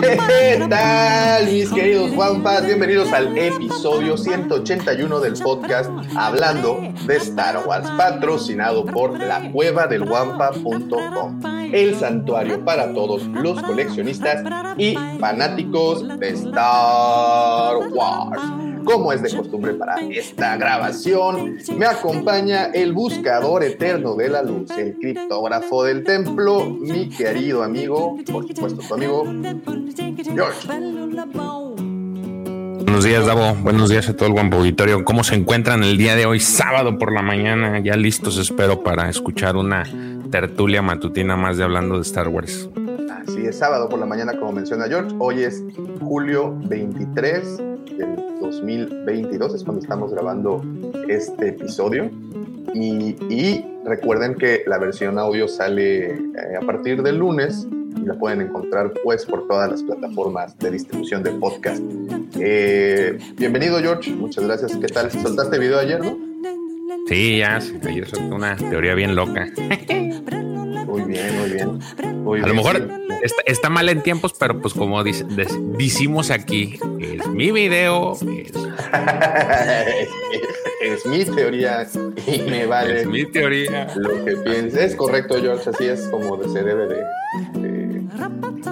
¿Qué tal, mis queridos Juanpas? Bienvenidos al episodio 181 del podcast Hablando de Star Wars, patrocinado por la cueva del Wampa.com, el santuario para todos los coleccionistas y fanáticos de Star Wars. Como es de costumbre para esta grabación, me acompaña el buscador eterno de la luz, el criptógrafo del templo, mi querido amigo, por supuesto tu amigo. Buenos días, Davo. Buenos días a todo el buen auditorio. ¿Cómo se encuentran el día de hoy, sábado por la mañana? Ya listos, espero, para escuchar una tertulia matutina más de hablando de Star Wars. Así es, sábado por la mañana, como menciona George. Hoy es julio 23 del 2022, es cuando estamos grabando este episodio. Y, y recuerden que la versión audio sale eh, a partir del lunes la pueden encontrar pues por todas las plataformas de distribución de podcast. Eh, bienvenido George, muchas gracias. ¿Qué tal? ¿Soltaste video ayer, no? Sí, ya, ayer solté una teoría bien loca. Muy bien, muy bien. Muy A bien, lo mejor sí. está, está mal en tiempos, pero pues como dice- decimos aquí, es mi video, es, es mi teoría y me vale es mi teoría. lo que pienses. Es correcto, George, así es como se debe de, de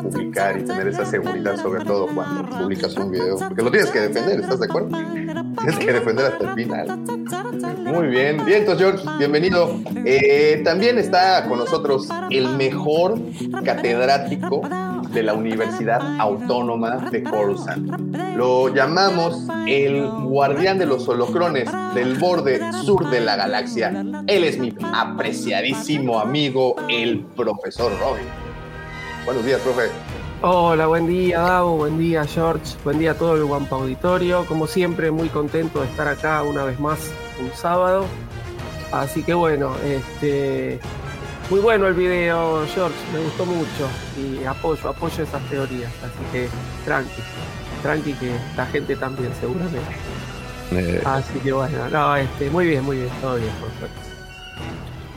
publicar y tener esa seguridad, sobre todo cuando publicas un video, porque lo tienes que defender, ¿estás de acuerdo? Tienes que defender hasta el final. Muy bien, bien, entonces George, bienvenido. Eh, también está con nosotros el mejor catedrático de la Universidad Autónoma de Coruscant. Lo llamamos el guardián de los holocrones del borde sur de la galaxia. Él es mi apreciadísimo amigo, el profesor Robin. Buenos días, profe. Hola, buen día, Davo, buen día, George, buen día a todo el Guampa Auditorio. Como siempre, muy contento de estar acá una vez más un sábado. Así que bueno, este, muy bueno el video, George, me gustó mucho y apoyo, apoyo esas teorías. Así que tranqui, tranqui que la gente también seguramente. Eh, Así que bueno, no, este, muy bien, muy bien, todo bien, por suerte.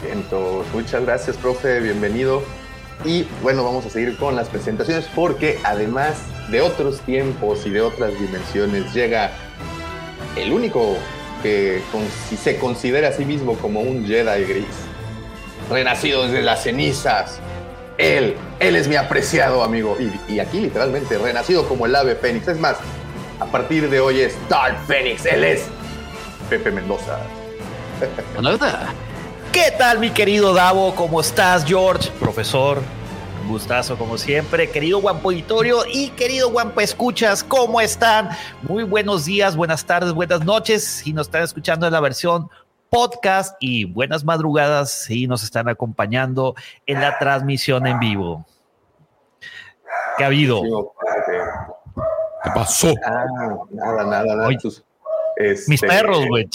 Bien, entonces, muchas gracias, profe, bienvenido. Y bueno, vamos a seguir con las presentaciones porque además de otros tiempos y de otras dimensiones llega el único que si se considera a sí mismo como un Jedi gris, renacido desde las cenizas. Él, él es mi apreciado amigo. Y, y aquí literalmente, renacido como el ave Fénix. Es más, a partir de hoy es Dark Fénix. Él es Pepe Mendoza. ¿Qué tal, mi querido Davo? ¿Cómo estás, George? Profesor, un gustazo como siempre. Querido Guampo Auditorio y querido Guampo Escuchas, ¿cómo están? Muy buenos días, buenas tardes, buenas noches. Si nos están escuchando en la versión podcast y buenas madrugadas si nos están acompañando en la transmisión en vivo. ¿Qué ha habido? ¿Qué pasó? Ah, nada, nada, nada. Tus, este, Mis perros, güey,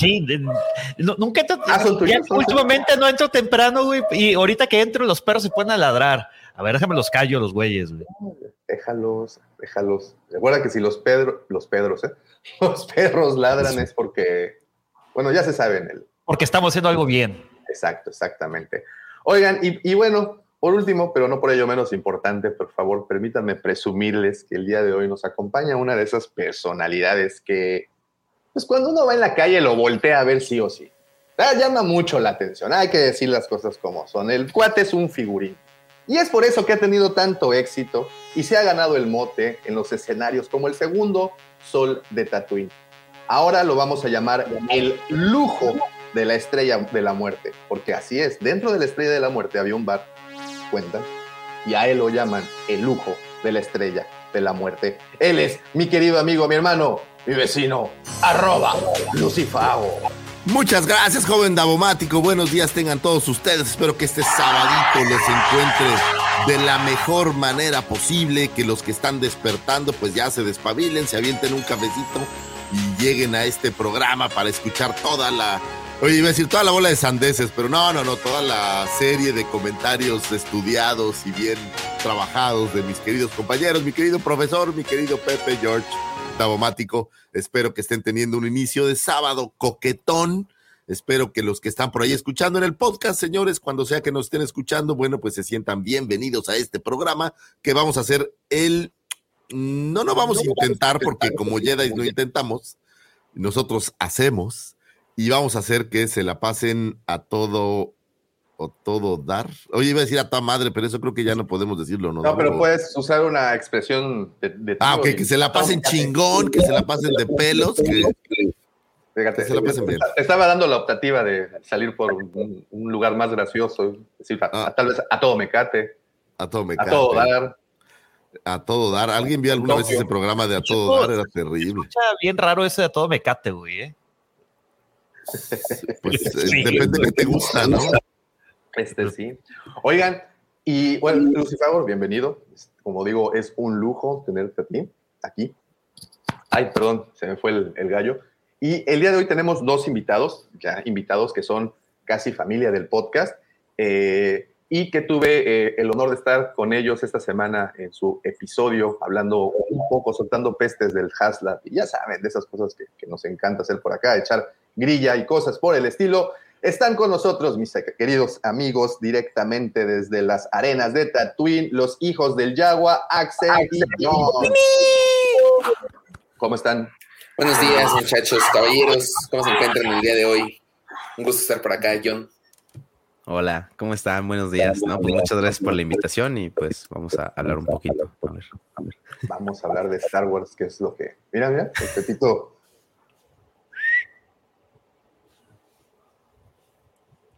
no- nunca entro, Ah, ya últimamente no entro temprano, güey, y ahorita que entro los perros se ponen a ladrar. A ver, déjame los callo los güeyes, güey. Déjalos, déjalos. Recuerda que si los Pedro, los Pedros, ¿eh? Los perros ladran es porque, bueno, ya se saben el. Porque estamos haciendo algo bien. Exacto, exactamente. Oigan, y, y bueno, por último, pero no por ello menos importante, por favor, permítanme presumirles que el día de hoy nos acompaña una de esas personalidades que, pues cuando uno va en la calle lo voltea a ver sí o sí. Ah, llama mucho la atención, hay que decir las cosas como son. El cuate es un figurín. Y es por eso que ha tenido tanto éxito y se ha ganado el mote en los escenarios como el segundo sol de Tatooine. Ahora lo vamos a llamar el lujo de la estrella de la muerte, porque así es, dentro de la estrella de la muerte había un bar, cuentan, y a él lo llaman el lujo de la estrella de la muerte. Él es mi querido amigo, mi hermano, mi vecino, arroba Lucifago. Muchas gracias, joven Davomático. Buenos días tengan todos ustedes. Espero que este sabadito les encuentre de la mejor manera posible, que los que están despertando pues ya se despabilen, se avienten un cafecito y lleguen a este programa para escuchar toda la, oye, iba a decir toda la bola de sandeces, pero no, no, no, toda la serie de comentarios estudiados y bien trabajados de mis queridos compañeros, mi querido profesor, mi querido Pepe George Davomático. Espero que estén teniendo un inicio de sábado coquetón. Espero que los que están por ahí escuchando en el podcast, señores, cuando sea que nos estén escuchando, bueno, pues se sientan bienvenidos a este programa que vamos a hacer el... No, no vamos a intentar porque como Jedi no intentamos, nosotros hacemos y vamos a hacer que se la pasen a todo o todo dar. Oye, iba a decir a toda madre, pero eso creo que ya no podemos decirlo, ¿no? No, pero puedes usar una expresión de... de Ah, ok, que se la pasen chingón, que se la pasen de pelos, que Fíjate, que se la pasen bien. estaba dando la optativa de salir por un, un lugar más gracioso, decir, a- Ah. a- tal vez a todo mecate, a todo me a todo dar. A todo dar. ¿Alguien vio alguna vez ese programa de A todo dar? Era terrible. Escucha bien raro ese de todo mecate, güey, ¿eh? Pues eh, Sí. depende de qué te gusta, ¿no? Este sí. Oigan, y bueno, Lucifer, bienvenido. Como digo, es un lujo tenerte a ti aquí. Ay, perdón, se me fue el, el gallo. Y el día de hoy tenemos dos invitados, ya invitados que son casi familia del podcast, eh, y que tuve eh, el honor de estar con ellos esta semana en su episodio, hablando un poco, soltando pestes del Haslab. Y ya saben, de esas cosas que, que nos encanta hacer por acá, echar grilla y cosas por el estilo. Están con nosotros, mis queridos amigos, directamente desde las arenas de Tatooine, los hijos del Yagua, Axel y John. ¿Cómo están? Buenos días, muchachos, caballeros. ¿Cómo se encuentran el día de hoy? Un gusto estar por acá, John. Hola, ¿cómo están? Buenos días. No, pues muchas gracias por la invitación y pues vamos a hablar un poquito. A ver, a ver. Vamos a hablar de Star Wars, que es lo que. Mira, mira, el Pepito.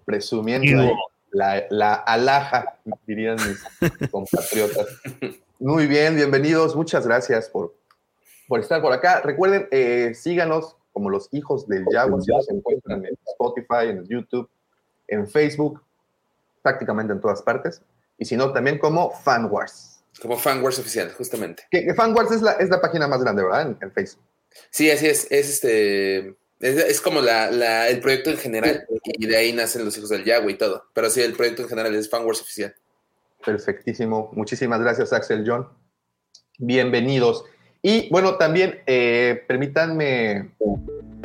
Presumiendo ahí la, la alhaja, dirían mis compatriotas. Muy bien, bienvenidos. Muchas gracias por, por estar por acá. Recuerden, eh, síganos como los hijos del Jaguar. Si nos encuentran en Spotify, en YouTube, en Facebook, prácticamente en todas partes. Y si no, también como Fan Wars. Como Fan Wars oficial, justamente. Que, que Fan Wars es la, es la página más grande, ¿verdad? En, en Facebook. Sí, así es. Es este. Es, es como la, la- el proyecto en general. Y de ahí nacen los hijos del Yahweh y todo. Pero sí, el proyecto en general es Fan Wars oficial. Perfectísimo. Muchísimas gracias, Axel John. Bienvenidos. Y bueno, también eh, permítanme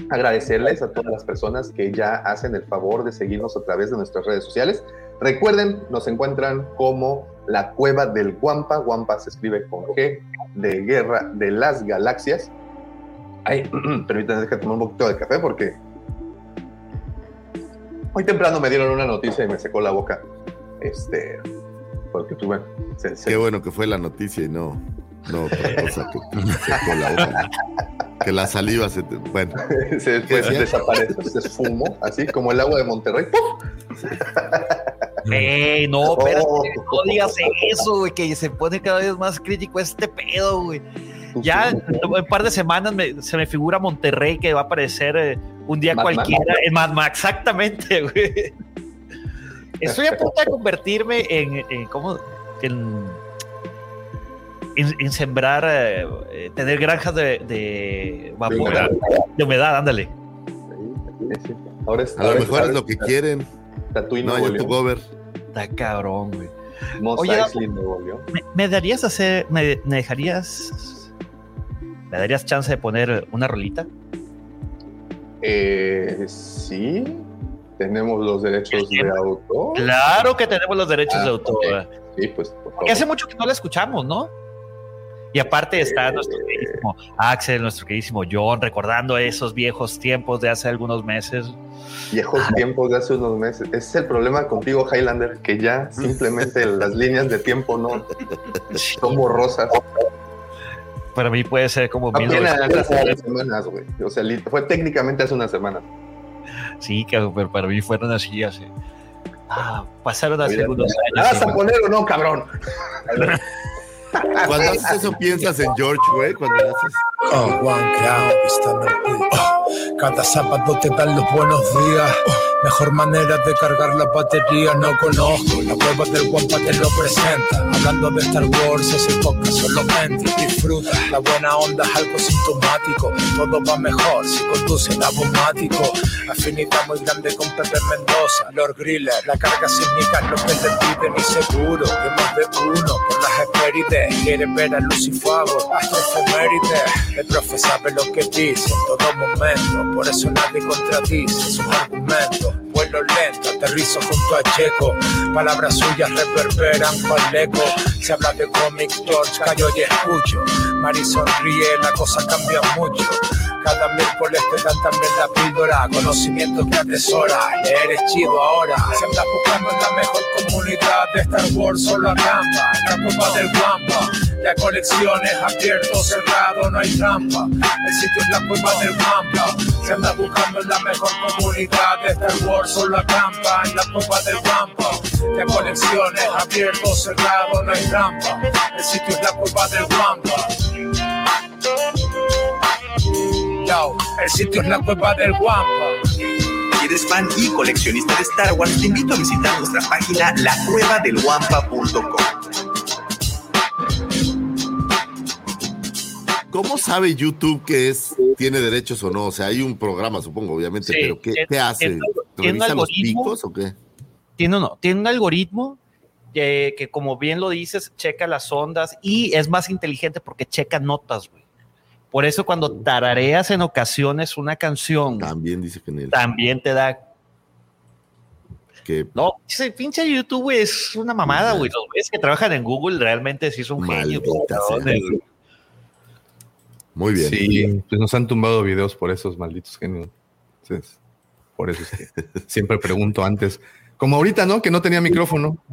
agradecerles a todas las personas que ya hacen el favor de seguirnos a través de nuestras redes sociales. Recuerden, nos encuentran como la Cueva del Guampa. Guampa se escribe con G de Guerra de las Galaxias. Ay, permítanme dejar tomar un poquito de café porque hoy temprano me dieron una noticia y me secó la boca. Este, porque tuve. se- se- Qué bueno que fue la noticia y no, no otra cosa que te secó la boca. Que la saliva se te. Bueno, se después desaparece, se esfumó, así como el agua de Monterrey. ¡puf! Ey, no, espérate, Oh. no digas eso, güey, que se pone cada vez más crítico este pedo, güey. Ya en un par de semanas me- se me figura Monterrey que va a aparecer eh, un día Mad cualquiera en Mad Max, exactamente, güey. Estoy a punto de convertirme en, en ¿cómo? En, en, en sembrar, eh, eh, tener granjas de, de, vapor, humedad. de humedad, ándale. Sí, sí. Ahora es, a lo mejor es lo que quieren. Tatooine, No, León. gober. Está cabrón, güey. Oye. ¿Me, me darías hacer, me, me dejarías, me darías chance de poner una rolita? Eh, sí, tenemos los derechos de autor. Claro que tenemos los derechos Ah, de autor. ok. Sí, pues por. Porque hace mucho que no la escuchamos, ¿no? Y aparte está nuestro queridísimo Axel, nuestro queridísimo John, recordando esos viejos tiempos de hace algunos meses. Viejos tiempos de hace unos meses. Ese es el problema contigo, Highlander, que ya simplemente las líneas de tiempo no son borrosas. Para mí puede ser como Apenas 1900. hace semanas, güey. O sea, fue técnicamente hace una semana. Sí, que pero para mí fueron así hace. Ah, pasaron hace Mira, ¿La años. vas a poner o no, cabrón? Cuando haces eso piensas en George, güey. Cuando haces. Oh, Juan, el beat. Oh, cada sábado te dan los buenos días. Oh, mejor manera de cargar la batería no conozco. La prueba del guampa te lo presenta. Hablando de Star Wars, ese podcast solo entra disfruta. La buena onda es algo sintomático. Todo va mejor si conduce el abomático. Afinidad muy grande con Pepe Mendoza. Lord Griller, la carga sísmica es lo que te y seguro. Que más de uno por las espérides. Quiere ver a Lucifago, hasta efemérides. El profe sabe lo que dice en todo momento, por eso nadie contradice sus argumentos. Vuelo lento, aterrizo junto a Checo. Palabras suyas reverberan cual eco. Se habla de cómics, George, callo y escucho. Mari sonríe, la cosa cambia mucho. Cada miércoles te dan también la píldora, conocimiento que atesora. Leer es chido ahora. Se anda buscando en la mejor comunidad de Star Wars, solo acampa. La copa del Guampa. La colección es abierto, cerrado, no hay trampa. El sitio es la cueva del Guampa. Se anda buscando en la mejor comunidad de Star Wars, solo acampa. En la copa del Guampa. La colección es abierto, cerrado, no hay trampa. El sitio es la cueva del Guampa. Yo, el sitio es la cueva del Guampa. Si eres fan y coleccionista de Star Wars, te invito a visitar nuestra página lacuevadelguampa.com. ¿Cómo sabe YouTube que es tiene derechos o no? O sea, hay un programa, supongo, obviamente, Sí, pero ¿qué, tiene- qué hace? tiene- tiene un ¿Revisa los algoritmo. picos o qué? tiene, no, tiene un algoritmo que, que, como bien lo dices, checa las ondas y es más inteligente porque checa notas, güey. Por eso cuando tarareas en ocasiones una canción, También dice que en el también te da... que No, ese pinche YouTube güey, es una mamada, güey. Los güeyes que trabajan en Google realmente sí son genios. Muy bien. Sí, pues nos han tumbado videos por esos malditos genios. Entonces, por eso es que siempre pregunto antes. Como ahorita, ¿no? Que no tenía micrófono.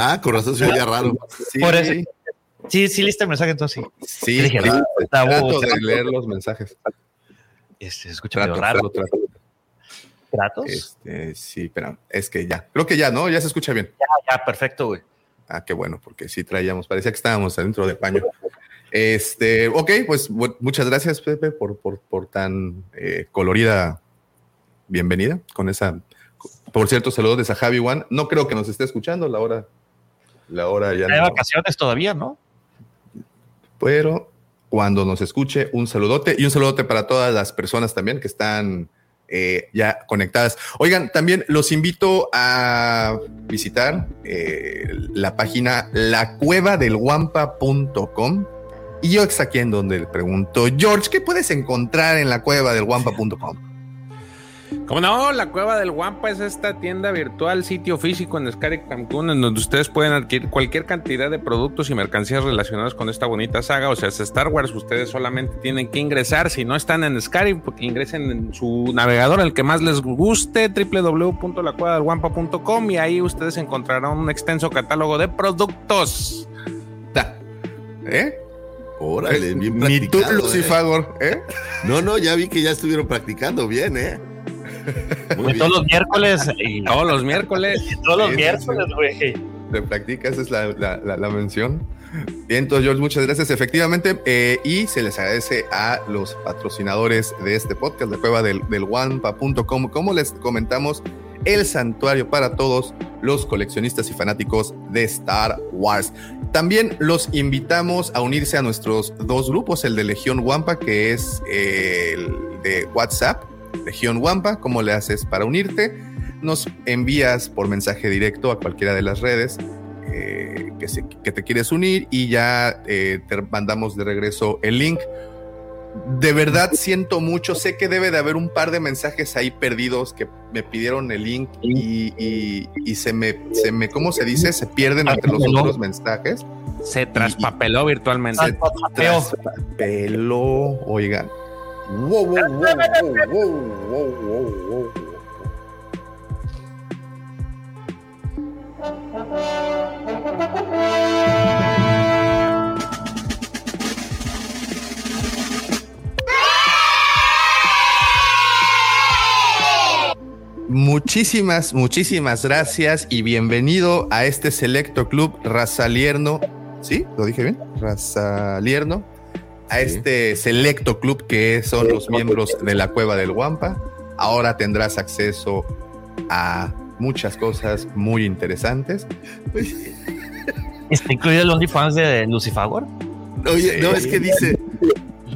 Ah, con razón se oía raro. Sí, Por eso. Sí, sí, listo el mensaje entonces. sí. Sí, Dije, "Ah, trato de trato". leer los mensajes. Este, escucha Trato, raro. trato, trato. ¿Tratos? Este, sí, pero es que ya. Creo que ya, ¿no? Ya se escucha bien. Ya, ya, perfecto, güey. Ah, qué bueno, porque sí traíamos, parecía que estábamos adentro del paño. Este, ok, pues muchas gracias, Pepe, por, por, por tan eh, colorida bienvenida con esa. Por cierto, saludos de Javi One. No creo que nos esté escuchando, la hora, la hora ya no. vacaciones todavía, ¿no? Pero cuando nos escuche, un saludote y un saludote para todas las personas también que están eh, ya conectadas. Oigan, también los invito a visitar eh, la página lacuevadelguampa.com. Y yo es aquí en donde le pregunto, George, ¿qué puedes encontrar en la cueva del guampa.com? Como no, la Cueva del Guampa es esta tienda virtual, sitio físico en Sky Cancún, en donde ustedes pueden adquirir cualquier cantidad de productos y mercancías relacionadas con esta bonita saga. O sea, es Star Wars, ustedes solamente tienen que ingresar. Si no están en Sky, porque ingresen en su navegador, el que más les guste, www.lacuevadelguampa.com, y ahí ustedes encontrarán un extenso catálogo de productos. ¿Eh? Órale, bien Ni tú, Lucifagor, ¿eh? No, no, ya vi que ya estuvieron practicando bien, ¿eh? Muy Todos los miércoles. y- Todos los miércoles. Todos los Sí, miércoles, güey. de práctica, esa es la, la- la- la mención. Bien, entonces, George, muchas gracias. Efectivamente, eh, y se les agradece a los patrocinadores de este podcast, la cueva del, del Wampa.com. Como les comentamos, el santuario para todos los coleccionistas y fanáticos de Star Wars. También los invitamos a unirse a nuestros dos grupos, el de Legión Wampa, que es eh, el de WhatsApp, Legión Wampa. ¿Cómo le haces para unirte? Nos envías por mensaje directo a cualquiera de las redes eh, que, se- que te quieres unir y ya eh, te mandamos de regreso el link. De verdad siento mucho, sé que debe de haber un par de mensajes ahí perdidos que me pidieron el link y, y- y se me, se me, ¿cómo se dice? Se pierden entre los otros mensajes. Se traspapeló virtualmente. Se traspapeló, oigan. Wow, wow, wow, wow, wow. Muchísimas, muchísimas gracias y bienvenido a este selecto club Razalierno ¿sí? ¿Lo dije bien? Razalierno, a este selecto club que son los miembros de la Cueva del Guampa. Ahora tendrás acceso a muchas cosas muy interesantes. ¿Está incluido el OnlyFans de Lucifagor? Oye, no, es que dice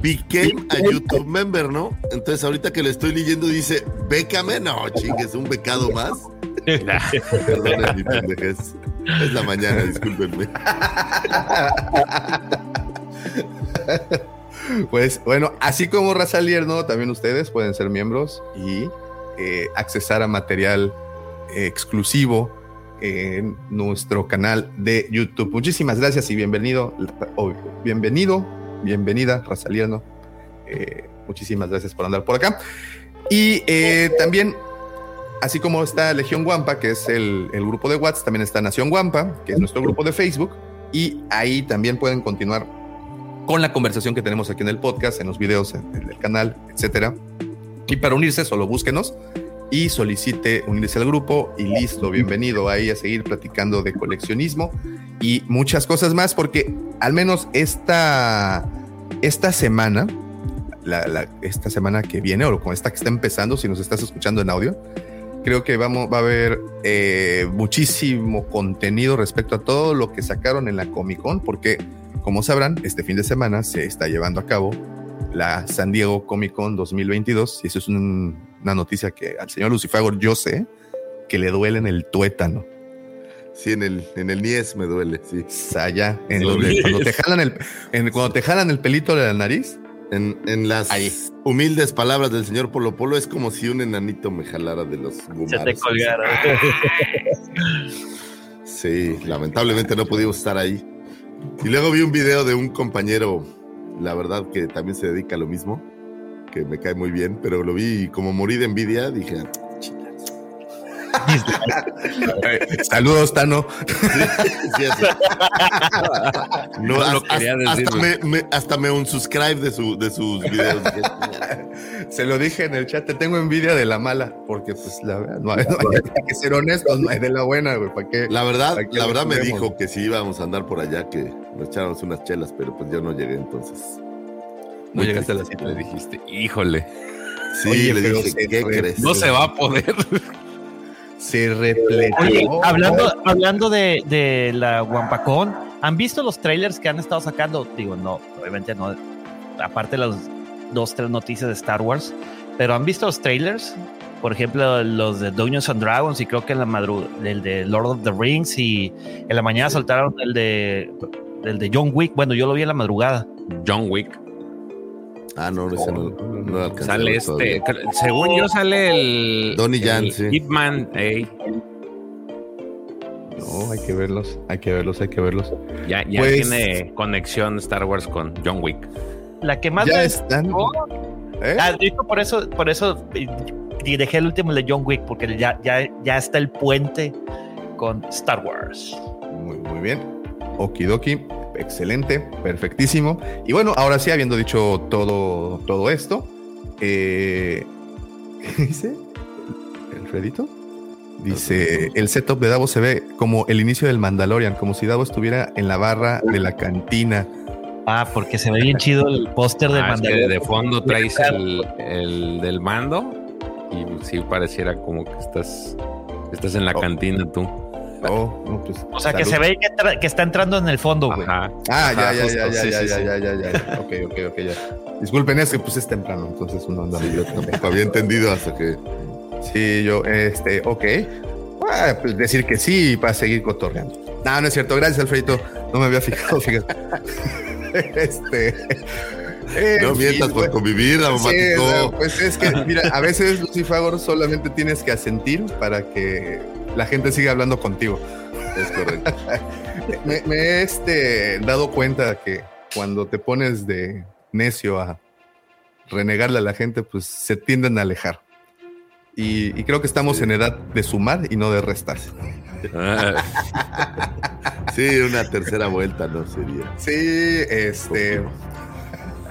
became a YouTube member, ¿no? Entonces ahorita que le estoy leyendo dice, bécame, no, chingues, un becado más. Perdón, pendejez. Es la mañana, discúlpenme. Pues bueno, así como Razalier, ¿no? También ustedes pueden ser miembros y eh, accesar a material exclusivo en nuestro canal de YouTube. Muchísimas gracias y bienvenido, bienvenido, bienvenida, Razalierno. Eh, muchísimas gracias por andar por acá. Y eh, también, así como está Legión Guampa, que es el, el grupo de WhatsApp, también está Nación Guampa, que es nuestro grupo de Facebook. Y ahí también pueden continuar con la conversación que tenemos aquí en el podcast, en los videos, en, el canal, etcétera. Y para unirse, solo búsquenos y solicite unirse al grupo y listo, bienvenido ahí a seguir platicando de coleccionismo y muchas cosas más, porque al menos esta, esta semana, esta semana que viene o con esta que está empezando, si nos estás escuchando en audio, creo que vamos, va a haber eh, muchísimo contenido respecto a todo lo que sacaron en la Comic Con, porque como sabrán, este fin de semana se está llevando a cabo la San Diego Comic Con 2022 y eso es un- una noticia que al señor Lucifagor yo sé que le duele en el tuétano. Sí, en el, en el Nies me duele, sí. Allá, en donde cuando te jalan el, en- cuando te jalan el pelito de la nariz. En, en las humildes palabras del señor Polo Polo es como si un enanito me jalara de los gumaros. Se te colgara. Sí, lamentablemente no pudimos estar ahí. Y luego vi un video de un compañero, la verdad que también se dedica a lo mismo, que me cae muy bien, pero lo vi y como morí de envidia, dije, Saludos, Tano. Sí, así. No, No lo hasta, quería hasta decir, me, me- hasta me unsubscribe de, su, de sus videos. Se lo dije en el chat, te tengo envidia de la mala, porque pues la verdad, no hay, no hay- hay que ser honestos, no hay de la buena, güey, ¿para qué? La verdad, ¿para qué la verdad me dijo que si íbamos a andar por allá, que nos echáramos unas chelas, pero pues yo no llegué entonces. No Muy llegaste a la triste. cita. Le dijiste, híjole. Sí, Oye, le dije, ¿qué re- crees? No se va a poder. Se repletó. Oye, hablando, hablando de, de la Wampacón, ¿han visto los trailers que han estado sacando? Digo, no, obviamente no, aparte de las dos, tres noticias de Star Wars, pero ¿han visto los trailers? Por ejemplo, los de Dungeons and Dragons y creo que en la madrugada, el de Lord of the Rings y en la mañana soltaron el de, el de John Wick. Bueno, yo lo vi en la madrugada. John Wick. Ah, no, ese no, no lo alcancé a Sale este. todavía. Según yo, sale el. Donnie el sí. Ip Man, ey. No, hay que verlos, hay que verlos, hay que verlos. Ya, ya Pues- tiene conexión Star Wars con John Wick. La que más Ya me están. ¿Eh? Ah, de hecho, por eso, por eso eh, dejé el último de John Wick, porque ya, ya, ya está el puente con Star Wars. Muy, muy bien. Okidoki, excelente, perfectísimo. Y bueno, ahora sí, habiendo dicho todo, todo esto, eh, ¿qué dice? ¿Alfredito? Dice, el setup de Davo se ve como el inicio del Mandalorian, como si Davo estuviera en la barra de la cantina. Ah, porque se ve bien chido el póster de Ah, es que Mandalorian. de fondo traes el, el del mando y sí pareciera como que estás, estás en la cantina tú. Oh, no, pues, O sea, que se ve que, está entrando en el fondo, güey. Ajá. Ah, ya, Ajá, ya, justo, ya, ya, sí, ya, sí, ya, sí. ya, ya, ya, ya. Ok, ok, ok, ya. Disculpen, es que pues es temprano, entonces uno anda. Sí, yo tampoco había entendido hasta que. Sí, yo, este, ok. Ah, pues decir que sí para seguir cotorreando. No, no es cierto. Gracias, Alfredito. No me había fijado, fíjate. este. No mientas por pues, convivir, sí, no, pues es que, mira, a veces, Lucifagor, solamente tienes que asentir para que la gente siga hablando contigo. Es correcto. me, me he este, dado cuenta que cuando te pones de necio a renegarle a la gente, pues se tienden a alejar. Y, y creo que estamos en edad de sumar y no de restar. Sí, una tercera vuelta no sería. Sí, este.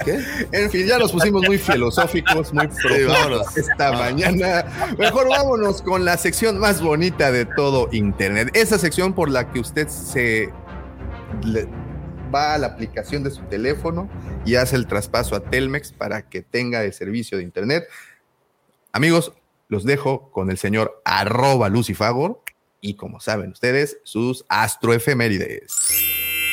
¿Qué? En fin, ya nos pusimos muy filosóficos, muy profundos esta mañana. Mejor vámonos con la sección más bonita de todo Internet. Esa sección por la que usted se le- va a la aplicación de su teléfono y hace el traspaso a Telmex para que tenga el servicio de internet. Amigos, los dejo con el señor arroba Lucifagor y como saben ustedes, sus astroefemérides.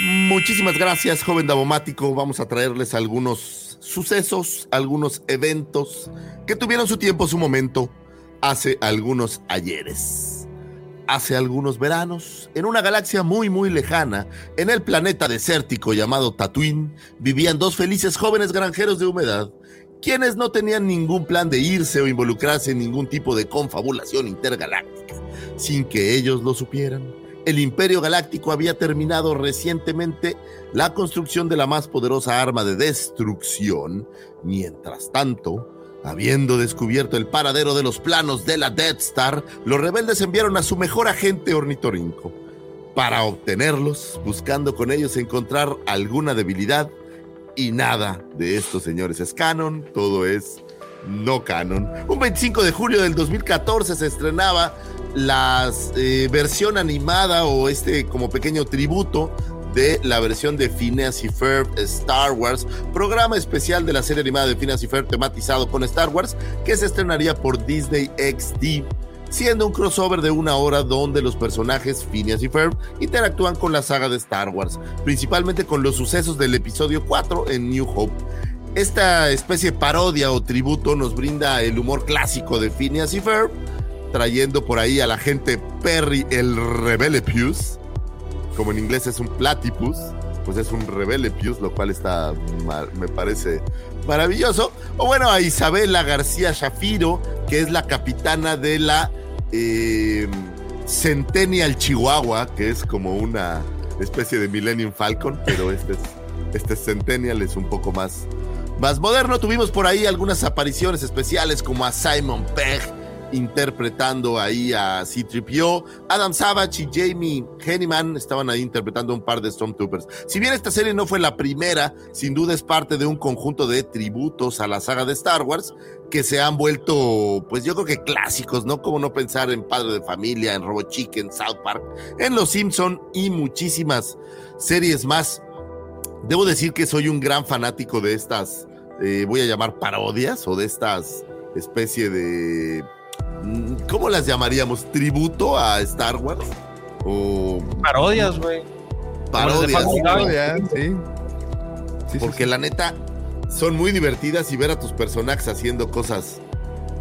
Muchísimas gracias, joven Davomático. Vamos a traerles algunos sucesos, algunos eventos que tuvieron su tiempo, su momento, hace algunos ayeres. Hace algunos veranos, en una galaxia muy muy lejana, en el planeta desértico llamado Tatooine, vivían dos felices jóvenes granjeros de humedad, quienes no tenían ningún plan de irse o involucrarse en ningún tipo de confabulación intergaláctica, sin que ellos lo supieran. El Imperio Galáctico había terminado recientemente la construcción de la más poderosa arma de destrucción. Mientras tanto, habiendo descubierto el paradero de los planos de la Death Star, los rebeldes enviaron a su mejor agente ornitorrinco para obtenerlos, buscando con ellos encontrar alguna debilidad. Y nada de esto, señores, es canon, todo es no canon. Un 25 de julio del 2014 se estrenaba la eh, versión animada o este como pequeño tributo de la versión de Phineas y Ferb Star Wars, programa especial de la serie animada de Phineas y Ferb tematizado con Star Wars, que se estrenaría por Disney XD, siendo un crossover de una hora donde los personajes Phineas y Ferb interactúan con la saga de Star Wars, principalmente con los sucesos del episodio 4 en New Hope. Esta especie de parodia o tributo nos brinda el humor clásico de Phineas y Ferb, trayendo por ahí a la gente Perry el Rebelepius, como en inglés es un platypus, pues es un Rebelepius, lo cual está, me parece maravilloso. O bueno, a Isabela García Shafiro, que es la capitana de la eh, Centennial Chihuahua, que es como una especie de Millennium Falcon, pero este, es, este Centennial es un poco más, más moderno. Tuvimos por ahí algunas apariciones especiales como a Simon Pegg, interpretando ahí a C-3PO. Adam Savage y Jamie Henneman estaban ahí interpretando un par de Stormtroopers. Si bien esta serie no fue la primera, sin duda es parte de un conjunto de tributos a la saga de Star Wars que se han vuelto, pues yo creo que clásicos, ¿no? Como no pensar en Padre de Familia, en Robot Chicken, South Park, en Los Simpson y muchísimas series más. Debo decir que soy un gran fanático de estas, eh, voy a llamar parodias o de estas especie de ¿Cómo las llamaríamos? ¿Tributo a Star Wars? O. Parodias, güey. Parodias. Parodias, sí. sí. Porque la neta son muy divertidas y ver a tus personajes haciendo cosas,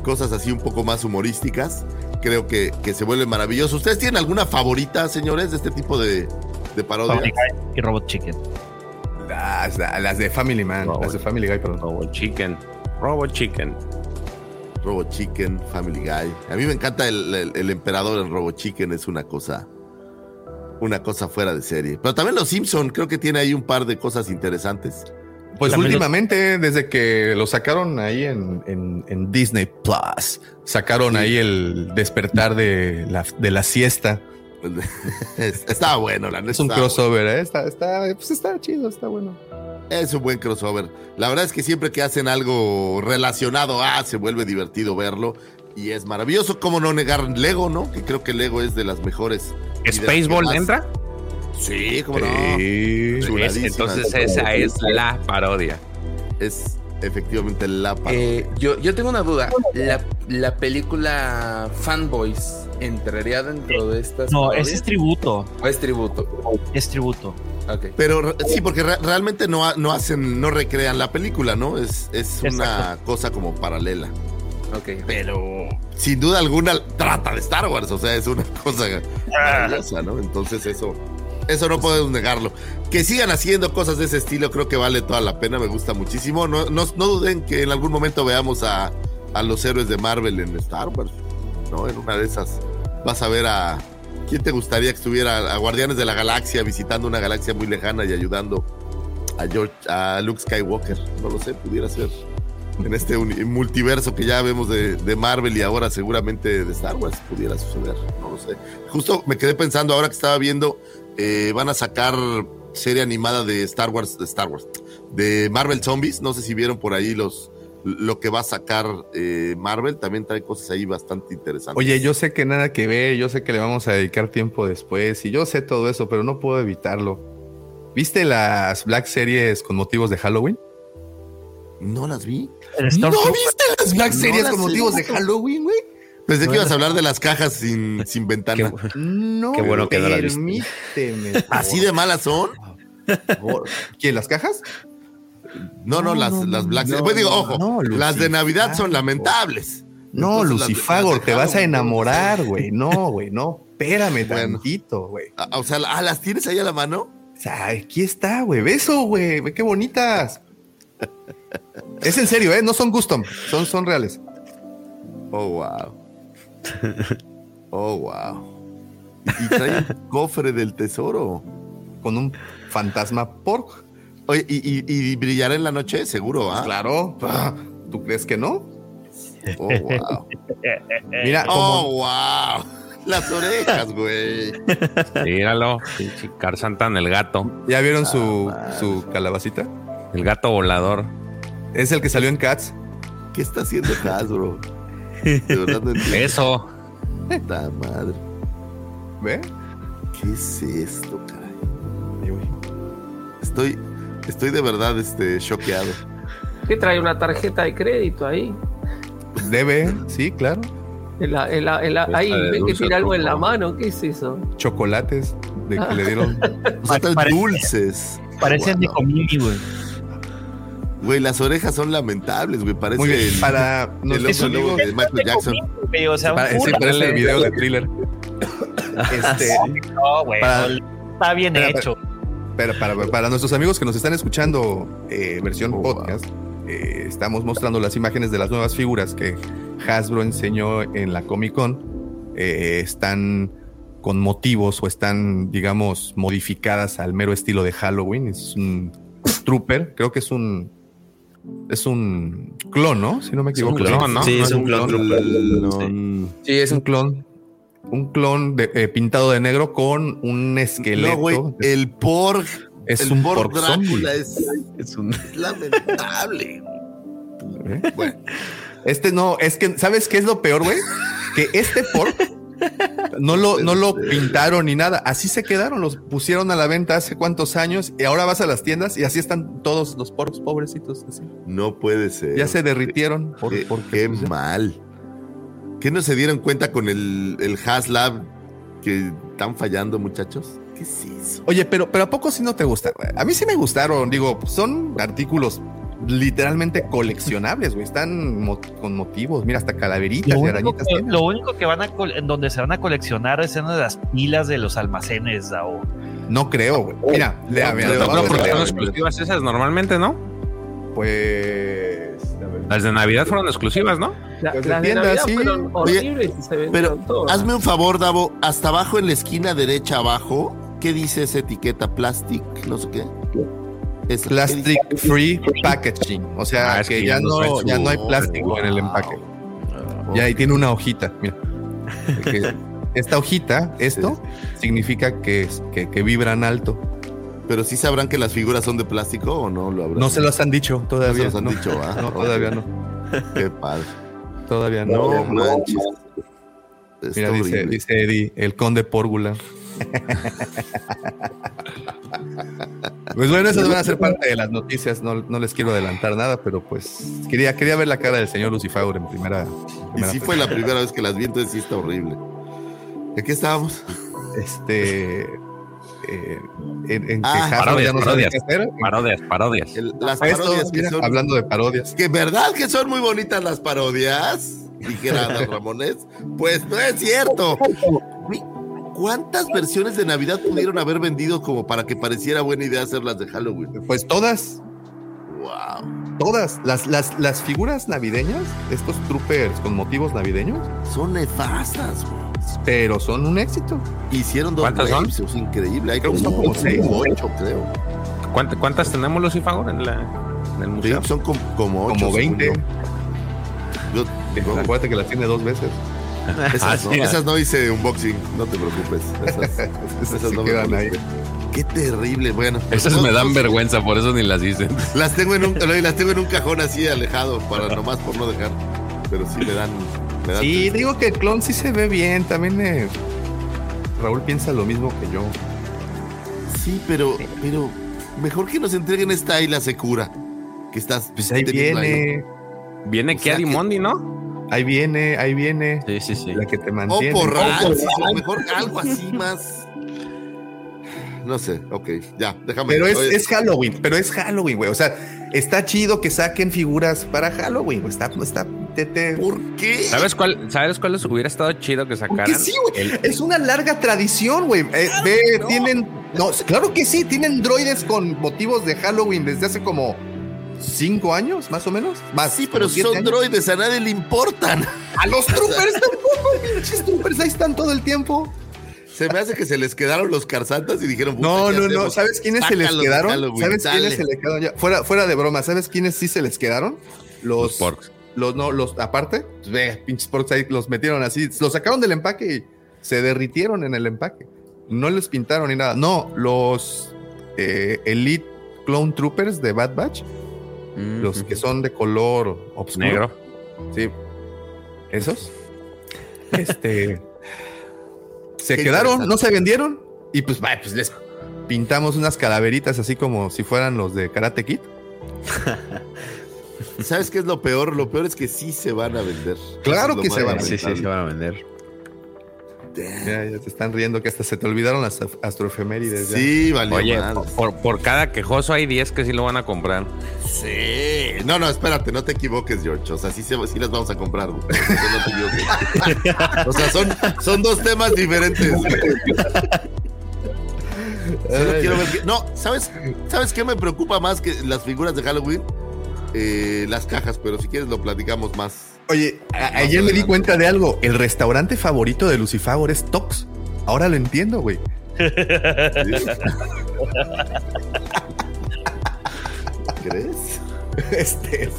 cosas así un poco más humorísticas, creo que, que se vuelve maravilloso. ¿Ustedes tienen alguna favorita, señores, de este tipo de, de parodias? Y Robot Chicken. Las, las de Family Man, las de Family Guy, perdón. Robot Chicken. Robot Chicken. Robot Chicken, Family Guy. A mí me encanta el, el, emperador en Robot Chicken, es una cosa, una cosa fuera de serie. Pero también los Simpson creo que tiene ahí un par de cosas interesantes. Pues últimamente, desde que lo sacaron ahí en, en, Disney Plus, sacaron ahí el despertar de la, de la siesta. Estaba bueno, la neta. Es un crossover, ¿eh? está, está, pues está chido, está bueno. Es un buen crossover. La verdad es que siempre que hacen algo relacionado a, se vuelve divertido verlo. Y es maravilloso. ¿Cómo no negar Lego, no? Que creo que Lego es de las mejores. ¿Spaceball entra? Sí, como no. entonces esa es la parodia. Es efectivamente la parodia. Eh, yo, yo tengo una duda. La, la película Fanboys entraría dentro de estas. No, ese es tributo. ¿O es tributo? Es tributo. Pero sí, porque realmente no, no hacen, no recrean la película, ¿no? Es, es una cosa como paralela. Ok. Pero sin duda alguna trata de Star Wars, o sea, es una cosa maravillosa, ¿no? Entonces eso, eso no podemos negarlo. Que sigan haciendo cosas de ese estilo, creo que vale toda la pena, me gusta muchísimo. No, no, duden que en algún momento veamos a, a los héroes de Marvel en Star Wars, ¿no? En una de esas vas a ver a, ¿Quién te gustaría que estuviera a Guardianes de la Galaxia visitando una galaxia muy lejana y ayudando a, George, a Luke Skywalker? No lo sé, pudiera ser. En este multiverso que ya vemos de, Marvel y ahora seguramente de Star Wars pudiera suceder. No lo sé. Justo me quedé pensando ahora que estaba viendo, eh, van a sacar serie animada de Star Wars, de Star Wars, de Marvel Zombies. No sé si vieron por ahí los, lo que va a sacar eh, Marvel también trae cosas ahí bastante interesantes. Oye, yo sé que nada que ver, yo sé que le vamos a dedicar tiempo después y yo sé todo eso, pero no puedo evitarlo. ¿Viste las Black Series con motivos de Halloween? No las vi. ¿No viste las Black No Series las con motivos de. Halloween, güey? Pensé No que ibas a hablar de las cajas sin, sin ventana. No, Qué bueno que no viste. permíteme. ¿Así de malas son? ¿Quién, las cajas? No, no, No, las, no, las Black no. Pues digo, ojo, no, las de. Navidad son lamentables. No, Entonces, las de- Lucifagor, te vas a enamorar, güey. No, güey, no. Espérame Bueno. tantito, güey. Ah, O sea, ah, ¿las tienes ahí a la mano? O sea, aquí está, güey. Beso, güey. Ve qué bonitas. Es en serio, ¿eh? No son custom. Son, son reales. Oh, wow. Oh, wow. Y trae un cofre del tesoro. Con un fantasma pork. Oye, ¿y, y, y brillará en la noche? Seguro, ¿ah? Claro. Ah, ¿Tú crees que no? Oh, wow. Mira, Oh, wow. Las orejas, güey. Míralo, pinche Carzantan, el gato. ¿ya vieron su, su calabacita? El gato volador. Es el que salió en Cats. ¿Qué está haciendo Hasbro? De verdad no entiendo. Eso. Puta madre. ¿Ve? ¿Qué es esto, caray? Estoy, estoy de verdad este, choqueado. ¿Qué trae una tarjeta de crédito ahí? Debe, sí, claro. En la- en la- en la- ahí de ve que tiene algo en la mano. ¿Qué es eso? Chocolates de que le dieron. O sea, dulces. Parecen de Wow. comini, güey. Güey, las orejas son lamentables, güey. Parece Muy bien. el, Para el hombre lobo de Michael Jackson. O sea, un para- sí, parece el video de thriller. Este, No, güey. para- no, está bien hecho. Pero para, para nuestros amigos que nos están escuchando eh, versión Oh, wow. podcast, eh, estamos mostrando las imágenes de las nuevas figuras que Hasbro enseñó en la Comic Con. Eh, están con motivos o están, digamos, modificadas al mero estilo de Halloween. Es un trooper, creo que es un es un clon, ¿no? Si no me Es un equivoco. clon, ¿no? Sí, es un clon. clon. Sí, es Es un clon. Un clon de- eh, pintado de negro con un esqueleto. No, güey, el Porg. es el un Porg pork zombie. Drácula es, Es un. es lamentable. ¿Eh? Bueno, Este no, es que, ¿sabes qué es lo peor, güey? Que este pork no lo, no lo pintaron ni nada. Así se quedaron, los pusieron a la venta hace cuántos años y ahora vas a las tiendas y así están todos los porcos pobrecitos. así. no puede ser. Ya se derritieron. Por, Qué, mal. ¿Qué no se dieron cuenta con el, el HasLab que están fallando, muchachos? ¿Qué es eso? Oye, pero, pero ¿a poco sí no te gusta? A mí sí me gustaron. Digo, son artículos literalmente coleccionables, güey. Están mo- con motivos. Mira, hasta calaveritas Lo y arañitas que, lo único que van a donde se van a coleccionar es en las pilas de los almacenes, Dao. No creo, güey. Mira, lea, mira, creo, te voy a No, porque son exclusivas esas normalmente, ¿no? Pues. Las de Navidad fueron exclusivas, ¿no? La- las de entienda, Navidad sí. fueron Oye, horribles y se Pero hazme un favor, Davo. Hasta abajo en la esquina derecha abajo, ¿qué dice esa etiqueta? Plastic, no sé qué. ¿Qué Plastic free packaging. O sea, Ah, es que que ya no ya no hay plástico en el empaque. Ya ahí tiene una hojita. Mira. Que esta hojita, esto, significa que, es- que, que vibran alto. Pero sí sabrán que las figuras son de plástico o no lo habrán. No se los han dicho todavía. No se los han no. dicho, ¿ah? No, todavía no. Qué padre. Todavía no. No manches. Mira, dice, dice Eddie, el conde Pórgula. Pues bueno, esas van a ser parte de las noticias. No, no les quiero adelantar nada, pero pues quería, quería ver la cara del señor Lucifer en primera. en Y primera sí fue la primera vez que las vi, entonces sí está horrible. ¿De qué estábamos? Este. eh, en, en Ah, parodias, ya no sabe parodias. qué hacer. Parodias, parodias. El- las Esto, parodias que mira, son. Hablando de parodias. ¿Que verdad que son muy bonitas las parodias? Dijera Ramones. Pues no es cierto. ¿Cuántas versiones de Navidad pudieron haber vendido como para que pareciera buena idea hacerlas de Halloween? Pues todas, Wow. todas. Las, las, las figuras navideñas, estos troopers con motivos navideños, Son nefastas, güey. pero son un éxito. Hicieron dos ¿Cuántas son? waves, es increíble. Hay Creo que como, son como seis. ocho, creo. ¿Cuántas, cuántas tenemos, Lucifer, en, la, en el Sí, museo? son como, como ocho. Como 20. según yo. Yo- yo- Acuérdate que las tiene dos veces. esas, Ah, no, sí. esas no hice unboxing, no te preocupes. Esas, Esas sí no me quedan ahí. Qué terrible, bueno. Esas no- me dan no- vergüenza, por eso ni las dicen. Las tengo en un, las tengo en un cajón así alejado para nomás por no dejar. Pero sí me dan. Me dan Sí, tristeza. digo que el clon sí se ve bien. También eh, Raúl piensa lo mismo que yo. Sí, pero, pero mejor que nos entreguen esta y la secura. Que estás. Pues ahí viene. Viene O sea Kiadi que- Mondi, ¿no? Ahí viene, ahí viene. Sí, sí, sí. La que te O mantiene. por Oh, por Rancis, o mejor algo así más. No sé, ok, ya, déjame. Pero es, Halloween, pero es Halloween, güey. O sea, está chido que saquen figuras para Halloween, güey. Está, está, te, te- ¿Por qué? ¿Sabes cuál, ¿Sabes cuáles hubiera estado chido que sacaran? Porque sí, güey. El- Es una larga tradición, güey. Eh, ve, tienen. No, claro que sí, tienen droides con motivos de Halloween desde hace como cinco años, más o menos. Más, Sí, pero son años. droides, a nadie le importan. A los troopers tampoco, pinches troopers, ahí están todo el tiempo. Se me hace que se les quedaron los carsantas y dijeron. "Puta, No, ¿qué no, no. ¿Sabes quiénes se les quedaron? ¿Sabes quiénes dale". se les quedaron ya? Fuera, fuera de broma, ¿sabes quiénes sí se les quedaron? Los, Los porks. Los, no, los, aparte, pues ve, pinches porks ahí los metieron así, los sacaron del empaque y se derritieron en el empaque. No les pintaron ni nada. No, los eh, Elite Clone Troopers de Bad Batch, Mm, los que son de color oscuro. Negro. Sí. ¿Esos? Este. se Qué quedaron, no se vendieron. Y pues, vaya, pues les pintamos unas calaveritas así como si fueran los de Karate Kid. ¿Sabes qué es lo peor? Lo peor es que sí se van a vender. Claro es que se van a Sí, sí, lamentable. se van a vender. Ya, ya te están riendo que hasta se te olvidaron las astroefemérides. ya. Sí, vale. Oye, por, por cada quejoso hay 10 que sí lo van a comprar. Sí. No, no, espérate, no te equivoques, George. O sea, sí, se- sí las vamos a comprar. güey. No te. O sea, son, son dos temas diferentes. Solo Ay, quiero ver que- No, ¿sabes, ¿sabes qué me preocupa más que las figuras de Halloween? Eh, las cajas, pero si quieres lo platicamos más. Oye, a- ayer me di cuenta de algo. El restaurante favorito de Lucifagor es Tox. Ahora lo entiendo, güey. ¿Crees? Este, Es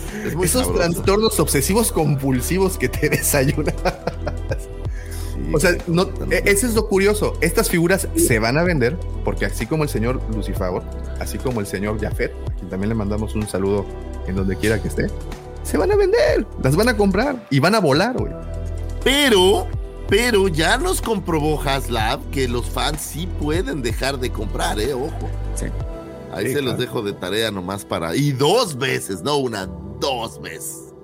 esos sabroso. trastornos obsesivos compulsivos que te desayunan. Sí, O sea, no, e- eso es lo curioso. Estas figuras se van a vender porque así como el señor Lucifagor, así como el señor Jafet, a quien también le mandamos un saludo en donde quiera que esté, se van a vender, las van a comprar y van a volar, güey. Pero, pero ya nos comprobó Haslab que los fans sí pueden dejar de comprar, ¿eh? Ojo. Sí. Ahí Sí, se los dejo de tarea nomás para. Y dos veces, no una, dos veces.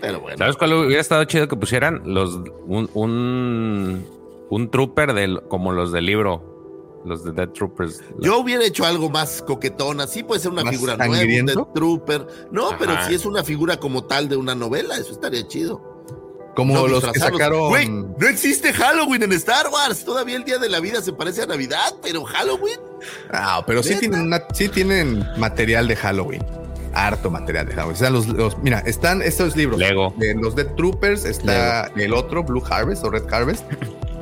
Pero bueno. ¿Sabes cuál hubiera estado chido que pusieran? Los, un, un, un trooper del, como los del libro, los de Dead Troopers. Yo hubiera hecho algo más coquetón, así puede ser una ¿Más figura nueva, un? Death Trooper. No, pero si es una figura como tal de una novela, eso estaría chido. Como No los que sacaron. Güey, no existe Halloween en Star Wars. Todavía el día de la vida se parece a Navidad, pero Halloween. Ah, pero sí tienen, una- sí tienen material de Halloween. Harto material de Halloween. O sea, los, los- mira, están estos libros. Lego. De los Dead Troopers, está el otro, Blue Harvest o Red Harvest,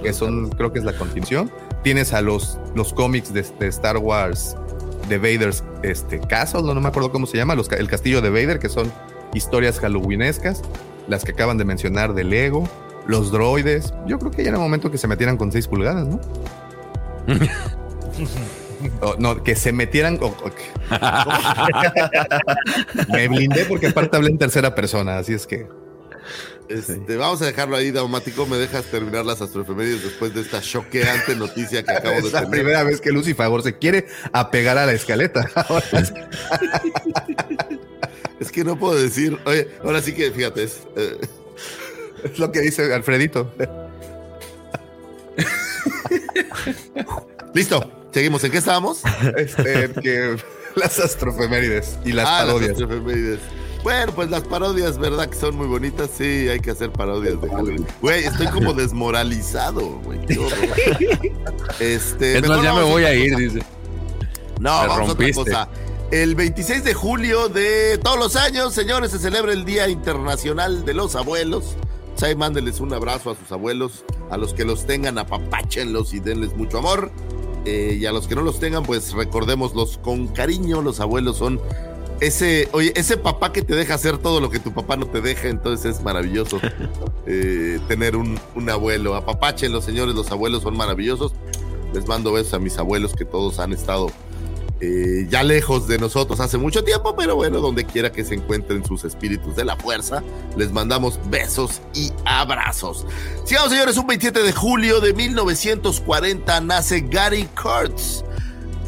que son, creo que es la continuación. Tienes a los, los cómics de, de Star Wars de Vader's este, Castle, no, no me acuerdo cómo se llama, los, el castillo de Vader, que son historias halloweenescas, las que acaban de mencionar de Lego, los droides. Yo creo que ya era momento que se metieran con 6 pulgadas, ¿no? O, no, que se metieran. o- o que- Me blindé porque aparte hablé en tercera persona, así es que. Este, Vamos a dejarlo ahí, Daumático. ¿Me dejas terminar las astroefemérides después de esta choqueante noticia que acabo de es la tener? primera vez que Lucy Favor se quiere apegar a la escaleta. Es- que no puedo decir. Oye, ahora sí que fíjate. Es, eh, es lo que dice Alfredito. Listo, seguimos. ¿En qué estábamos? Este, que las astrofemérides y las Ah, parodias. astroefemérides. Bueno, pues las parodias, ¿verdad? Que son muy bonitas. Sí, hay que hacer parodias de Halloween. Güey, estoy como desmoralizado, güey. Este, Es más, ya me voy a ir, cosa. dice. No, Me vamos a otra rompiste. cosa. El 26 de julio de todos los años, señores, se celebra el Día Internacional de los Abuelos. O sea, ahí mándenles un abrazo a sus abuelos, a los que los tengan, apapáchenlos y denles mucho amor. Eh, y a los que no los tengan, pues recordémoslos con cariño. Los abuelos son ese, oye, ese papá que te deja hacer todo lo que tu papá no te deja, entonces es maravilloso eh, tener un, un abuelo. Apapáchenlos, señores, los abuelos son maravillosos. Les mando besos a mis abuelos que todos han estado eh, ya lejos de nosotros hace mucho tiempo, pero bueno, donde quiera que se encuentren sus espíritus de la fuerza, les mandamos besos y abrazos. Sigamos, señores, un 27 de julio de 1940 nace Gary Kurtz.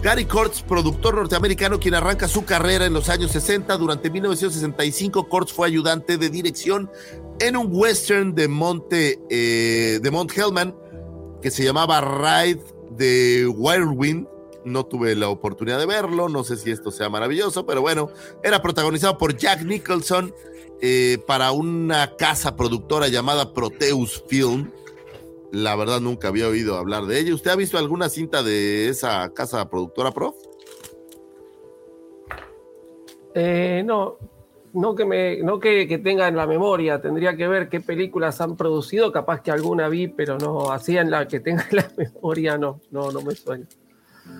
Gary Kurtz, productor norteamericano, quien arranca su carrera en los años 60. Durante 1965, Kurtz fue ayudante de dirección en un western de Monte eh, de Mont Hellman que se llamaba Ride de Whirlwind. No tuve la oportunidad de verlo, no sé si esto sea maravilloso, pero bueno, era protagonizado por Jack Nicholson eh, para una casa productora llamada Proteus Film. La verdad nunca había oído hablar de ella. ¿Usted ha visto alguna cinta de esa casa productora, prof? Eh, no, no que me, no que, que, tenga en la memoria, tendría que ver qué películas han producido, capaz que alguna vi, pero no, así en la que tenga en la memoria, no, no, no me suena.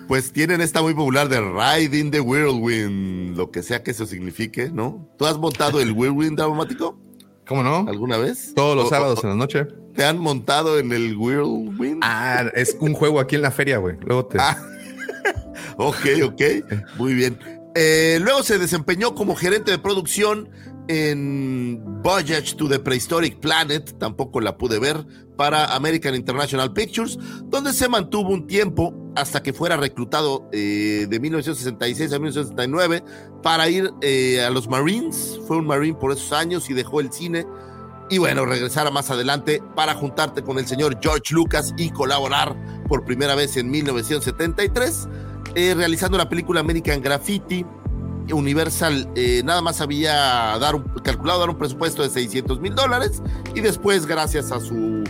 Pues tienen esta muy popular de Riding the Whirlwind, lo que sea que eso signifique, ¿no? ¿Tú has montado el Whirlwind dramático? ¿Cómo no? ¿Alguna vez? Todos los sábados en la noche. ¿Te han montado en el Whirlwind? Ah, es un juego aquí en la feria, güey. Luego te. Ah. ok, ok. Muy bien. Eh, luego se desempeñó como gerente de producción en Voyage to the Prehistoric Planet, tampoco la pude ver, para American International Pictures, donde se mantuvo un tiempo hasta que fuera reclutado eh, de 1966 a 1969 para ir eh, a los Marines. Fue un Marine por esos años y dejó el cine. Y bueno, regresara más adelante para juntarte con el señor George Lucas y colaborar por primera vez en 1973, eh, realizando la película American Graffiti, Universal eh, nada más había dar calculado dar un presupuesto de 600 mil dólares y después gracias a su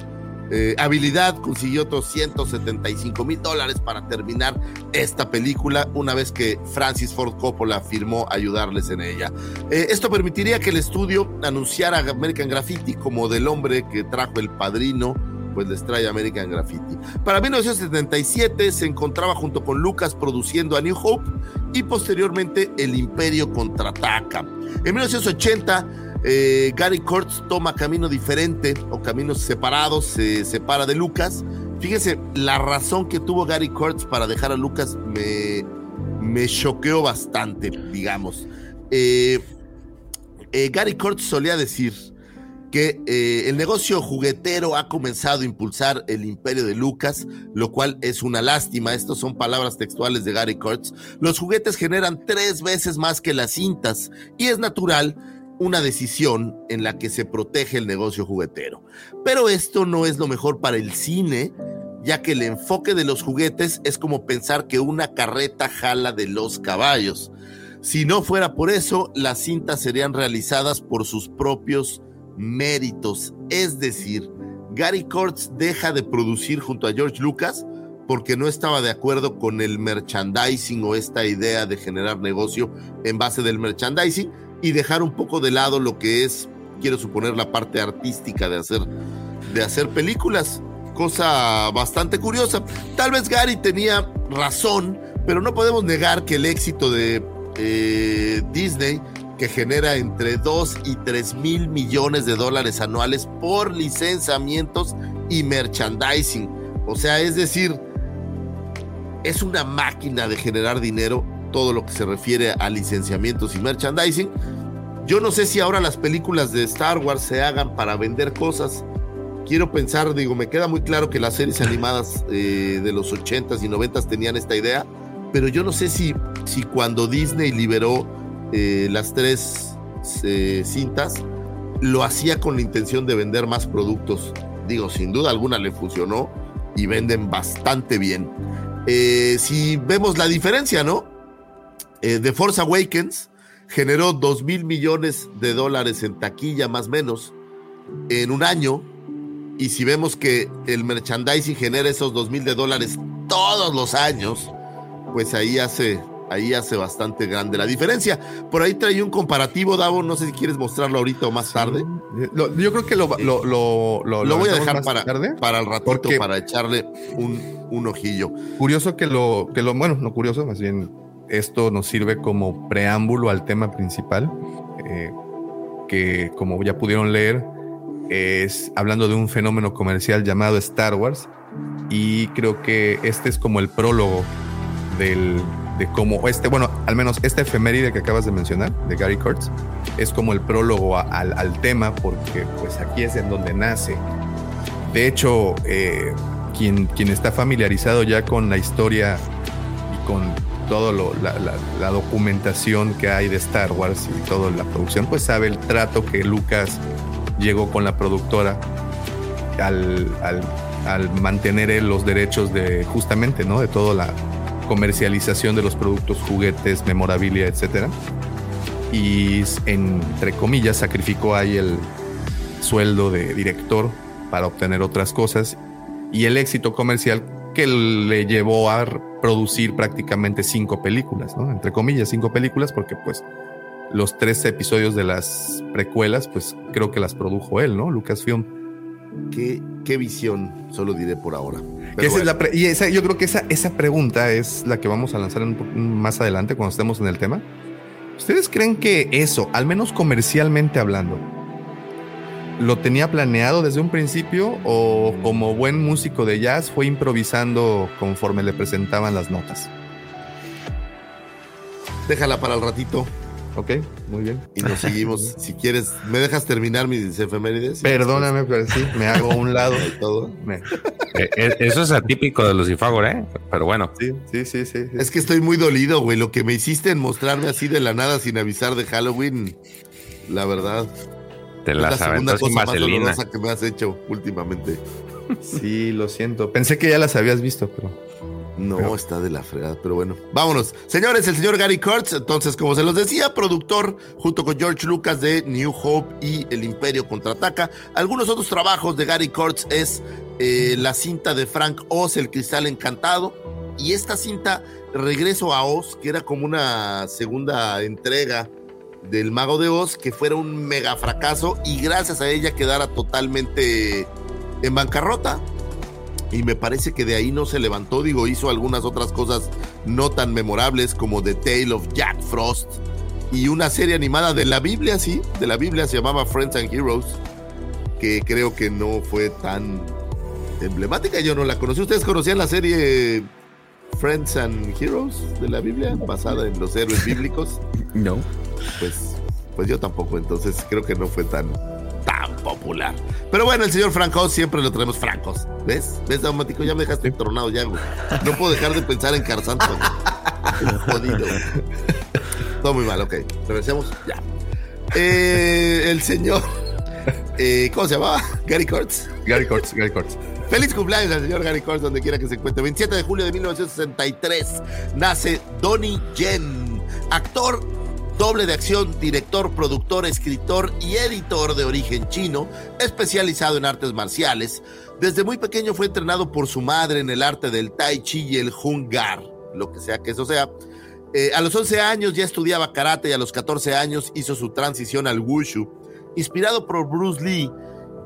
eh, habilidad consiguió otros 175 mil dólares para terminar esta película una vez que Francis Ford Coppola firmó ayudarles en ella. Eh, esto permitiría que el estudio anunciara American Graffiti como del hombre que trajo el padrino pues les trae American Graffiti. Para 1977 se encontraba junto con Lucas produciendo a New Hope y posteriormente El Imperio contraataca. En 1980 eh, Gary Kurtz toma camino diferente o caminos separados, se separa de Lucas. Fíjese, la razón que tuvo Gary Kurtz para dejar a Lucas me, me choqueó bastante, digamos. Eh, eh, Gary Kurtz solía decir, que el negocio juguetero ha comenzado a impulsar el imperio de Lucas, lo cual es una lástima. Estas son palabras textuales de Gary Kurtz. Los juguetes generan tres veces más que las cintas y es natural una decisión en la que se protege el negocio juguetero. Pero esto no es lo mejor para el cine, ya que el enfoque de los juguetes es como pensar que una carreta jala de los caballos. Si no fuera por eso, las cintas serían realizadas por sus propios méritos. Es decir, Gary Kurtz deja de producir junto a George Lucas porque no estaba de acuerdo con el merchandising o esta idea de generar negocio en base del merchandising y dejar un poco de lado lo que es, quiero suponer, la parte artística de hacer, de hacer películas. Cosa bastante curiosa. Tal vez Gary tenía razón, pero no podemos negar que el éxito de eh, Disney que genera entre 2 y 3 mil millones de dólares anuales por licenciamientos y merchandising. O sea, es decir, es una máquina de generar dinero todo lo que se refiere a licenciamientos y merchandising. Yo no sé si ahora las películas de Star Wars se hagan para vender cosas. Quiero pensar, digo, me queda muy claro que las series animadas eh, de los 80s y 90s tenían esta idea, pero yo no sé si, si cuando Disney liberó eh, las tres eh, cintas, lo hacía con la intención de vender más productos. Digo, sin duda alguna le funcionó y venden bastante bien. Eh, si vemos la diferencia, ¿no? The Force Awakens generó 2 mil millones de dólares en taquilla, más o menos, en un año. Y si vemos que el merchandising genera esos 2 mil de dólares todos los años, pues ahí hace ahí hace bastante grande la diferencia. Por ahí trae un comparativo, Davo, no sé si quieres mostrarlo ahorita o más tarde. yo creo que lo, lo, lo, lo voy a dejar para, para el ratito, para echarle un, un, ojillo. Curioso que lo, que lo, bueno, no curioso, más bien esto nos sirve como preámbulo al tema principal, eh, que como ya pudieron leer, es hablando de un fenómeno comercial llamado Star Wars, y creo que este es como el prólogo del, de cómo este, bueno, al menos esta efeméride que acabas de mencionar, de Gary Kurtz, es como el prólogo al, al, tema, porque pues aquí es en donde nace. De hecho, eh, quien, quien está familiarizado ya con la historia y con todo lo, la, documentación que hay de Star Wars y toda la producción, pues sabe el trato que Lucas llegó con la productora al, al- mantener los derechos de justamente, ¿no? De toda la comercialización de los productos, juguetes, memorabilia, etcétera. Y entre comillas sacrificó ahí el sueldo de director para obtener otras cosas y el éxito comercial que le llevó a producir prácticamente cinco películas, ¿no? Entre comillas, cinco películas, porque pues los tres episodios de las precuelas, pues creo que las produjo él, ¿no? Lucasfilm. Qué, qué visión, solo diré por ahora. Es la y esa, yo creo que esa, esa pregunta es la que vamos a lanzar más adelante cuando estemos en el tema. ¿Ustedes creen que eso, al menos comercialmente hablando, lo tenía planeado desde un principio o como buen músico de jazz fue improvisando conforme le presentaban las notas? Déjala para el ratito. Ok, muy bien. Y nos seguimos. si quieres, ¿me dejas terminar mis efemérides? Perdóname, pero sí, me hago a un lado. Y todo. Me- Eh, eh, Eso es atípico de Lucifagor, ¿eh? Pero bueno. Sí, sí, sí, sí. sí. Es que estoy muy dolido, güey. Lo que me hiciste en mostrarme así de la nada sin avisar de Halloween, la verdad. Te es la las segunda aventó sin cosa más dolorosa que me has hecho últimamente. Sí, lo siento. Pensé que ya las habías visto, pero. No, Pero- está de la fregada, pero bueno. Vámonos. Señores, el señor Gary Kurtz, entonces, como se los decía, productor junto con George Lucas de New Hope y El Imperio Contraataca. Algunos otros trabajos de Gary Kurtz es eh, la cinta de Frank Oz, El Cristal Encantado. Y esta cinta, Regreso a Oz, que era como una segunda entrega del Mago de Oz, que fuera un mega fracaso y gracias a ella quedara totalmente en bancarrota y me parece que de ahí no se levantó, digo, hizo algunas otras cosas no tan memorables como The Tale of Jack Frost y una serie animada de la Biblia, sí, de la Biblia se llamaba Friends and Heroes, que creo que no fue tan emblemática, yo no la conocí. ¿Ustedes conocían la serie Friends and Heroes de la Biblia, basada en los héroes bíblicos? No. Pues, pues yo tampoco, entonces creo que no fue tan, tan popular. Pero bueno, el señor Franco siempre lo tenemos francos. ¿Ves? ¿Ves, Daumático? Ya me dejaste entronado ya, güey. No puedo dejar de pensar en Carzanto. güey. Jodido. Todo muy mal, ok. Regresemos. Ya. Eh, el señor. eh, ¿Cómo se llamaba? Gary Kurtz. Gary Kurtz, Gary Kurtz. Feliz cumpleaños al señor Gary Kurtz, donde quiera que se encuentre. 27 de julio de 1963 nace Donnie Yen, actor, doble de acción, director, productor, escritor y editor de origen chino, especializado en artes marciales. Desde muy pequeño fue entrenado por su madre en el arte del tai chi y el hungar, lo que sea que eso sea. Eh, a los 11 años ya estudiaba karate y a los 14 años hizo su transición al wushu. Inspirado por Bruce Lee,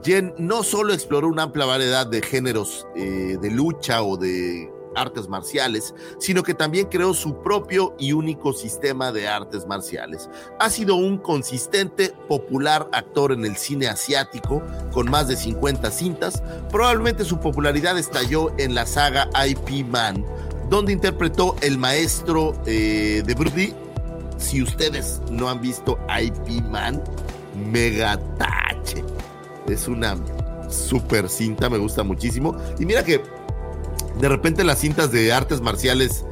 Jen no solo exploró una amplia variedad de géneros eh, de lucha o de artes marciales, sino que también creó su propio y único sistema de artes marciales. Ha sido un consistente, popular actor en el cine asiático, con más de 50 cintas. Probablemente su popularidad estalló en la saga IP Man, donde interpretó el maestro eh, de Lee. Si ustedes no han visto IP Man, megatache. Es una super cinta, me gusta muchísimo. Y mira que de repente las cintas de artes marciales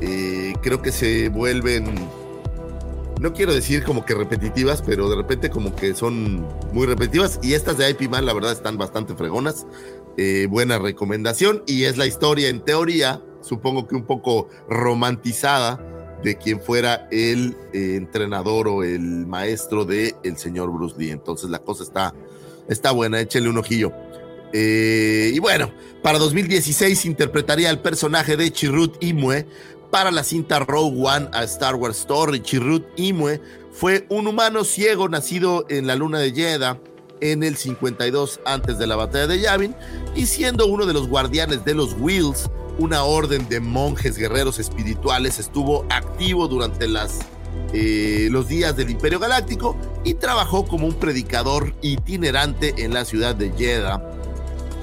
eh, creo que se vuelven, no quiero decir como que repetitivas, pero de repente como que son muy repetitivas. Y estas de IP Man, la verdad, están bastante fregonas. Eh, buena recomendación. Y es la historia, en teoría, supongo que un poco romantizada de quien fuera el eh, entrenador o el maestro de el señor Bruce Lee. Entonces la cosa está, está buena, échale un ojillo. Eh, y bueno, para 2016 interpretaría el personaje de Chirrut Imwe para la cinta Rogue One a Star Wars Story. Chirrut Imwe fue un humano ciego nacido en la luna de Jedha en el 52 antes de la batalla de Yavin y siendo uno de los guardianes de los Wheels, una orden de monjes guerreros espirituales, estuvo activo durante las, eh, los días del Imperio Galáctico y trabajó como un predicador itinerante en la ciudad de Jedha.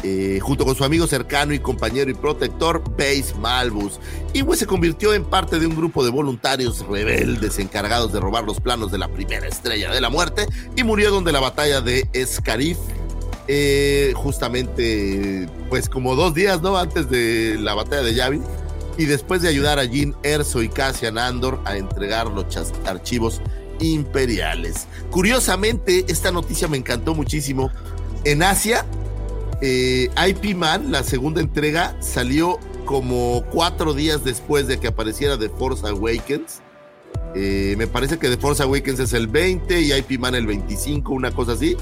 eh, junto con su amigo cercano y compañero y protector, Base Malbus. Iwe se convirtió en parte de un grupo de voluntarios rebeldes encargados de robar los planos de la primera estrella de la muerte y murió donde la batalla de Escarif eh, justamente, pues como dos días, ¿no? Antes de la batalla de Yavin. Y después de ayudar a Jean Erso y Cassian Andor a entregar los archivos imperiales. Curiosamente, esta noticia me encantó muchísimo. En Asia, eh, IP Man, la segunda entrega, salió como cuatro días después de que apareciera The Force Awakens. Eh, me parece que The Force Awakens es el 20 y IP Man el 25, una cosa así.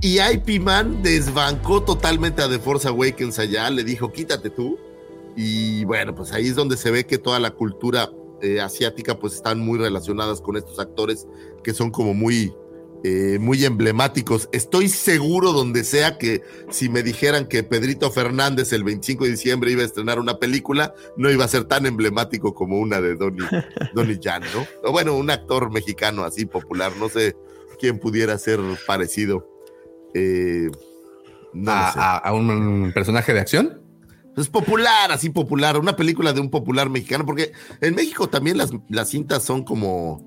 Y IP Man desbancó totalmente a The Force Awakens allá, le dijo, quítate tú. Y bueno, pues ahí es donde se ve que toda la cultura eh, asiática pues están muy relacionadas con estos actores que son como muy, eh, muy emblemáticos. Estoy seguro donde sea que si me dijeran que Pedrito Fernández el 25 de diciembre iba a estrenar una película, no iba a ser tan emblemático como una de Donnie, Donnie Yen, ¿no? O bueno, un actor mexicano así popular, no sé quién pudiera ser parecido. Eh, no a, lo sé. a- a un personaje de acción. Es popular, así popular, una película de un popular mexicano, porque en México también las, las cintas son como,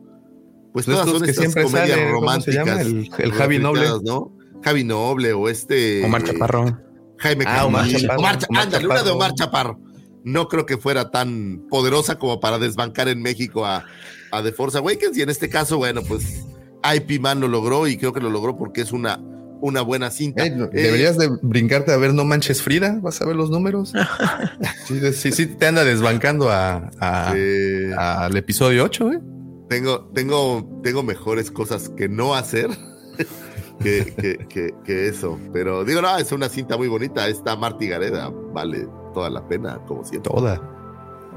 pues Pues todas estos son que estas siempre comedias sale, ¿cómo se románticas. llama? El- el Javi Noble. ¿no? Javi Noble o este... Omar Chaparro. Jaime Ah, Omar. Chaparro, Omar Omar ándale, una de. Omar Chaparro. No creo que fuera tan poderosa como para desbancar en México a, a The Force Awakens. Y en este caso, bueno, pues IP Man lo logró y creo que lo logró porque es una, una buena cinta. Eh, Eh, Deberías de brincarte a ver No Manches Frida, vas a ver los números. sí, sí, sí, te anda desbancando a, a- al episodio 8, ¿eh? tengo, tengo, tengo mejores cosas que no hacer que, que, que- que eso. Pero digo, no, es una cinta muy bonita. Esta Marty Gareda vale toda la pena, como siempre. Toda.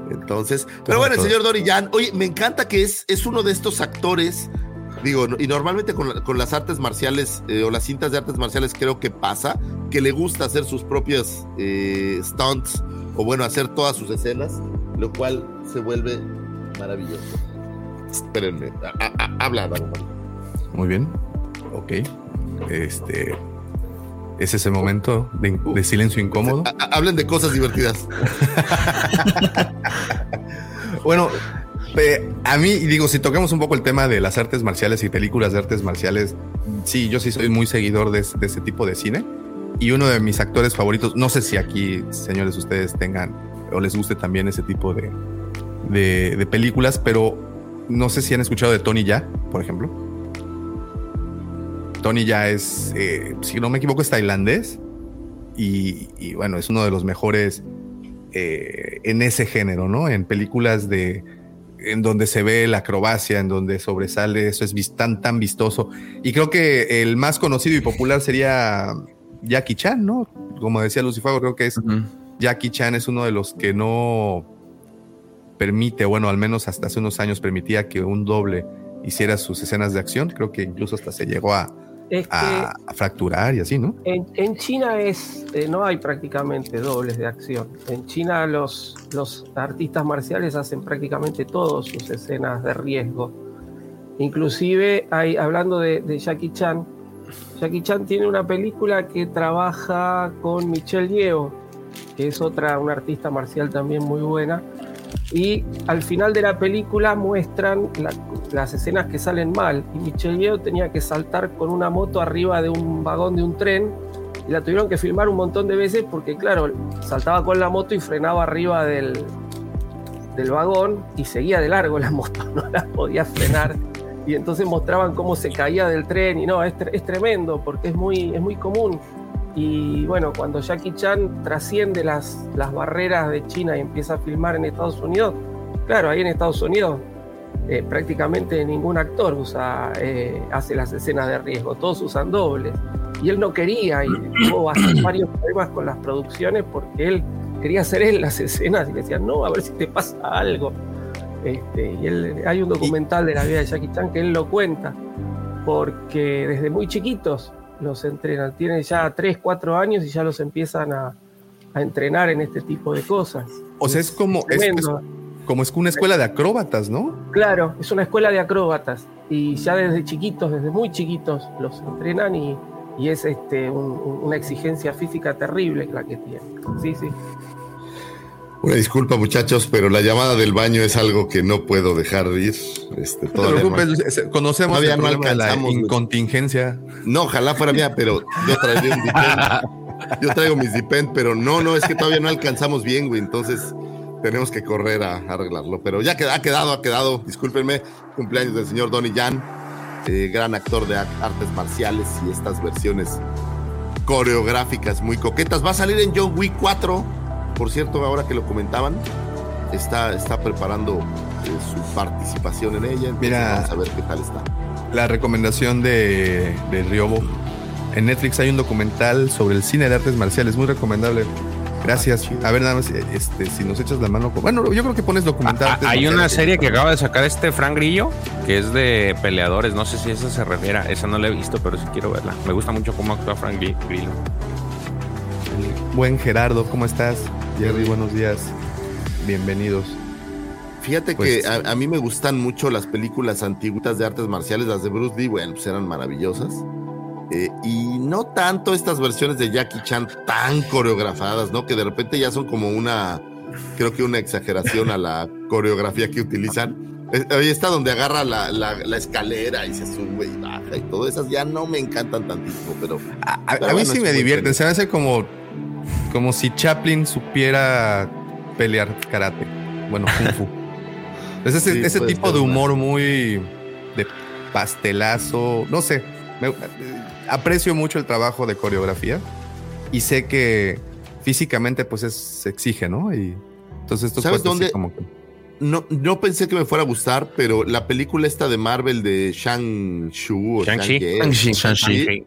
Entonces, pero bueno, el señor Donnie Jan, oye, me encanta que es, es uno de estos actores. Digo, y normalmente con, la- con las artes marciales eh, o las cintas de artes marciales creo que pasa, que le gusta hacer sus propias eh, stunts o bueno, hacer todas sus escenas, lo cual se vuelve maravilloso. Espérenme, a- a- a- habla. Muy bien. Ok. Este. Es ese momento de, de silencio incómodo. A- a- hablen de cosas divertidas. Bueno, a mí, digo, si tocamos un poco el tema de las artes marciales y películas de artes marciales, sí, yo sí soy muy seguidor de, ese tipo de cine. Y uno de mis actores favoritos, no sé si aquí, señores, ustedes tengan o les guste también ese tipo de, películas, pero no sé si han escuchado de Tony Ya, por ejemplo. Tony Ya es, eh, si no me equivoco, es tailandés. Y, y bueno, es uno de los mejores eh, en ese género, ¿no? En películas de en donde se ve la acrobacia, en donde sobresale, eso es tan, tan vistoso. Y creo que el más conocido y popular sería Jackie Chan, ¿no? Como decía Lucifago, creo que es Jackie Chan es uno de los que no permite, bueno, al menos hasta hace unos años permitía que un doble hiciera sus escenas de acción. Creo que incluso hasta se llegó a, Es que a- a fracturar y así, ¿no? en, en China es eh, no hay prácticamente dobles de acción. En China los, los artistas marciales hacen prácticamente todas sus escenas de riesgo. Inclusive hay, hablando de, de Jackie Chan, Jackie Chan tiene una película que trabaja con Michelle Yeoh, que es otra, una artista marcial también muy buena. Y al final de la película muestran la- las escenas que salen mal. Y Michelle Yeoh tenía que saltar con una moto arriba de un vagón de un tren. Y la tuvieron que filmar un montón de veces porque, claro, saltaba con la moto y frenaba arriba del, del vagón y seguía de largo la moto, no la podía frenar. Y entonces mostraban cómo se caía del tren. Y no, es, es tremendo porque es muy, es muy común. Y bueno, cuando Jackie Chan trasciende las, las barreras de China y empieza a filmar en Estados Unidos, claro, ahí en Estados Unidos eh, prácticamente ningún actor usa, eh, hace las escenas de riesgo, todos usan dobles. Y él no quería y tuvo varios problemas con las producciones porque él quería hacer él las escenas y le decían, no, a ver si te pasa algo. Este, y él, hay un documental de la vida de Jackie Chan que él lo cuenta, porque desde muy chiquitos los entrenan, tienen ya 3, 4 años y ya los empiezan a, a entrenar en este tipo de cosas. O sea, es como, es, como es una escuela de acróbatas, ¿no? Claro, es una escuela de acróbatas y ya desde chiquitos, desde muy chiquitos, los entrenan y, y es este, un- un- una exigencia física terrible la que tienen. Sí, sí. Una disculpa, muchachos, pero la llamada del baño es algo que no puedo dejar de ir. Este, No te preocupes, es- conocemos Todavía el no problema la incontingencia. No, ojalá fuera mía, pero yo traería un Depend. Yo traigo mis Depend, pero no, no, es que todavía no alcanzamos bien, güey. Entonces, tenemos que correr a, a arreglarlo. Pero ya queda, ha quedado, ha quedado. Discúlpenme, cumpleaños del señor Donnie Jan, eh, gran actor de ar- artes marciales y estas versiones coreográficas muy coquetas. Va a salir en John Wick 4, por cierto, ahora que lo comentaban. Está, está preparando eh, su participación en ella. entonces Mira. vamos a ver qué tal está. La recomendación de, de Riobo. En Netflix hay un documental sobre el cine de artes marciales, muy recomendable. Gracias. A ver, nada más, eh, este, si nos echas la mano. Bueno, yo creo que pones documental. Ah, Hay una serie que acaba de sacar este Frank Grillo, que es de peleadores. No sé si esa se refiere. a- Esa no la he visto, pero sí quiero verla. Me gusta mucho cómo actúa Frank Gri- Grillo. Buen Gerardo, ¿cómo estás? Jerry, buenos días. Bienvenidos. Fíjate Pues- que a, a mí me gustan mucho las películas antiguitas de artes marciales, las de Bruce Lee, bueno, pues eran maravillosas. Eh, y no tanto estas versiones de Jackie Chan tan coreografadas, ¿no? Que de repente ya son como una, creo que una exageración a la coreografía que utilizan. Eh, Ahí está donde agarra la, la- la escalera y se sube y baja y todo. Esas ya no me encantan tantísimo, pero... A, pero a mí bueno, sí me divierten. Se me hace como, como si Chaplin supiera pelear karate. Bueno, kung fu. Es ese, Sí, ese tipo de humor muy de pastelazo. No sé. me- aprecio mucho el trabajo de coreografía y sé que físicamente pues es, se exige, ¿no? Y entonces esto ¿Sabes dónde? como que- No, no pensé que me fuera a gustar, pero la película esta de Marvel de Shang-Chu o Shang-Chi. Shang-Chi, Shang-Chi.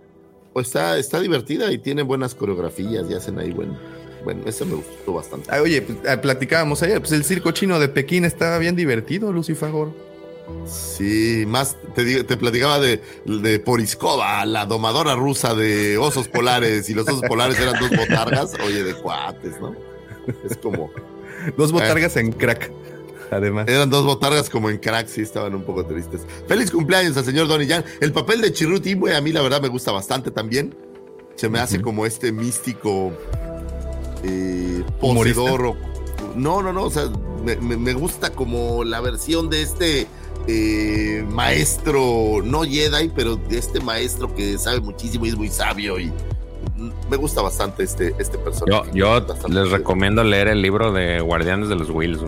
Pues está, está divertida y tiene buenas coreografías y hacen ahí bueno. Bueno, esa me gustó bastante. Ah, oye, pues, ah, platicábamos ayer, pues el circo chino de Pekín estaba bien divertido, Lucifagor. Sí, más te, digo- te platicaba de, de Poriskova, la domadora rusa de osos polares, y los osos polares eran dos botargas, oye, de cuates, ¿no? Es como. Dos botargas en crack, además. Eran dos botargas como en crack, sí, estaban un poco tristes. Feliz cumpleaños al señor Donnie Jan. El papel de Chirrut Imwe a mí la verdad me gusta bastante también. Se me hace como este místico eh, poseedor. o- No, no, no, o sea, me, me- me gusta como la versión de este eh, maestro, no Jedi, pero de este maestro que sabe muchísimo y es muy sabio y me gusta bastante este, este Yo, personaje. yo les recomiendo leer el libro de Guardianes de los Wills.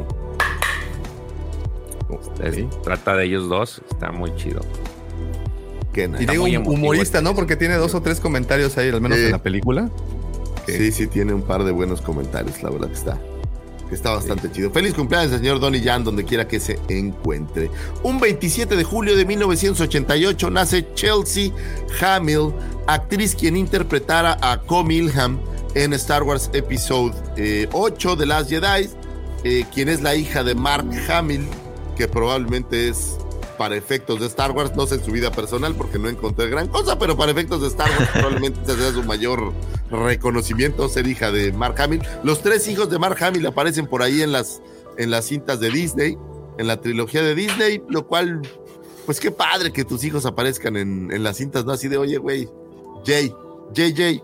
Es- Trata de ellos dos, está muy chido. Que Y nada. digo humorista, ¿no? Porque tiene dos o tres comentarios ahí, al menos en la película. Sí, sí, tiene un par de buenos comentarios, la verdad que está. Que está bastante chido. Feliz cumpleaños al señor Donnie Jan, donde quiera que se encuentre. Un 27 de julio de 1988 nace Chelsea Hamill, actriz quien interpretara a Co Milham en Star Wars Episode eh, 8 de Last Jedi, eh, quien es la hija de Mark Hamill, que probablemente es para efectos de Star Wars, no sé en su vida personal porque no encontré gran cosa, pero para efectos de Star Wars probablemente sea su mayor reconocimiento, ser hija de Mark Hamill. Los tres hijos de Mark Hamill aparecen por ahí en las, en las cintas de Disney, en la trilogía de Disney, lo cual, pues qué padre que tus hijos aparezcan en, en las cintas, ¿no? Así de, oye, güey, Jay, JJ,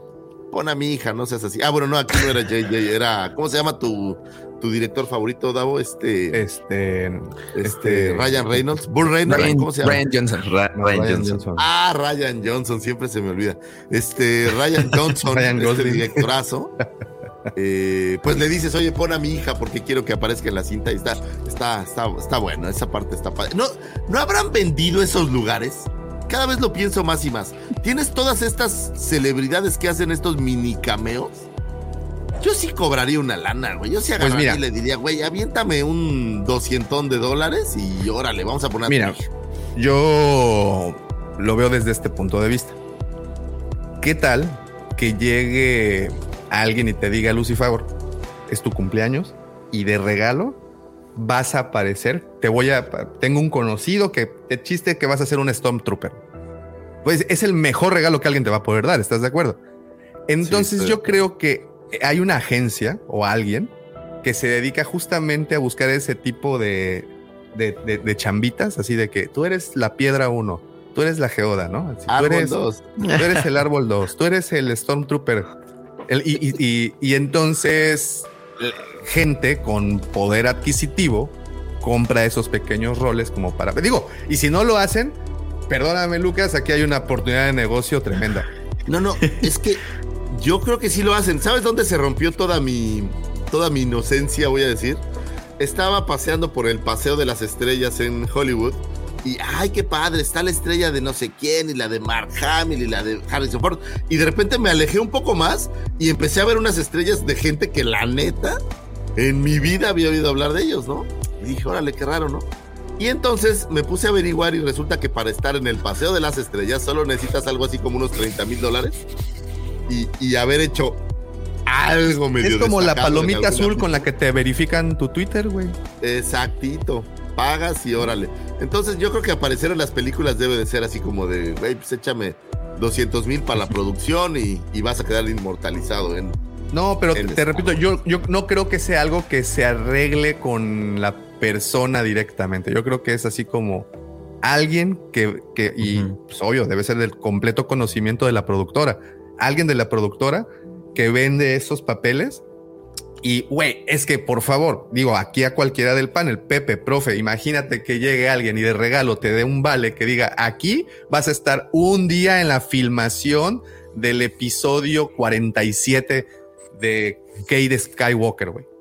pon a mi hija, no seas así. Ah, bueno, no, aquí no era JJ, era, ¿cómo se llama tu, tu director favorito, Davo? Este, Este, este, este- Ryan Reynolds, Bull Reynolds, Ryan, ¿cómo se llama? Ryan Johnson. Ra- no, Ryan Ryan Johnson. Johnson. Ah, Ryan Johnson, siempre se me olvida. Este, Ryan Johnson, Ryan este directorazo. eh, pues le dices, oye, pon a mi hija porque quiero que aparezca en la cinta y está, está, está, está bueno, esa parte está padre. ¿No, ¿No habrán vendido esos lugares? Cada vez lo pienso más y más. Tienes todas estas celebridades que hacen estos mini cameos. Yo sí cobraría una lana, güey. Yo sí agarraría Pues mira. y le diría, güey, aviéntame un doscientón de dólares y órale, vamos a poner Mira, yo lo veo desde este punto de vista. ¿Qué tal que llegue alguien y te diga, Lucy Favor, es tu cumpleaños y de regalo vas a aparecer? Te voy a. Tengo un conocido que te chiste que vas a ser un Stormtrooper. Pues es el mejor regalo que alguien te va a poder dar, ¿estás de acuerdo? Entonces yo creo que hay una agencia o alguien que se dedica justamente a buscar ese tipo de, de, de- de chambitas, así de que tú eres la piedra uno, tú eres la geoda, ¿no? Así, tú, Árbol eres, dos. tú eres el árbol 2, tú eres el Stormtrooper. El- y, y- y- y entonces eh, gente con poder adquisitivo compra esos pequeños roles como para... Digo, y si no lo hacen, perdóname Lucas, aquí hay una oportunidad de negocio tremenda. No, no, es que yo creo que sí lo hacen. ¿Sabes dónde se rompió toda mi, toda mi inocencia, voy a decir? estaba paseando por el Paseo de las Estrellas en Hollywood y ay, qué padre, está la estrella de no sé quién y la de Mark Hamill y la de Harrison Ford. Y de repente me alejé un poco más y empecé a ver unas estrellas de gente que la neta en mi vida había oído hablar de ellos, ¿no? Y dije, órale, qué raro, ¿no? Y entonces me puse a averiguar y resulta que para estar en el Paseo de las Estrellas solo necesitas algo así como unos 30 mil dólares y, y haber hecho algo medio Es como la palomita azul con la que te verifican tu Twitter, güey. Exactito. Pagas y órale. Entonces yo creo que aparecer en las películas debe de ser así como de, güey, pues échame 200 mil para la producción y, y vas a quedar inmortalizado en... No, pero en te repito, yo, yo no creo que sea algo que se arregle con la persona directamente. Yo creo que es así como alguien que, que y pues, obvio, debe ser del completo conocimiento de la productora. Alguien de la productora que vende esos papeles. Y, güey, es que por favor, digo, aquí a cualquiera del panel, Pepe, profe, imagínate que llegue alguien y de regalo te dé un vale que diga, aquí vas a estar un día en la filmación del episodio 47 de Kate Skywalker, güey.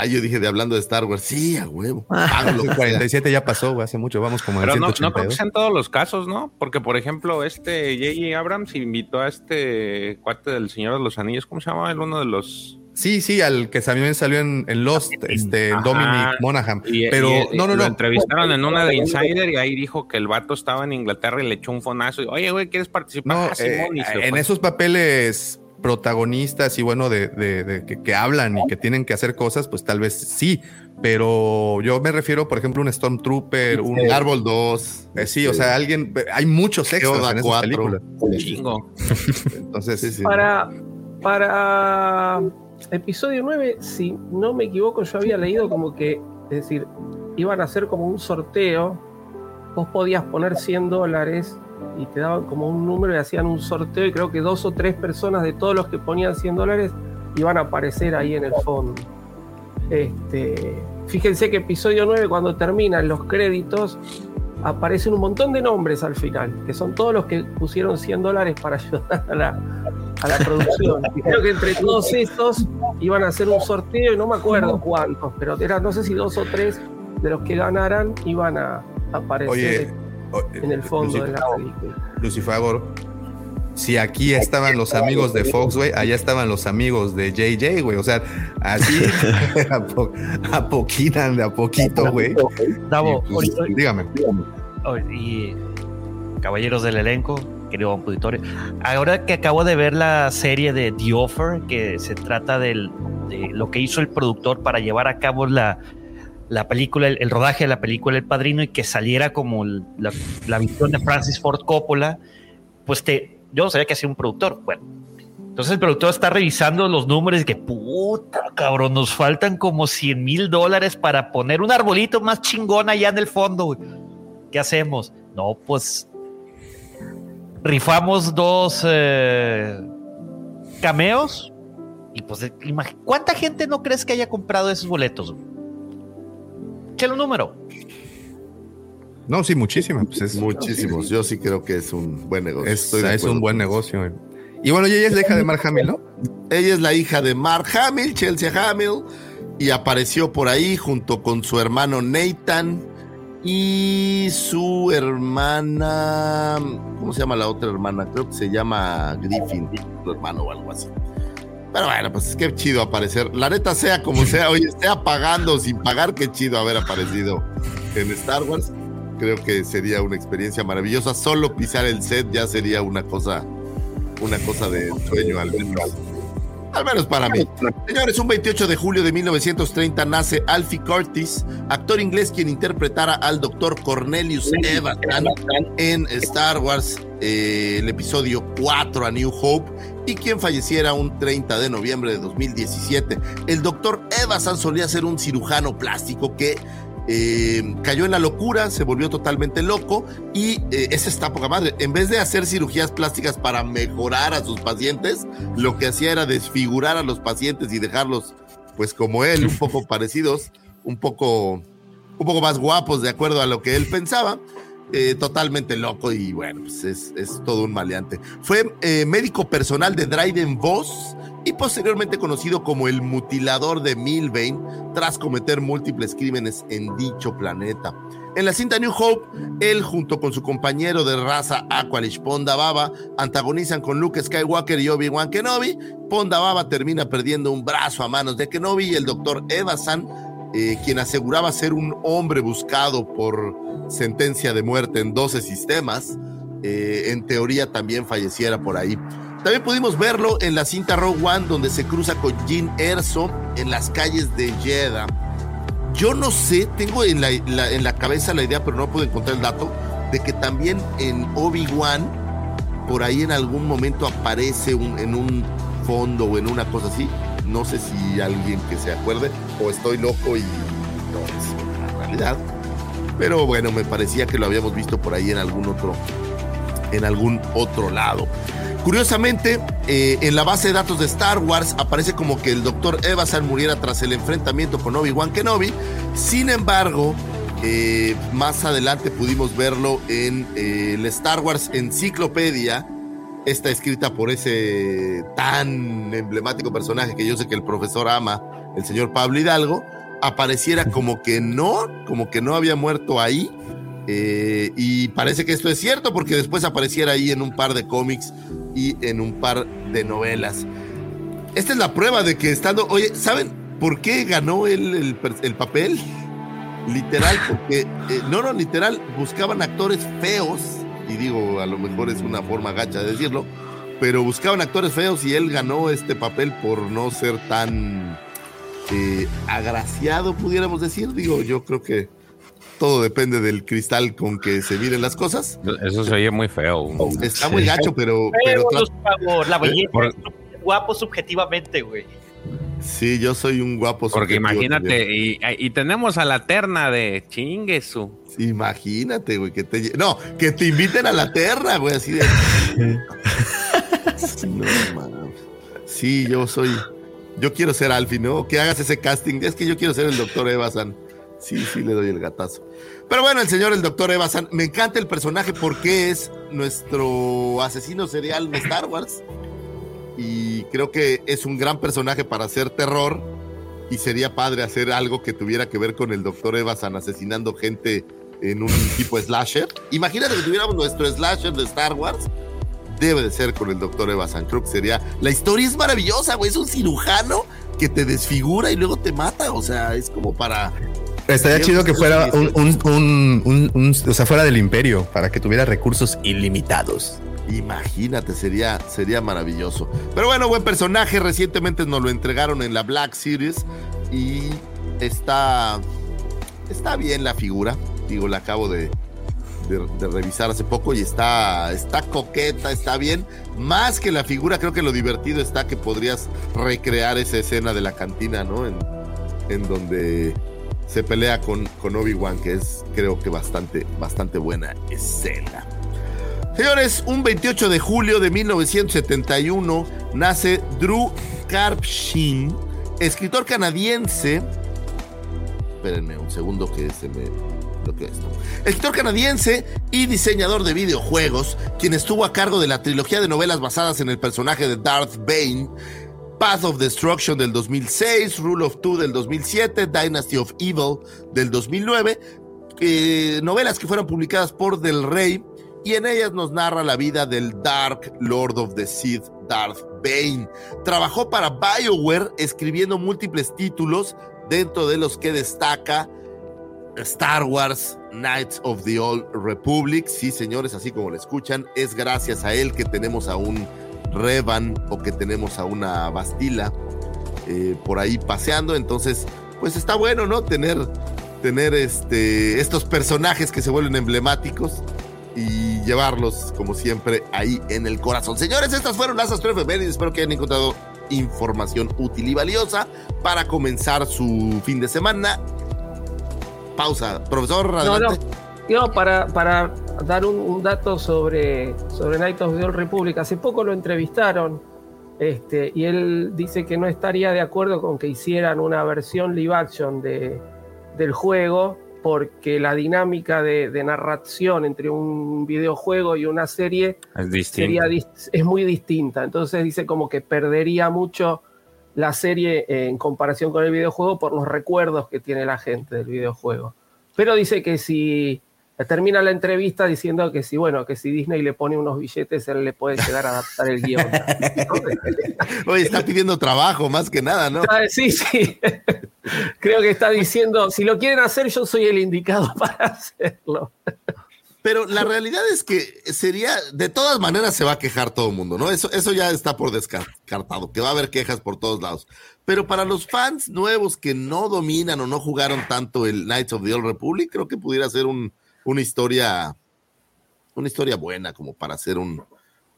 Ah, yo dije de hablando de Star Wars. Sí, a huevo. Ah, el 47 ya pasó, güey, hace mucho, vamos como en Pero el no, no creo que 182. sean todos los casos, ¿no? Porque, por ejemplo, este J.J. Abrams invitó a este cuate del Señor de los Anillos, ¿cómo se llama? El uno de los... Sí, sí, al que también salió en, en Lost, este, Ajá. Dominic Monaghan. Y- pero y- no, no, Lo no. entrevistaron en una de Insider y ahí dijo que el vato estaba en Inglaterra y le echó un fonazo. Y, Oye, güey, ¿quieres participar? No, Ah, Simón, eh, en esos papeles protagonistas y bueno, de, de- de que, que hablan y que tienen que hacer cosas, pues tal vez sí. Pero yo me refiero, por ejemplo, a un Stormtrooper, un Árbol 2. Eh, sí, o sea, alguien, hay muchos extras en esas 4. películas. Chingo. Entonces, Para, para episodio 9, si no me equivoco, yo había leído como que, es decir, iban a hacer como un sorteo. Vos podías poner 100 dólares y te daban como un número y hacían un sorteo y creo que dos o tres personas de todos los que ponían 100 dólares iban a aparecer ahí en el fondo. Este, fíjense que episodio 9 cuando terminan los créditos aparecen un montón de nombres al final, que son todos los que pusieron 100 dólares para ayudar a la, a la producción. Y creo que entre todos estos iban a hacer un sorteo y no me acuerdo cuántos, pero eran no sé si dos o tres de los que ganaran iban a aparecer Oye, o- en el fondo de la película. Lucifagor, si aquí estaban los amigos de Fox, güey, allá estaban los amigos de JJ, güey. O sea, así a, po- a poquita, de a poquito, güey. Davo, Y, pues, dígame. Oh, Y caballeros del elenco, querido auditorio, ahora que acabo de ver la serie de The Offer, que se trata del- de lo que hizo el productor para llevar a cabo la, la película, el, rodaje de la película El Padrino y que saliera como la, visión de Francis Ford Coppola, pues te, yo no sabía que hacía un productor. Bueno, entonces el productor está revisando los números que puta, cabrón, nos faltan como 100 mil dólares para poner un arbolito más chingón allá en el fondo. güey. ¿Qué hacemos? No, pues rifamos dos eh, cameos y pues ¿cuánta gente no crees que haya comprado esos boletos? Un número. No, sí, muchísimas. Pues es, Muchísimos. Yo sí creo que es un buen negocio. es, Estoy de es un buen negocio. Y bueno, y ella es la hija de Mark Hamill, ¿no? Ella es la hija de Mark Hamill, Chelsea Hamill, y apareció por ahí junto con su hermano Nathan y su hermana. ¿Cómo se llama la otra hermana? Creo que se llama Griffin, su hermano o algo así. Pero bueno, pues qué chido aparecer. La neta, sea como sea, oye, esté pagando sin pagar, qué chido haber aparecido en Star Wars. Creo que sería una experiencia maravillosa. Solo pisar el set ya sería una cosa, una cosa de sueño al menos. Al menos para mí. Señores, un 28 de julio de 1930 nace Alfie Curtis, actor inglés quien interpretara al doctor Cornelius Evans en Star Wars, eh, el episodio 4 a New Hope, y quien falleciera un 30 de noviembre de 2017. El doctor Evans solía ser un cirujano plástico que eh, cayó en la locura, se volvió totalmente loco y eh, esa está poca madre. En vez de hacer cirugías plásticas para mejorar a sus pacientes, lo que hacía era desfigurar a los pacientes y dejarlos, pues como él, un poco parecidos, un poco, un poco más guapos de acuerdo a lo que él pensaba. Eh, totalmente loco y bueno, pues es, todo un maleante. Fue eh, médico personal de Dryden Voss y posteriormente conocido como el mutilador de Milbane tras cometer múltiples crímenes en dicho planeta. En la cinta New Hope, él junto con su compañero de raza Aqualish Ponda Baba antagonizan con Luke Skywalker y Obi-Wan Kenobi. Ponda Baba termina perdiendo un brazo a manos de Kenobi y el doctor Evasan, eh, quien aseguraba ser un hombre buscado por sentencia de muerte en 12 sistemas, eh, en teoría también falleciera por ahí. También pudimos verlo en la cinta Rogue One, donde se cruza con Jin Erso en las calles de Jeddah. Yo no sé, tengo en la, en la cabeza la idea, pero no puedo encontrar el dato, de que también en Obi-Wan, por ahí en algún momento aparece en un fondo o en una cosa así. No sé si alguien que se acuerde, o estoy loco y no es una realidad. Pero bueno, me parecía que lo habíamos visto por ahí en algún otro, en algún otro lado. Curiosamente, eh, en la base de datos de Star Wars aparece como que el Dr. Evasan muriera tras el enfrentamiento con Obi-Wan Kenobi. Sin embargo, eh, más adelante pudimos verlo en eh, el Star Wars Enciclopedia. Está escrita por ese tan emblemático personaje que yo sé que el profesor ama, el señor Pablo Hidalgo. Apareciera como que no, como que no había muerto ahí. Eh, y parece que esto es cierto porque después apareciera ahí en un par de cómics y en un par de novelas. Esta es la prueba de que estando, oye, ¿saben por qué ganó él el, el papel? Literal, porque, eh, no, no, literal, buscaban actores feos, y digo, a lo mejor es una forma gacha de decirlo, pero buscaban actores feos y él ganó este papel por no ser tan eh, agraciado, pudiéramos decir. Digo, yo creo que todo depende del cristal con que se miren las cosas. Eso se oye muy feo. Está muy gacho, pero, pero por favor, la belleza Por- es guapo subjetivamente, güey. Sí, yo soy un guapo. Porque imagínate, y, y tenemos a la terna de chinguesu. Imagínate, güey, que te no, que te inviten a la terna, güey, así de. no. Sí, yo soy. Yo quiero ser Alfie, ¿no? Que hagas ese casting. Es que yo quiero ser el doctor Evasan. Sí, sí, le doy el gatazo. Pero bueno, el señor, el doctor Evasan, me encanta el personaje porque es nuestro asesino serial de Star Wars. Y creo que es un gran personaje para hacer terror. Y sería padre hacer algo que tuviera que ver con el doctor Evasan asesinando gente en un tipo slasher. Imagínate que tuviéramos nuestro slasher de Star Wars. Debe de ser con el doctor Evasan. Creo que sería. La historia es maravillosa, güey. Es un cirujano que te desfigura y luego te mata. O sea, es como para. Estaría chido que fuera un, un- un- un- un- o sea, fuera del imperio, para que tuviera recursos ilimitados. Imagínate, sería, sería maravilloso. Pero bueno, buen personaje. Recientemente nos lo entregaron en la Black Series y está, está bien la figura. Digo, la acabo de, revisar hace poco y está, está coqueta, está bien. Más que la figura, creo que lo divertido está que podrías recrear esa escena de la cantina, ¿no? En, en donde se pelea con, con Obi-Wan, que es creo que bastante, bastante buena escena. Señores, un 28 de julio de 1971 nace Drew Karpshin, escritor canadiense. Espérenme un segundo que se me bloqueó esto. Escritor canadiense y diseñador de videojuegos, quien estuvo a cargo de la trilogía de novelas basadas en el personaje de Darth Bane, Path of Destruction del 2006, Rule of Two del 2007, Dynasty of Evil del 2009, eh, novelas que fueron publicadas por Del Rey y en ellas nos narra la vida del Dark Lord of the Sith, Darth Bane. Trabajó para BioWare escribiendo múltiples títulos, dentro de los que destaca Star Wars Knights of the Old Republic. Sí, señores, así como lo escuchan, es gracias a él que tenemos a un Revan o que tenemos a una Bastila eh, por ahí paseando. Entonces, pues está bueno, ¿no? Tener, tener este, estos personajes que se vuelven emblemáticos y llevarlos, como siempre, ahí en el corazón. Señores, estas fueron las astroefemérides. Espero que hayan encontrado información útil y valiosa para comenzar su fin de semana. Pausa. Profesor, No, adelante. no, no, para, para dar un, un dato sobre, sobre Night of the Old Republic, hace poco lo entrevistaron este, y él dice que no estaría de acuerdo con que hicieran una versión live action de, del juego porque la dinámica de, de narración entre un videojuego y una serie Es sería es muy distinta. Entonces dice como que perdería mucho la serie en comparación con el videojuego por los recuerdos que tiene la gente del videojuego. Pero dice que si termina la entrevista diciendo que si bueno, que si Disney le pone unos billetes, él le puede llegar a adaptar el guion. Oye, está pidiendo trabajo más que nada, ¿no? Ah, Sí, sí. Creo que está diciendo, si lo quieren hacer, yo soy el indicado para hacerlo. Pero la realidad es que sería, de todas maneras se va a quejar todo el mundo, ¿no? Eso, eso ya está por descartado, que va a haber quejas por todos lados. Pero para los fans nuevos que no dominan o no jugaron tanto el Knights of the Old Republic, creo que pudiera ser un, una historia, una historia buena como para hacer un,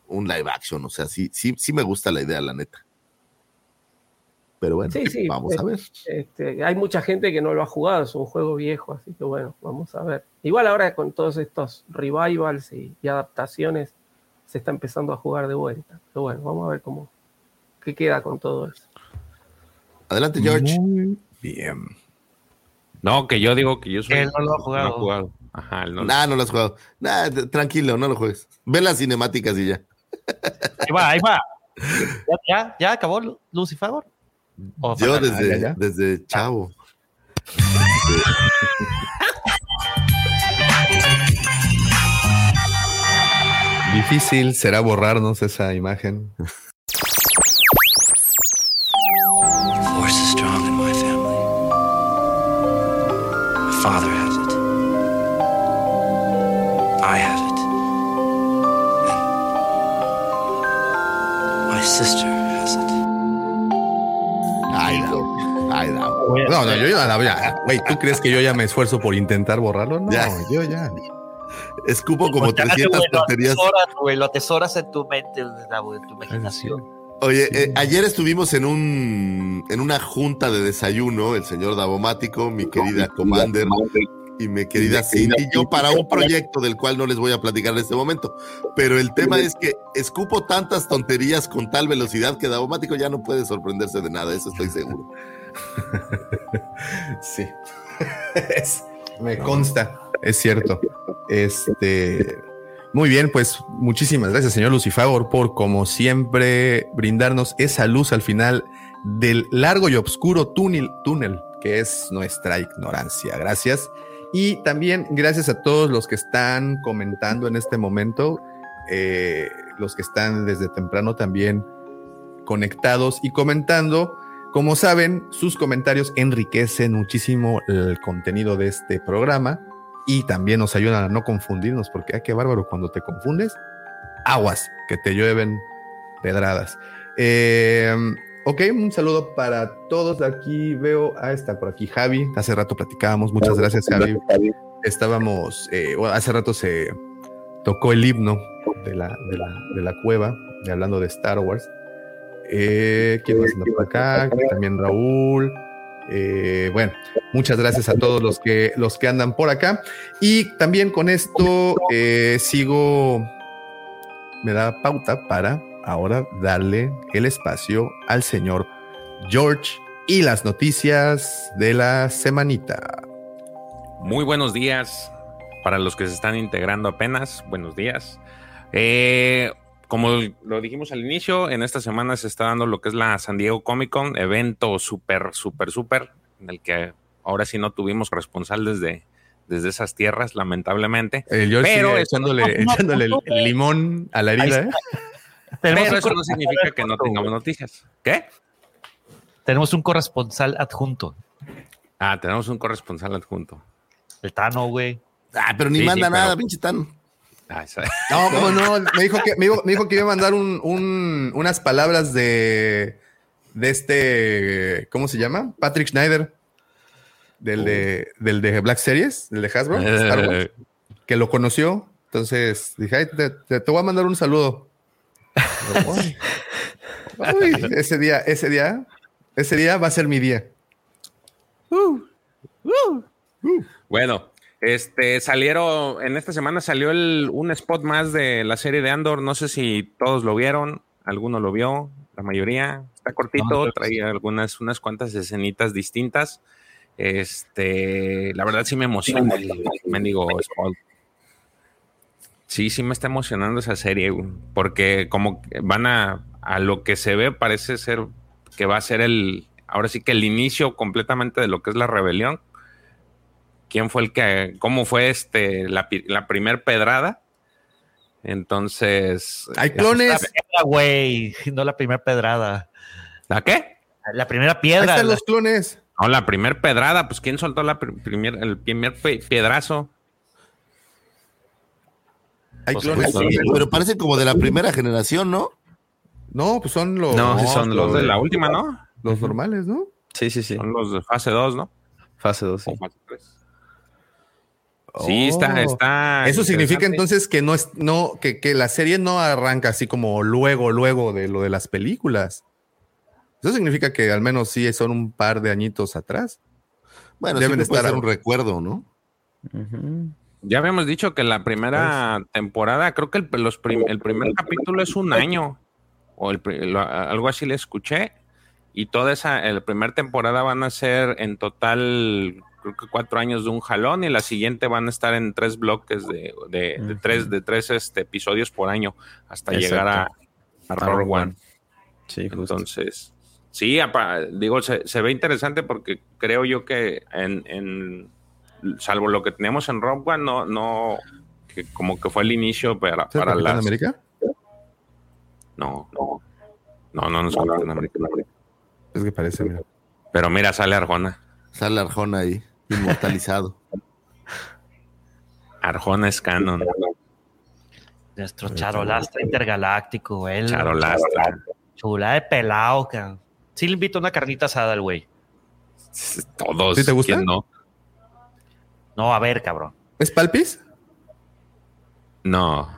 un live action. O sea, sí, sí, sí me gusta la idea, la neta. Pero bueno, Sí, sí. vamos a ver. Este, hay mucha gente que no lo ha jugado, es un juego viejo, así que bueno, vamos a ver. Igual ahora con todos estos revivals y, y adaptaciones se está empezando a jugar de vuelta. Pero bueno, vamos a ver cómo qué queda con todo eso. Adelante, George. bien. No, que yo digo que yo soy. Él no lo ha jugado. Ajá, no Nah, no lo has jugado. Nah, tranquilo, no lo juegues. Ve las cinemáticas y ya. Ahí va, ahí va. ¿Ya, ya, ya acabó Lu- Lucifer? ¿O Yo desde, ya, ya. desde chavo. Difícil será borrarnos esa imagen. Force is strong in my family. My father no. No, yo ya. Güey, ¿tú crees que yo ya me esfuerzo por intentar borrarlo? No, Ya. yo ya. Escupo como Pues ya, 300 güey, lo tonterías. atesoras, lo atesoras en tu mente, Gabo, en tu imaginación. Oye, eh, ayer estuvimos en un en una junta de desayuno, el señor Davomático, mi querida Commander y mi querida Cindy, y yo para un proyecto del cual no les voy a platicar en este momento. Pero el tema es que escupo tantas tonterías con tal velocidad que Davomático ya no puede sorprenderse de nada, eso estoy seguro. Sí. Es- me consta, es cierto. Este. Muy bien, pues muchísimas gracias, señor Lucifagor, por como siempre brindarnos esa luz al final del largo y oscuro túnel, túnel que es nuestra ignorancia. Gracias. Y también gracias a todos los que están comentando en este momento, eh, los que están desde temprano también conectados y comentando. Como saben, sus comentarios enriquecen muchísimo el contenido de este programa y también nos ayudan a no confundirnos, porque, ay, qué bárbaro, cuando te confundes, aguas, que te llueven pedradas. Eh, ok, un saludo para todos. Aquí veo, ah, está por aquí Javi. Hace rato platicábamos, muchas gracias, Javi. Estábamos, eh, hace rato se tocó el himno de la, de la, de la cueva, hablando de Star Wars. Eh, ¿Quién más anda por acá? También Raúl. Eh, bueno, muchas gracias a todos los que, los que andan por acá. Y también con esto eh, sigo, me da pauta para ahora darle el espacio al señor George y las noticias de la semanita. Muy buenos días para los que se están integrando apenas. Buenos días. Eh, como lo dijimos al inicio, en esta semana se está dando lo que es la San Diego Comic Con, evento súper, súper, súper, en el que ahora sí no tuvimos responsable desde, desde esas tierras, lamentablemente. El George Pero echándole, echándole el, el limón a la herida. ¿eh? Pero eso no corresponsal significa que no tengamos noticias. ¿Qué? Tenemos un corresponsal adjunto. Ah, tenemos un corresponsal adjunto. El Tano, güey. Ah, pero ni Sí, sí, manda pero- nada, pinche tan. Ah, esa- No, cómo no, me dijo que, me dijo, me dijo que iba a mandar un, un- unas palabras de, de este, ¿cómo se llama? Patrick Schneider, del de, del de Black Series, del de Hasbro, Star Wars, que lo conoció. Entonces dije, "Ay, te, te- te voy a mandar un saludo. Uy, uy, ese día, ese día, ese día va a ser mi día. Bueno, este salieron, en esta semana salió el, un spot más de la serie de Andor. No sé si todos lo vieron, alguno lo vio, la mayoría. Está cortito, trae algunas, unas cuantas escenitas distintas. Este, la verdad sí me emociona el mendigo. Sí, sí me está emocionando esa serie, porque como van a, a lo que se ve, parece ser que va a ser el, ahora sí que el inicio completamente de lo que es la rebelión. ¿Quién fue el que, cómo fue este, la, la primer pedrada? Entonces. Hay clones. güey, no la primera pedrada. ¿La qué? La primera Ahí piedra. están la- los clones. No, la primer pedrada, pues ¿quién soltó la pr- primer, el primer piedrazo? Hay Pues, clones. pues, Pero parecen como de la primera generación, ¿no? No, pues son los. No, sí son Los los de la última, ¿no? Los normales, ¿no? Sí, sí, sí. Son los de fase 2, ¿no? Fase 2, sí. O fase 3. Sí, Oh. está, está. Eso significa entonces que no es, no, que, que la serie no arranca así como luego, luego de lo de las películas. Eso significa que al menos sí son un par de añitos atrás. Bueno, Deben estar ser un recuerdo, ¿no? Ya habíamos dicho que la primera Pues temporada, creo que el, los prim- el primer capítulo es un año, o el lo- algo así le escuché, y toda esa, la primera temporada van a ser en total, creo que cuatro años de un jalón, y la siguiente van a estar en tres bloques de, de- de tres, de tres este, episodios por año, hasta Exacto. llegar a, a A Rogue Rogue One. One. Sí, justo. Entonces, sí, apa- digo, se, se ve interesante porque creo yo que en, en- salvo lo que teníamos en Rogue One, no, no, que como que fue el inicio para, ¿Es el para las... América? No, no, no, no, no es Capitán América. Es que parece, mira. Pero mira, sale Arjona. Sale Arjona ahí, inmortalizado. Arjona es canon. Nuestro charolastra intergaláctico, güey. el- Charolastra. Chula de pelado, cabrón. Sí le invito a una carnita asada al güey. Todos. ¿Sí te gusta? ¿quién no? No, a ver, cabrón. ¿Es Palpis? No,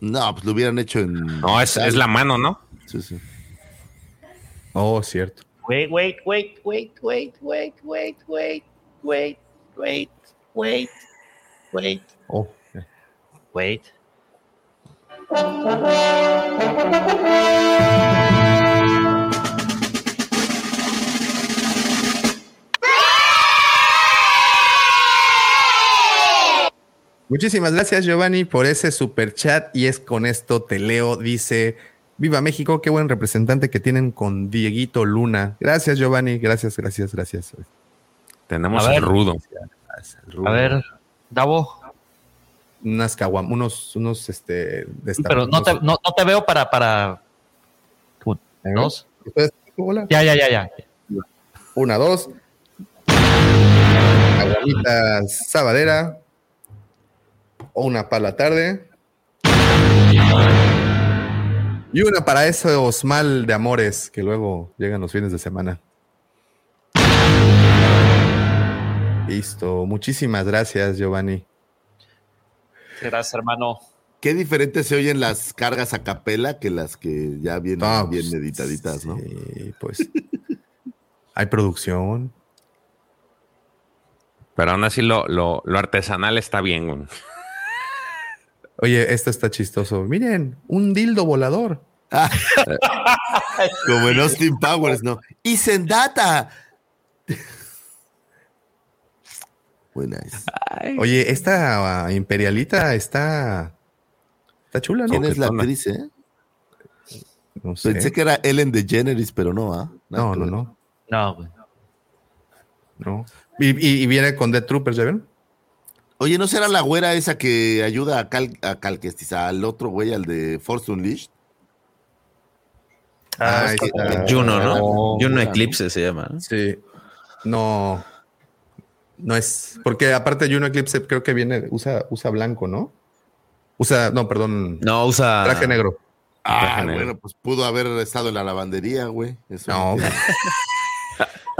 No, pues lo hubieran hecho en. no, es, es la mano, ¿no? Sí, sí. Oh, cierto. Wait, wait, wait, wait, wait, wait, wait, wait, wait, wait, wait, wait, Oh. wait. Muchísimas gracias, Giovanni, por ese super chat. Y es con esto te leo. Dice: Viva México, qué buen representante que tienen con Dieguito Luna. Gracias, Giovanni. Gracias, gracias, gracias. Tenemos A ver. el rudo. A ver, Davo. Unas caguam, unos, unos, este. Pero no te, no, no te veo para, para. ¿Eh? Dos. Ya, ya, ya, ya. Una, dos. Aguamita sabadera. O una para la tarde. Y una para esos mal de amores que luego llegan los fines de semana. Listo. Muchísimas gracias, Giovanni. Gracias, hermano. Qué diferente se oyen las cargas a capela que las que ya vienen Ah, bien pues, editaditas, ¿no? Sí, pues. Hay producción. Pero aún así lo, lo, lo artesanal está bien. güey. Oye, esto está chistoso. Miren, un dildo volador. Como en Austin Powers, ¿no? Y Zendata. Buenas. Oye, esta ah, imperialita está. Está chula, ¿no? ¿Quién es la actriz, eh? No sé. Pensé que era Ellen DeGeneres, pero no, ¿ah? No, no, no. No, güey. no. Y, y- y viene con Death Troopers, ¿ya ven? Oye, ¿no será la güera esa que ayuda a Cal, a Cal Kestis, al otro güey, al de Force Unleashed? Ah, está- Juno, ¿no? Oh, Juno Eclipse se llama. ¿no? Sí. No. No es. Porque aparte Juno Eclipse creo que viene, usa, usa blanco, ¿no? Usa, no, perdón. No, usa. Traje negro. Ah, Traje negro. bueno, pues pudo haber estado en la lavandería, güey. Eso No.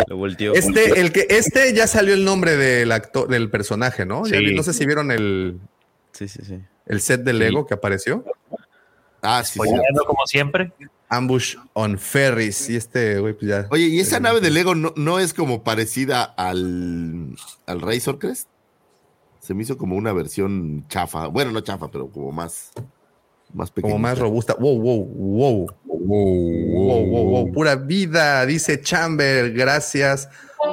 Lo volteó. Este, el que, este ya salió el nombre del actor, del personaje, ¿no? Sí. no sé si vieron el, Sí, sí, sí. el set de Lego que apareció. Ah, sí, como siempre. Ambush on Ferris. Y este, güey, pues ya. Oye, ¿y esa nave de Lego no, no es como parecida al, al Razor Crest? Se me hizo como una versión chafa. Bueno, no chafa, pero como más, más pequeña. Como más robusta. Wow, wow, wow. Wow, wow, wow. Pura vida, dice Chamber. Gracias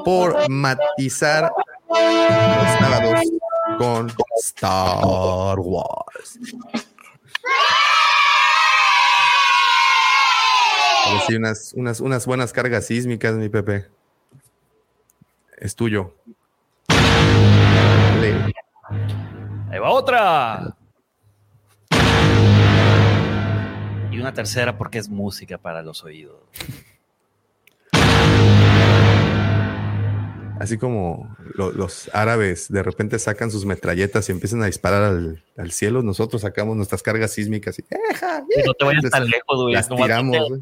por matizar los sábados con Star Wars. Si unas, unas, unas buenas cargas sísmicas, mi Pepe. Es tuyo. Dale. Ahí va otra. Y una tercera porque es música para los oídos. Así como lo- los árabes de repente sacan sus metralletas y empiezan a disparar al, al cielo, nosotros sacamos nuestras cargas sísmicas y ¡eja! Y no te vayas Les- tan lejos, güey. Las Nomás tiramos. vete güey.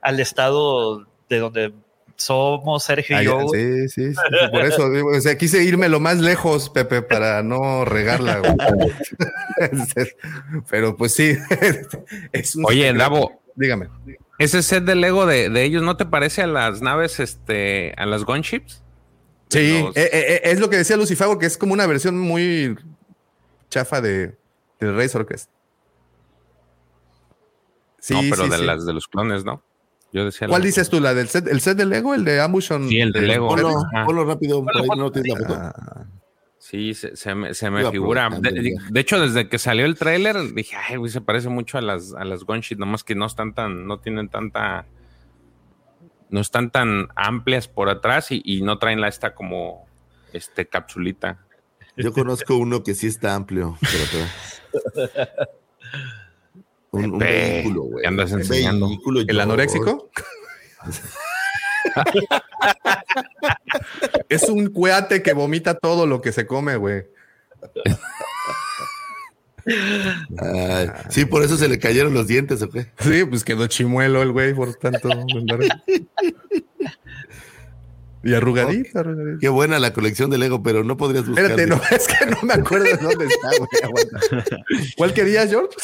Al estado de donde somos Sergio y yo. sí, sí, sí, Por eso, digo, o sea, quise irme lo más lejos, Pepe, para no regarla. güey. Pero pues sí. es un Oye, secreto. Davo. Dígame. Ese set de Lego de, de ellos, ¿no te parece a las naves, este, a las gunships? Sí, Los- eh, eh, eh, es lo que decía Lucifago, que es como una versión muy chafa de, del Razor Crest. Sí, no, pero sí, de sí. las de los clones, ¿no? Yo decía. ¿Cuál dices tú? ¿La del set, el set de Lego? ¿El de Ambush on- Sí, el de Lego. Ponlo, ponlo rápido, por ahí no tienes la foto. Ah, Sí, se, se me, se me figura. De, hecho, desde que salió el tráiler, dije, ay, güey, se parece mucho a las, a las gunships, nomás que no están tan, no tienen tanta, no están tan amplias por atrás y, y no traen la esta como, este, capsulita. Yo conozco uno que sí está amplio. Pero, pero- Un, vehículo, güey. ¿qué andas enseñando? vehículo, ¿El yo- anoréxico? es un cuate que vomita todo lo que se come, güey. Ay, sí, por eso se le cayeron los dientes, ¿o qué? Sí, pues quedó chimuelo el güey por tanto. y arrugadito, arrugadito. Qué buena la colección de Lego, pero no podrías buscar. Espérate, no, es que no me acuerdo de dónde está, güey. aguanta. ¿Cuál querías, George?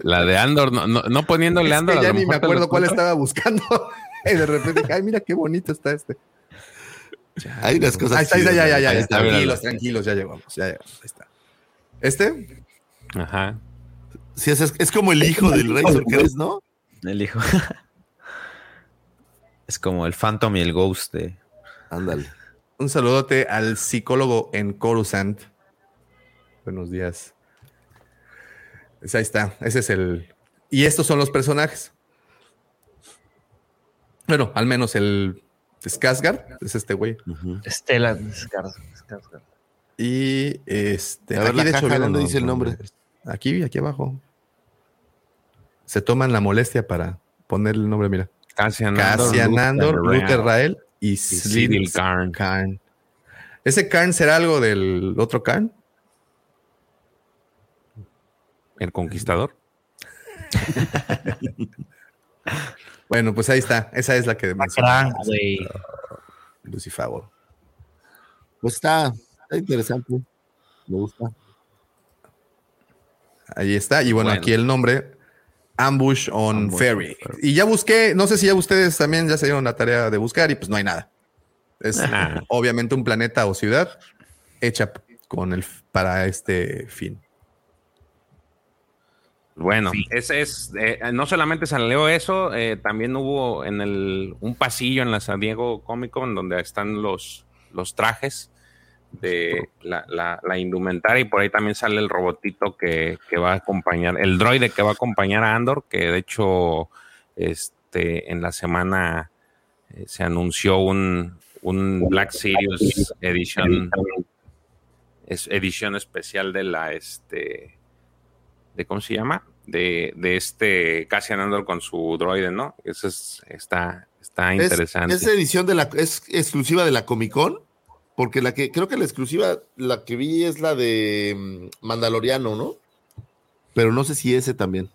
La de Andor, no, no, no poniéndole Es Andor. que a ya lo ni me acuerdo cuál estaba buscando. y de repente dije, ay, mira qué bonito está este. Hay unas cosas. Ahí está, ahí está, ya, ya, ya, Ahí está, Tranquilos, tranquilos, ya llegamos, ya llegamos. Ahí está. ¿Este? Ajá. Sí, es, es como el hijo del Razor Crest, ¿no? El hijo. es como el Phantom y el Ghost de. Ándale. Un saludote al psicólogo en Coruscant. Buenos días. Pues ahí está, ese es el. Y estos son los personajes. Bueno, al menos el Skarsgård es este güey. Stellan Skarsgård. Skarsgård. Y este. A ver, la de hecho, caja, ¿dónde dice el nombre? Aquí, aquí abajo. Se toman la molestia para poner el nombre, mira. Cassian Andor, Cassian Andor, Luther Rael y y Cyril Karn. Karn. ¿Ese Karn será algo del otro Karn? El conquistador. Bueno, pues ahí está. Esa es la que mencionaba. güey. Lucifago. Pues está, está interesante. Me gusta. Ahí está. Y bueno, Bueno. aquí el nombre. Ambush on Ambush Ferry. Ferry. Y ya busqué, no sé si ya ustedes también ya se dieron la tarea de buscar y pues no hay nada. Es obviamente un planeta o ciudad hecha con el para este fin. Bueno, ese es, eh, no solamente salió eso, eh, también hubo en el un pasillo en la San Diego Comic Con donde están los, los trajes de la, la- la indumentaria y por ahí también sale el robotito que, que va a acompañar, el droide que va a acompañar a Andor, que de hecho este, en la semana eh, se anunció un, un Black Series edición, es edición especial de la este de cómo se llama de, de este Cassian Andor con su droide, ¿no? Eso es, está, está Es- interesante. Es, edición de la, es exclusiva de la Comic Con, porque la que, creo que la exclusiva, la que vi es la de mm, Mandaloriano, ¿no? Pero no sé si ese también.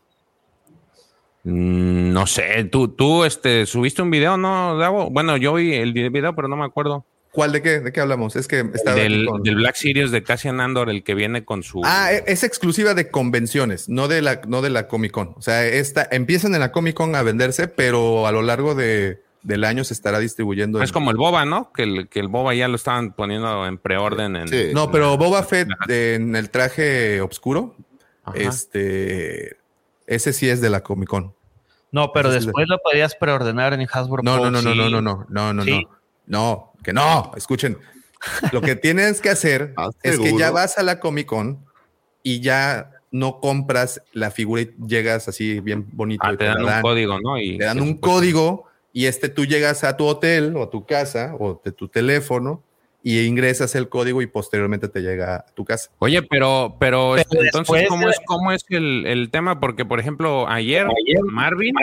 Mm, no sé, tú, tú este, subiste un video, ¿no, Davo? Bueno, yo vi el video, pero no me acuerdo. ¿Cuál de qué? ¿De qué hablamos? Es que Del, con- del Black Series de Cassian Andor, el que viene con su. Ah, e- es exclusiva de convenciones, no de la, no de la Comic Con. O sea, esta, empiezan en la Comic Con a venderse, pero a lo largo de, del año se estará distribuyendo. en- es como el Boba, ¿no? Que el, que el Boba ya lo estaban poniendo en preorden. En, Sí. No, pero Boba Fett de- en el traje oscuro, Ajá. este, ese sí es de la Comic Con. No, pero Ese es de- después lo podías preordenar en Hasbro. No, no, no, no, no, Sí. no, no, no, no, Sí. no. No, que no, escuchen. Lo que tienes que hacer es que ya vas a la Comic Con y ya no compras la figura y llegas así bien bonito. Ah, y te dan un código, ¿no? Y te dan un código y este tú llegas a tu hotel o a tu casa o de tu teléfono y ingresas el código y posteriormente te llega a tu casa. Oye, pero, pero, este, Pero entonces, ¿cómo de- es, cómo es el, el tema? Porque, por ejemplo, ayer, Marvin,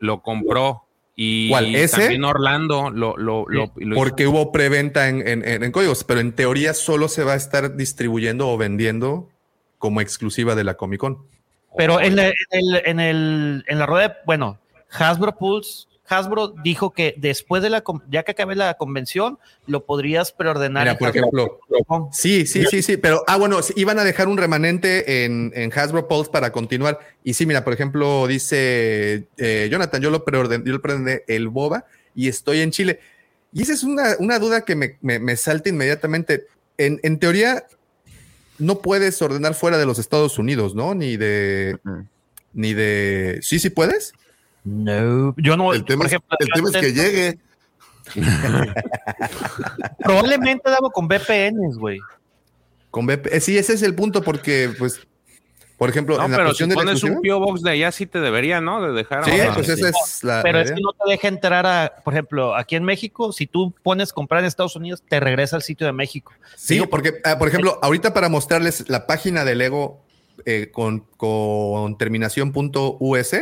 lo compró y ¿Cuál? ¿Ese? también Orlando lo, lo, lo- lo Porque hubo preventa en, en- en- en códigos, pero en teoría solo se va a estar distribuyendo o vendiendo como exclusiva de la Comic Con. Pero en, la- en el, en, el- en la rueda, de- bueno, Hasbro Pulse, Hasbro dijo que después de la, ya que acabe la convención, lo podrías preordenar. Mira, en por ejemplo, sí, sí, sí, sí, pero, ah, bueno, sí, iban a dejar un remanente en, en Hasbro Pulse para continuar. Y sí, mira, por ejemplo, dice eh, Jonathan, yo lo preordené, yo lo preordené el Boba y estoy en Chile. Y esa es una, una duda que me, me- me salta inmediatamente. En, en teoría, no puedes ordenar fuera de los Estados Unidos, ¿no? Ni de, ni de, sí, sí puedes. No, yo no. El tema, por es, ejemplo, el yo tema es que llegue. Probablemente daba con VPNs, güey. Con VP eh, sí, ese es el punto, porque, pues, por ejemplo, No, en la pero si de la pones un PO Box de allá, sí te debería, ¿no? De dejar. Sí, ahora. pues esa es la. Pero la es idea. que no te deja entrar a, por ejemplo, aquí en México, si tú pones comprar en Estados Unidos, te regresa al sitio de México. Sí, porque, ah, por ejemplo, ahorita para mostrarles la página de Lego eh, con, con terminación punto .us,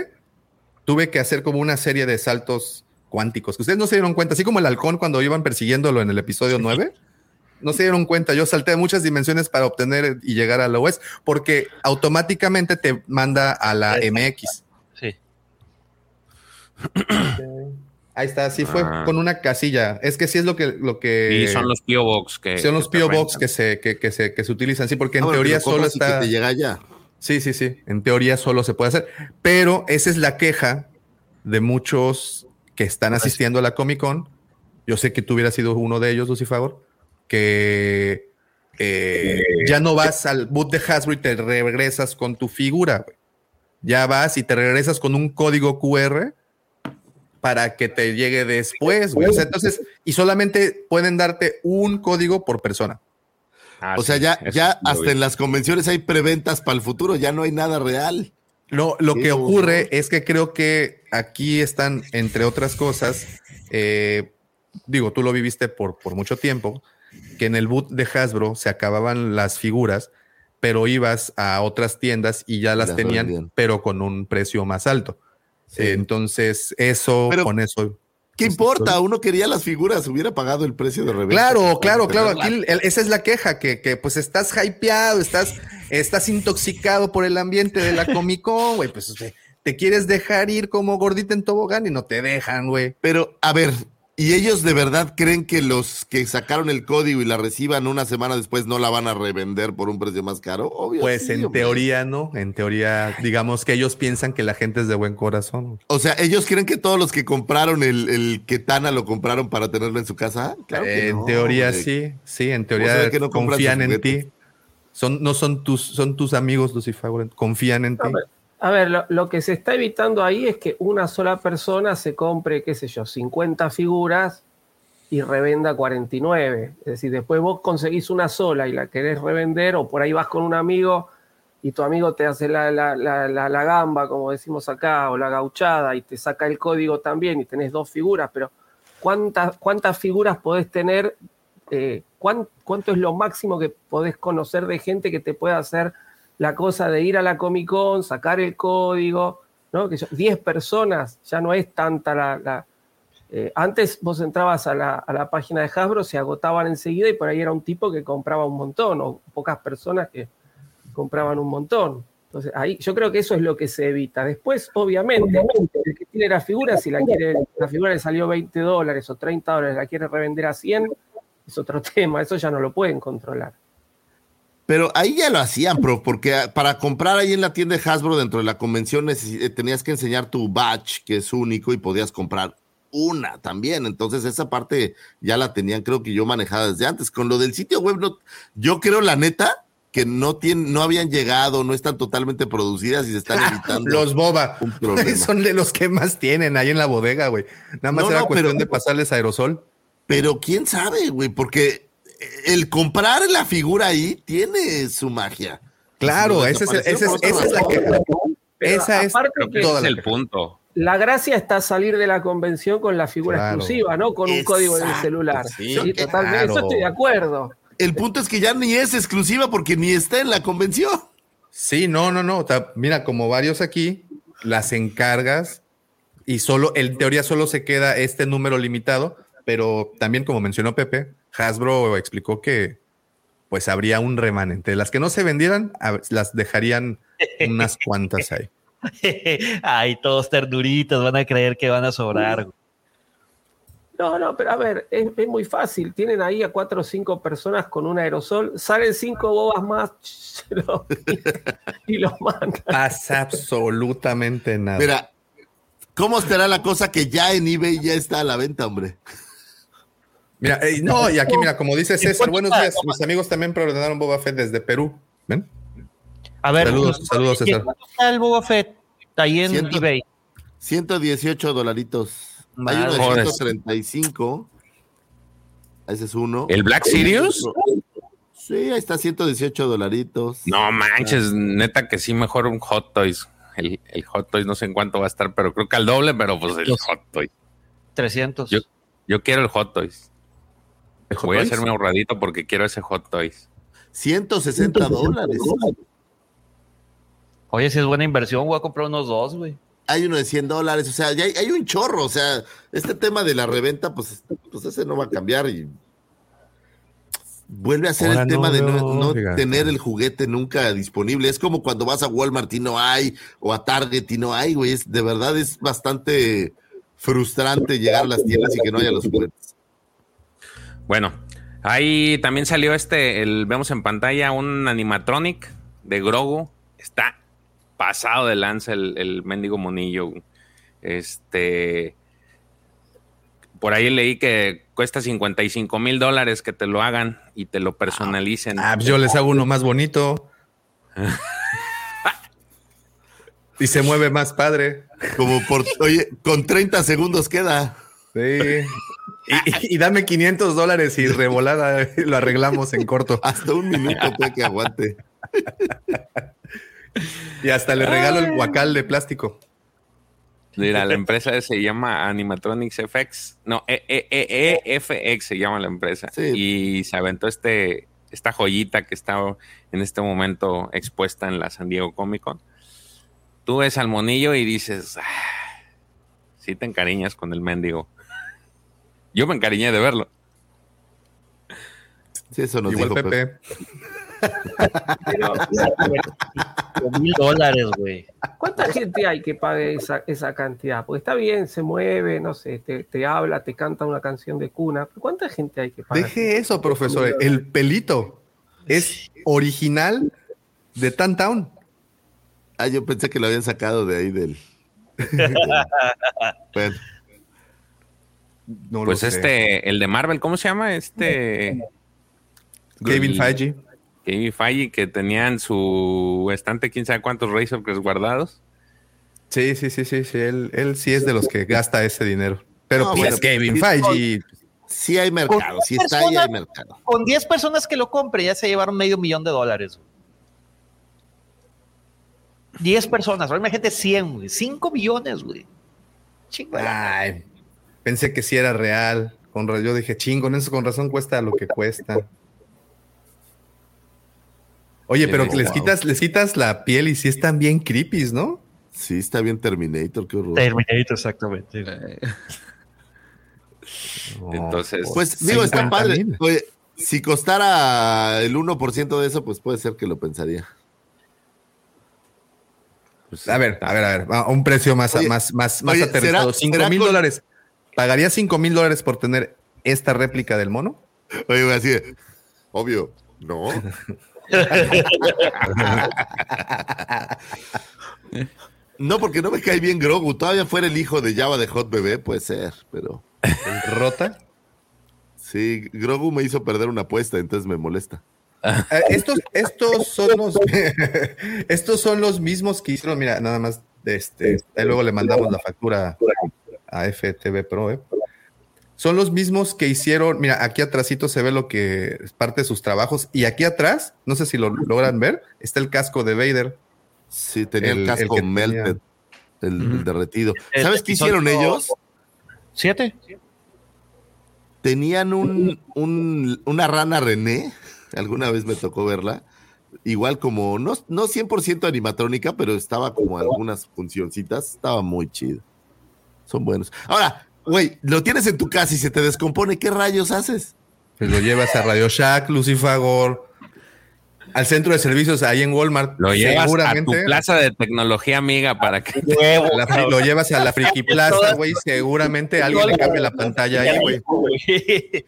tuve que hacer como una serie de saltos cuánticos, que ustedes no se dieron cuenta, así como el halcón cuando iban persiguiéndolo en el episodio 9. No se dieron cuenta, yo salté muchas dimensiones para obtener y llegar a la OS, porque automáticamente te manda a la MX. Sí. Ahí está, así fue, Ah. con una casilla. Es que sí es lo que... Lo que Y son los PO Box que. son los PO Box que se, que, que se, que se utilizan, sí, porque en Ah, bueno, teoría solo que está. te llega allá. Sí, sí, sí. En teoría solo se puede hacer. Pero esa es la queja de muchos que están asistiendo a la Comic Con. Yo sé que tú hubieras sido uno de ellos, Lucifagor, que eh, ya no vas al boot de Hasbro y te regresas con tu figura. Ya vas y te regresas con un código QR para que te llegue después. güey. O sea, entonces, y solamente pueden darte un código por persona. Ah, o sea, sí, ya, ya hasta vi. en las convenciones hay preventas para el futuro, ya no hay nada real. Lo, lo que ocurre es que creo que aquí están, entre otras cosas, eh, digo, tú lo viviste por, por mucho tiempo, que en el boot de Hasbro se acababan las figuras, pero ibas a otras tiendas y ya las Las tenían, pero con un precio más alto. Eh, entonces, eso, Pero, con eso. ¿Qué importa? Uno quería las figuras, hubiera pagado el precio de reventa. Claro, claro, claro. Aquí el- esa es la queja, que, que, pues estás hypeado, estás, estás intoxicado por el ambiente de la Comic Con, güey. Pues te, te quieres dejar ir como gordita en tobogán y no te dejan, güey. Pero, a ver, ¿y ellos de verdad creen que los que sacaron el código y la reciban una semana después no la van a revender por un precio más caro? Obvio. Pues sí, en hombre. teoría no, en teoría digamos que ellos piensan que la gente es de buen corazón. O sea, ¿ellos creen que todos los que compraron el, el Ketana lo compraron para tenerlo en su casa? Claro que en no, teoría hombre. sí, sí, en ¿Cómo teoría que no confían en ti. Son, no son tus, son tus amigos, Lucifer, confían en ti. A ver, lo, que se está evitando ahí es que una sola persona se compre, qué sé yo, 50 figuras y revenda 49. Es decir, después vos conseguís una sola y la querés revender, o por ahí vas con un amigo y tu amigo te hace la, la- la- la- gamba, como decimos acá, o la gauchada, y te saca el código también y tenés dos figuras, pero ¿cuántas, cuántas figuras podés tener? Eh, ¿cuán- ¿Cuánto es lo máximo que podés conocer de gente que te pueda hacer la cosa de ir a la Comic Con, sacar el código, ¿no? Que yo- 10 personas, ya no es tanta la... la- eh, antes vos entrabas a la, a la página de Hasbro, se agotaban enseguida y por ahí era un tipo que compraba un montón, o pocas personas que compraban un montón. Entonces, ahí yo creo que eso es lo que se evita. Después, obviamente, el que tiene la figura, si la quiere, la figura le salió 20 dólares o 30 dólares, la quiere revender a 100, es otro tema, eso ya no lo pueden controlar. Pero ahí ya lo hacían, pro, porque ah, para comprar ahí en la tienda de Hasbro dentro de la convención eh, tenías que enseñar tu badge, que es único, y podías comprar una también. Entonces esa parte ya la tenían, creo que yo manejada desde antes. Con lo del sitio web, no, yo creo la neta que no tienen, no habían llegado, no están totalmente producidas y se están evitando. Los boba son de los que más tienen ahí en la bodega, güey. Nada más No, era no, cuestión pero- de pasarles aerosol. Pero quién sabe, güey, porque el comprar la figura ahí tiene su magia. Claro, ese es, el- desapareció esa es, esa es la que. Pero Esa es que- toda es la el punto. La gracia está salir de la convención con la figura Claro. exclusiva, ¿no? Con un código en el celular. sí. Sí, totalmente. Claro. Eso estoy de acuerdo. El punto es que ya ni es exclusiva porque ni está en la convención. Sí, no, no, no. o sea, mira, como varios aquí, las encargas y solo, en teoría, solo se queda este número limitado, pero también, como mencionó Pepe, Hasbro explicó que pues habría un remanente. Las que no se vendieran, las dejarían unas cuantas ahí. Ay, todos ternuritos van a creer que van a sobrar. No, no, pero a ver, es, es muy fácil. Tienen ahí a cuatro o cinco personas con un aerosol, salen cinco bobas más lo- y los mandan. Pasa absolutamente nada. Mira, ¿cómo estará la cosa que ya en eBay ya está a la venta, hombre? Mira, eh, no, y aquí, mira, como dice ¿En César, buenos días. Mis amigos también preordenaron Boba Fett desde Perú. ¿Ven? A ver, Saludos, saludos, ¿y César. ¿Cuánto está el Boba Fett ahí en Ciento- eBay? 118 dolaritos. Hay uno de Madre. 135. Ese es uno. ¿El Black Sirius? Sí, ahí está 118 dolaritos. No manches, neta que sí, mejor un Hot Toys. El, el Hot Toys no sé en cuánto va a estar, pero creo que al doble, pero pues el Hot Toys. 300. Yo, yo quiero el Hot Toys. ¿El Hot Voy a hacerme ahorradito porque quiero ese Hot Toys. 160 dólares. Oye, si es buena inversión, voy a comprar unos dos, güey. Hay uno de 100 dólares. O sea, ya hay, hay un chorro. O sea, este tema de la reventa, pues, pues ese no va a cambiar y vuelve a ser Ahora el tema de no, tener el juguete nunca disponible. Es como cuando vas a Walmart y no hay, o a Target y no hay, güey. Es, de verdad es bastante frustrante llegar a las tiendas y que no haya los juguetes. Bueno, ahí también salió este, el, vemos en pantalla un animatronic de Grogu. Está pasado de lanza el, el mendigo monillo. Este, por ahí leí que cuesta 55 mil dólares que te lo hagan y te lo personalicen. Ah, pues yo les hago uno más bonito. y se mueve más padre. Como por, oye, con 30 segundos queda. Sí. Y, y dame 500 dólares y revolada lo arreglamos en corto. Hasta un minuto puede que aguante. Y hasta le regalo el guacal de plástico. Mira, la empresa se llama Animatronics FX. No, E- E- E- EFX se llama la empresa. Sí. Y se aventó este, esta joyita que está en este momento expuesta en la San Diego Comic Con. Tú ves al monillo y dices, "Ah, sí te encariñas con el mendigo. Yo me encariñé de verlo. Sí, eso nos Igual dijo Pepe. mil dólares, güey. ¿Cuánta gente hay que pague esa, esa cantidad? Porque está bien, se mueve, no sé, te, te habla, te canta una canción de cuna. pero ¿Cuánta gente hay que pagar? Deje eso, profesor. El pelito es original de Town. Ah, yo pensé que lo habían sacado de ahí del. Bueno, No lo Pues sé. este, el de Marvel, ¿cómo se llama? Este. Kevin Feige. Kevin Feige, que tenían su estante, quién sabe cuántos Razorcrest guardados. Sí, sí, sí, sí, sí. Él, él sí es de los que gasta ese dinero. Pero No, pues bueno, Kevin Feige. sí hay mercado, sí está ahí, hay mercado. Con 10 personas que lo compren, ya se llevaron medio millón de dólares. güey. 10 personas, ahora imagínate 100, güey. 5 millones, güey. Chingada. Ay, pensé que sí era real. Con yo dije, chingón, eso con razón cuesta lo que cuesta. Oye, pero les quitas, les quitas la piel y sí están bien creepy, ¿no? Sí, está bien Terminator, qué horror. Terminator, exactamente. Entonces, Pues digo, está 50 padre. Oye, si costara el 1% de eso, pues puede ser que lo pensaría. pues, A ver, a ver, a ver, a un precio más, Oye, más, más, más oye, aterrizado. ¿será- 5 será mil con- dólares. ¿Pagaría 5 mil dólares por tener esta réplica del mono? Oye, güey, así de, obvio, no. no, porque no me cae bien Grogu. Todavía fuera el hijo de Java de Hot Bebé, puede ser, pero. ¿El rota? Sí, Grogu me hizo perder una apuesta, entonces me molesta. Eh, estos, estos son los estos son los mismos que hicieron, mira, nada más este, ahí luego le mandamos la factura a FTV Pro, ¿eh? Son los mismos que hicieron, mira, aquí atrásito se ve lo que es parte de sus trabajos y aquí atrás, no sé si lo logran ver, está el casco de Vader. Sí, tenía el, El- casco el que melted, tenía. el, derretido. El ¿Sabes qué hicieron ellos? ¿Siete? Tenían un, un- una rana René, alguna vez me tocó verla, igual como, no, no 100% animatrónica, pero estaba como algunas funcioncitas, estaba muy chido. Son buenos. Ahora, güey, lo tienes en tu casa y se te descompone, ¿qué rayos haces? Pues lo llevas a Radio Shack, Lucifagor, al centro de servicios ahí en Walmart. Lo llevas a tu seguramente. plaza de tecnología amiga para que la lo llevas a la Friki Plaza, güey. Seguramente alguien le cambia la pantalla ahí, güey.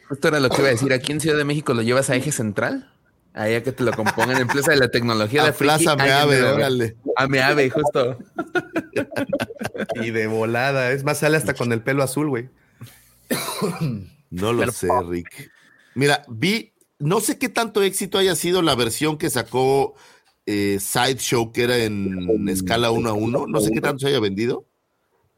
Justo era lo que iba a decir. Aquí en Ciudad de México lo llevas a Eje Central. Ahí a que te lo compongan en Plaza de la Tecnología. A de Friki, Plaza ahí Meave, órale. A Meave, justo. Y de volada. Es más, sale hasta con el pelo azul, güey. No lo sé, Rick. Mira, vi, no sé qué tanto éxito haya sido la versión que sacó eh, Sideshow, que era en escala 1 a 1. No sé qué tanto se haya vendido,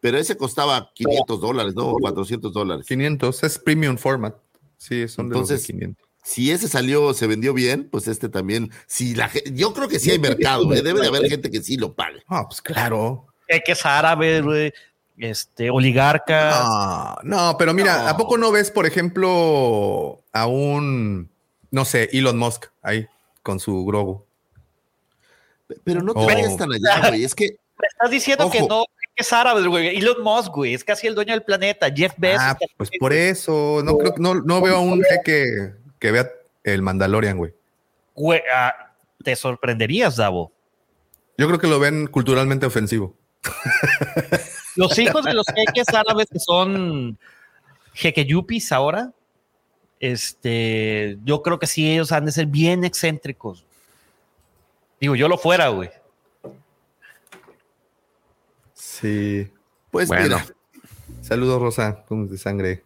pero ese costaba 500 dólares, ¿no? 400 dólares. 500, es premium format. Sí, son de los de Entonces, 500. Si ese salió, se vendió bien, pues este también. Si la, yo creo que sí hay mercado, ¿eh? debe de haber gente que sí lo pague. Ah, pues claro. Que es árabe, güey. Este, oligarcas. No, no, pero mira, ¿a poco no ves, por ejemplo, a un, no sé, Elon Musk ahí con su Grogu? Pero no te Oh. vayas tan allá, güey. Es que Me estás diciendo que no, que es árabe, güey. Elon Musk, güey. Es casi el dueño del planeta. Jeff Bezos. Ah, pues por eso. No creo, no, no veo a un jeque que vea el Mandalorian, güey. Güey, ah, te sorprenderías, Davo. Yo creo que lo ven culturalmente ofensivo. Los hijos de los jeques árabes que son jequeyupis ahora, este, yo creo que sí, ellos han de ser bien excéntricos. Digo, yo lo fuera, güey. Sí. Pues bueno. mira. Saludos, Rosa, como de sangre.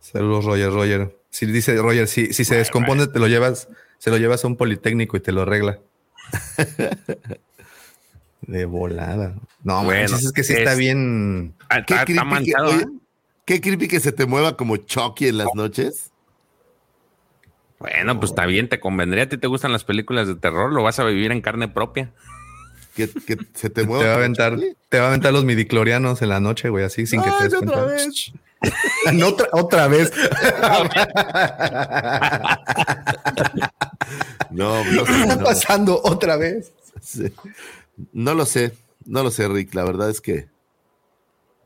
Saludos, Roger, Roger. Si dice Roger, si, si se descompone, te lo llevas, se lo llevas a un politécnico y te lo arregla. de volada. No, Bueno, bueno, es que sí está es- bien. Qué creepy, que, oye, qué creepy que se te mueva como Chucky en las noches. Bueno, pues está bien, te convendría. A ti te gustan las películas de terror, lo vas a vivir en carne propia. Que, que se te Te mueva. va a aventar, te va a aventar los midiclorianos en la noche, güey, así sin que te Ay, des cuenta. vez. No, otra, otra vez. No, no ¿Qué está no. pasando otra vez? No lo sé, no lo sé, Rick. La verdad es que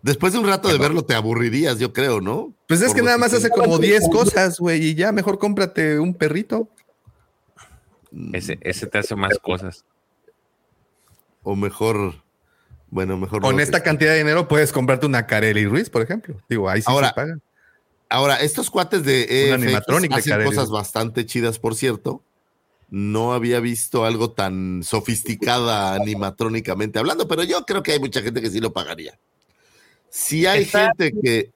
después de un rato de verlo te aburrirías, yo creo, ¿no? Pues es Por que nada más hace como 10 cosas, güey, y ya mejor cómprate un perrito. Ese, ese te hace más cosas. O mejor, bueno, mejor. Con no. esta cantidad de dinero puedes comprarte una Carelli Ruiz, por ejemplo. Digo, ahí sí Ahora, se paga. Ahora, estos cuates de EFX de hacen cosas bastante chidas, por cierto. No había visto algo tan sofisticada animatrónicamente hablando, pero yo creo que hay mucha gente que sí lo pagaría. Si hay Está- gente que,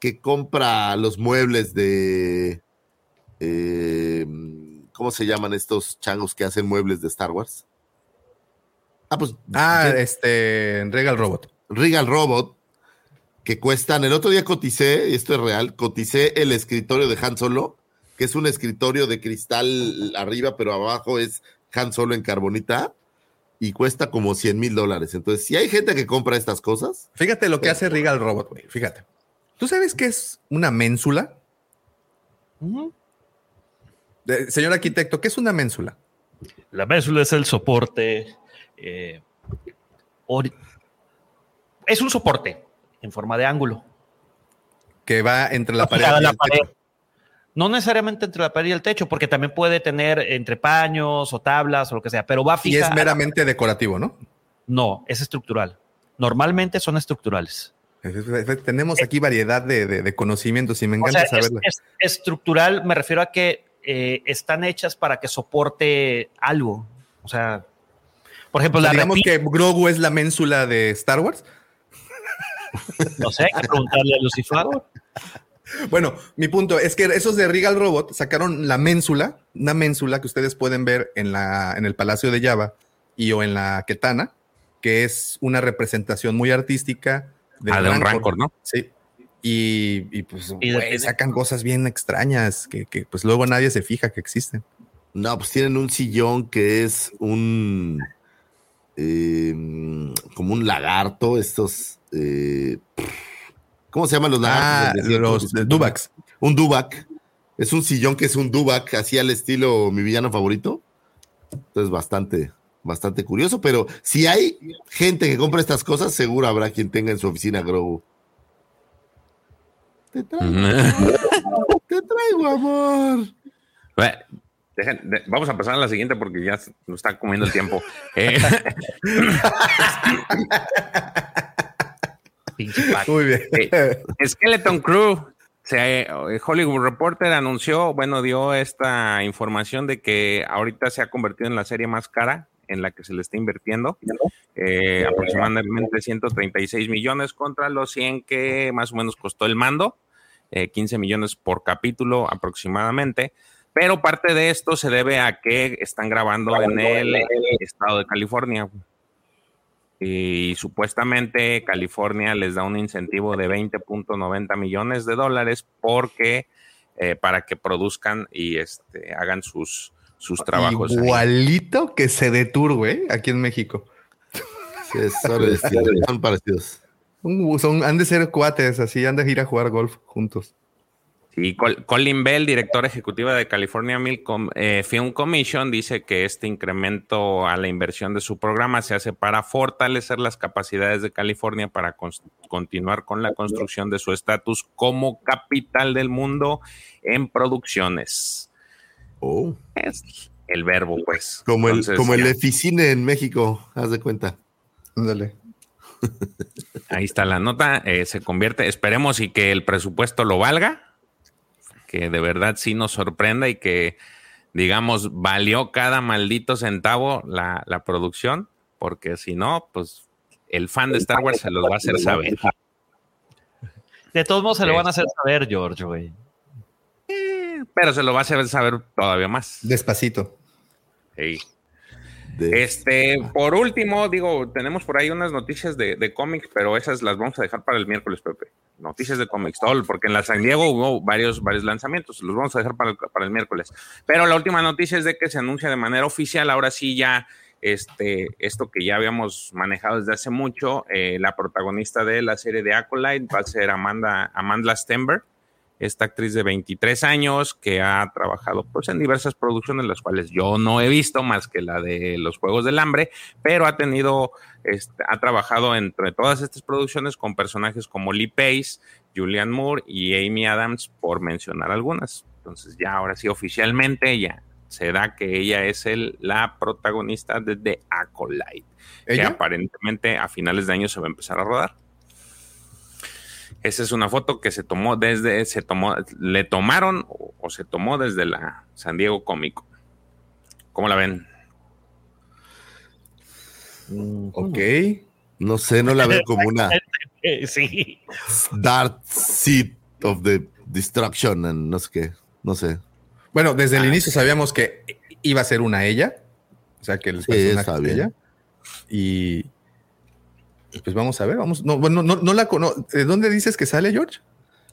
que compra los muebles de. eh, ¿Cómo se llaman estos changos que hacen muebles de Star Wars? Ah, pues. Ah, ¿qué? este, Regal Robot. Regal Robot, que cuestan, el otro día coticé, y esto es real, coticé el escritorio de Han Solo, que es un escritorio de cristal arriba, pero abajo es Han Solo en carbonita, y cuesta como 100 mil dólares. Entonces, si hay gente que compra estas cosas, Fíjate lo que hace Regal Robot, güey. Fíjate. ¿Tú sabes qué es una ménsula? Señor arquitecto, ¿qué es una ménsula? La ménsula es el soporte. Eh, es un soporte en forma de ángulo. Que va entre la pared y la el techo. pared. No necesariamente entre la pared y el techo, porque también puede tener entre paños o tablas o lo que sea, pero va Y fija. es meramente decorativo, ¿no? No, es estructural. Normalmente son estructurales. Tenemos aquí variedad de, de- de conocimientos y me O encanta sea, es, saberlo. es- estructural me refiero a que eh, están hechas para que soporte algo. O sea, por ejemplo, O sea, la digamos que Grogu es la ménsula de Star Wars. no sé, hay que preguntarle a Lucifer. Bueno, mi punto es que esos de Regal Robot sacaron la ménsula, una ménsula que ustedes pueden ver en, la, en el Palacio de Java y o en la Ketana, que es una representación muy artística Ah, de un Rancor, ¿no? Sí. Y, y, pues Y sacan cosas bien extrañas que, que, pues luego nadie se fija que existen. No, pues tienen un sillón que es un eh, como un lagarto, estos eh, ¿cómo se llaman los lagartos? Ah, los de Dubacs. Un Dubac. Es un sillón que es un Dubac, así al estilo mi villano favorito. Entonces, bastante, bastante curioso. Pero si hay gente que compra estas cosas, seguro habrá quien tenga en su oficina Grogu. Te traigo, te traigo amor. Dejen- de- vamos a pasar a la siguiente porque ya nos está comiendo el tiempo. Eh, Muy bien. eh, Skeleton Crew. Se, eh, Hollywood Reporter anunció, bueno, dio esta información de que ahorita se ha convertido en la serie más cara en la que se le está invirtiendo, eh, aproximadamente 136 millones contra los 100 que más o menos costó el mando, eh, 15 millones por capítulo aproximadamente. Pero parte de esto se debe a que están grabando en el estado de California. Y supuestamente California les da un incentivo de 20.90 millones de dólares porque eh, para que produzcan y este, hagan sus, sus trabajos. ahí. Igualito que se güey, aquí en México. son parecidos, son parecidos. Son- han de ser cuates, así han de ir a jugar golf juntos. Y Col- Colin Bell, director ejecutivo de California eh, Film Commission, dice que este incremento a la inversión de su programa se hace para fortalecer las capacidades de California para continuar con la construcción de su estatus como capital del mundo en producciones. Es el verbo, pues. Como el, Entonces, como el. Eficine en México, haz de cuenta. Ándale. Ahí está la nota, eh, se convierte, esperemos y que el presupuesto lo valga, que de verdad sí nos sorprenda y que, digamos, valió cada maldito centavo la, la producción, porque si no, pues el fan de Star Wars se los va a hacer saber. De todos modos se lo van a hacer saber, George, güey. Pero se lo va a hacer saber todavía más. Despacito. Sí. Este, por último, digo, tenemos por ahí unas noticias de, cómics, pero esas las vamos a dejar para el miércoles, Pepe. Noticias de cómics, todo, porque en la San Diego hubo varios, varios lanzamientos, los vamos a dejar para el, para el miércoles. Pero la última noticia es de que se anuncia de manera oficial, ahora sí ya, este, esto que ya habíamos manejado desde hace mucho, eh, la protagonista de la serie de Acolyte va a ser Amanda, Amanda Stenberg esta actriz de 23 años que ha trabajado pues en diversas producciones, las cuales yo no he visto más que la de los Juegos del Hambre, pero ha tenido, este, ha trabajado entre todas estas producciones con personajes como Lee Pace, Julianne Moore y Amy Adams, por mencionar algunas. Entonces ya ahora sí oficialmente ya se da que ella es el, la protagonista de The Acolyte, que aparentemente a finales de año se va a empezar a rodar. Esa es una foto que se tomó desde, se tomó, le tomaron o, o se tomó desde la San Diego Cómico. ¿Cómo la ven? Ok. No sé, no la veo como una sí. Dark Seed of the Destruction, and no sé qué, no sé. Bueno, desde el inicio sabíamos que iba a ser una ella. O sea, que el Sí, personaje ella. Y pues vamos a ver, vamos. No, bueno, no, no la conozco. ¿De dónde dices que sale, George?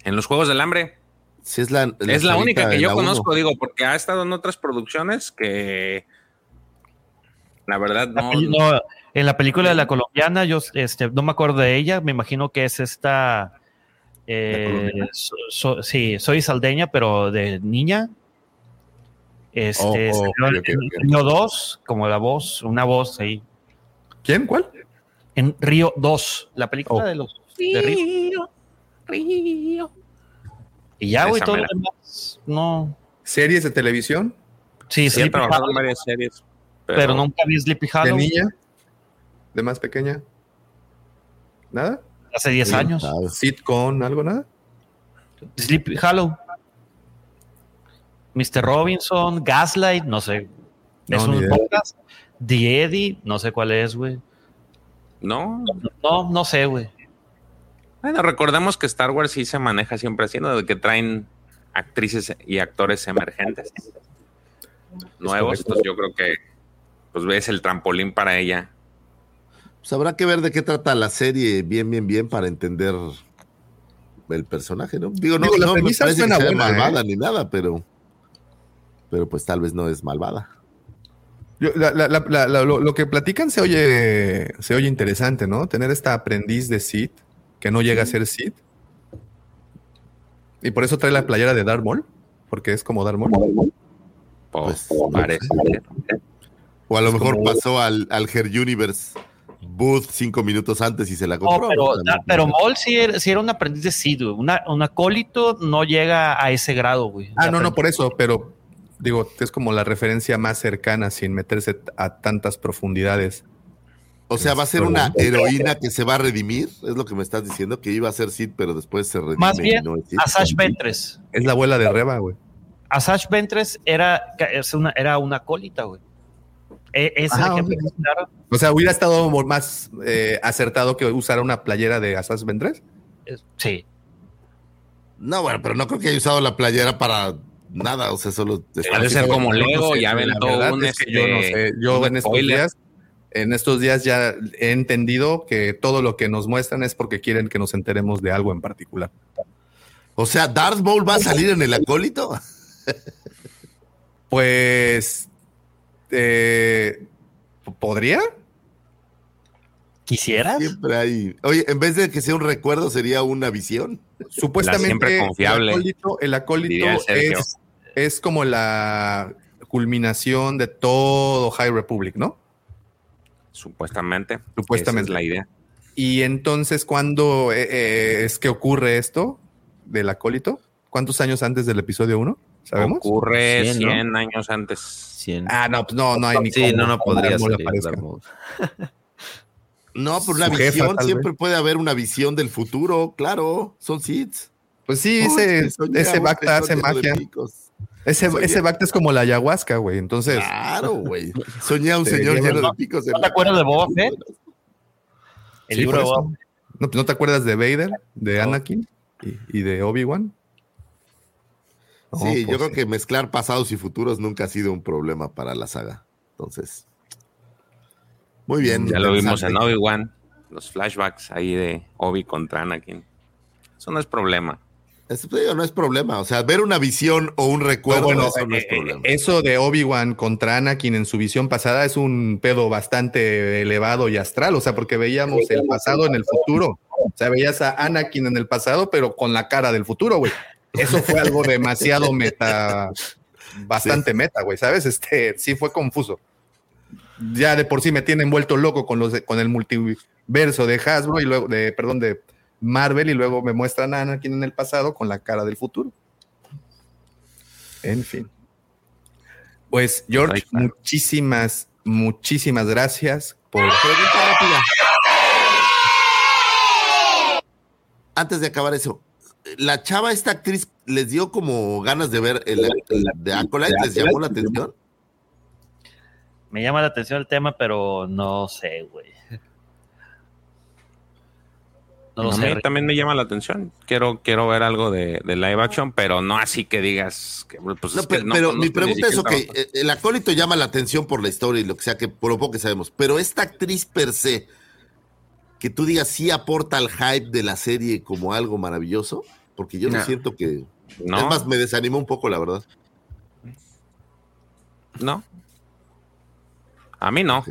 En los Juegos del Hambre. Sí, es la, es la única que yo uno. conozco, digo, porque ha estado en otras producciones que la verdad no. No, en la película de la colombiana, yo este, no me acuerdo de ella, me imagino que es esta. eh, so- so- sí, soy saldeña, pero de niña. Este, Oh, oh, salió 2, como la voz, una voz ahí. ¿Quién? ¿Cuál? En Río 2, la película Oh. de los de Río. Río. Y ya, güey, todo lo demás, no. ¿Series de televisión? Sí, Sí, Sleepy trabajado en varias series. pero, nunca vi Sleepy ¿De Hollow. niña? ¿De más pequeña? ¿Nada? Hace 10 Sí, años. nada. ¿Sitcom? ¿Algo? ¿Nada? Sleepy Hollow. Mr. Robinson, Gaslight, no sé. No, es un idea. podcast. The Eddie, no sé cuál es, güey. No, No, no sé, güey. Bueno, recordemos que Star Wars sí se maneja siempre haciendo de que traen actrices y actores emergentes nuevos. Entonces yo creo que pues es el trampolín para ella. Pues habrá que ver de qué trata la serie bien, bien, bien para entender el personaje, ¿no? Digo, no, Digo, la no me parece que sea buena, malvada ¿eh? ni nada, pero, pero pues tal vez no es malvada. Yo- la- la- la- la- la- lo, lo que platican se oye, se oye interesante, ¿no? Tener esta aprendiz de Sid que no llega a ser Sid. Y por eso trae la playera de Darth Maul, porque es como Darth Maul. Pues, parece. O a lo Es mejor como- pasó al, al Her Universe Booth cinco minutos antes y se la No, compró. pero, ah, pero Maul sí era, sí era un aprendiz de Sid, güey. Una, un acólito no llega a ese grado, güey. Ah, no, no, por eso, pero digo, es como la referencia más cercana sin meterse a tantas profundidades. O sea, va a ser una heroína que se va a redimir, es lo que me estás diciendo, que iba a ser Sid, pero después se redime. Más bien, no es. Asash Ventres. Es la abuela de Reba, güey. Asash Ventres era, es una, era una acólita, güey. E- ese Ajá, que O sea, hubiera estado más eh, acertado que usara una playera de Asas Ventres. es- sí. No, bueno, pero no creo que haya usado la playera para nada, o sea, solo... Ha de ser como No Lego, sé, ya aventó verdad un, es que yo no este, sé. Yo en estos spoiler. días, en estos días ya he entendido que todo lo que nos muestran es porque quieren que nos enteremos de algo en particular. O sea, Darth Maul va a salir en el acólito. Pues eh, ¿podría? ¿Quisieras? Siempre hay. Oye, en vez de que sea un recuerdo, sería una visión. Supuestamente siempre confiable, el acólito, el acólito es, es como la culminación de todo High Republic, ¿no? Supuestamente. Supuestamente. Esa es la idea. Y entonces, ¿cuándo eh, eh, es que ocurre esto del acólito? ¿Cuántos años antes del episodio 1? ¿Sabemos? Ocurre 100, 100, ¿no? años antes. 100. Ah, no, pues no, no hay ni Sí, cómo no, no podría Darth Maul salir aparezca. Darth Maul. No, por una jefa, visión, siempre puede haber una visión del futuro, claro, son Sids. Pues sí, Uy, ese, ese Bacta hace lleno de magia. Ese, Soñé- ese Bacta es como la ayahuasca, güey. Entonces, Claro, güey. Soñé a un señor lleno de picos. ¿No te acuerdas de Boba Fett? El sí, libro de. Boba ¿No, ¿No te acuerdas de Vader, de Anakin y, y de Obi-Wan? No, Sí, pues yo creo sí. que mezclar pasados y futuros nunca ha sido un problema para la saga. Entonces, muy bien. Ya lo vimos en. Obi-Wan. Los flashbacks ahí de Obi contra Anakin. Eso no es problema. Eso no es problema. O sea, ver una visión o un recuerdo, No, bueno, eso no es eh, problema. eh, eso de Obi-Wan contra Anakin en su visión pasada es un pedo bastante elevado y astral, o sea, porque veíamos el pasado en el futuro. O sea, veías a Anakin en el pasado, pero con la cara del futuro, güey. Eso fue algo demasiado meta, bastante meta, güey, ¿sabes? Este, sí fue confuso. Ya de por sí me tienen vuelto loco con los de- con el multiverso de Hasbro y luego de, perdón, de Marvel y luego me muestran a Anakin en el pasado con la cara del futuro. En fin. Pues, George, Ahí está. muchísimas, muchísimas gracias por. Pregunta rápida. Antes de acabar eso, la chava, esta actriz, les dio como ganas de ver el, el de Acolyte, les llamó la atención. Me llama la atención el tema, pero no sé, güey. No lo a sé. mí también me llama la atención. Quiero, quiero ver algo de, de live action, pero no así que digas que pues, No, es que pe- no pero mi pregunta es, ok, eh, el acólito llama la atención por la historia y lo que sea, que por lo poco que sabemos, pero esta actriz per se, que tú digas sí aporta al hype de la serie como algo maravilloso, porque yo no, No. siento que... No. Es más, me desanimó un poco, la verdad. No. A mí no.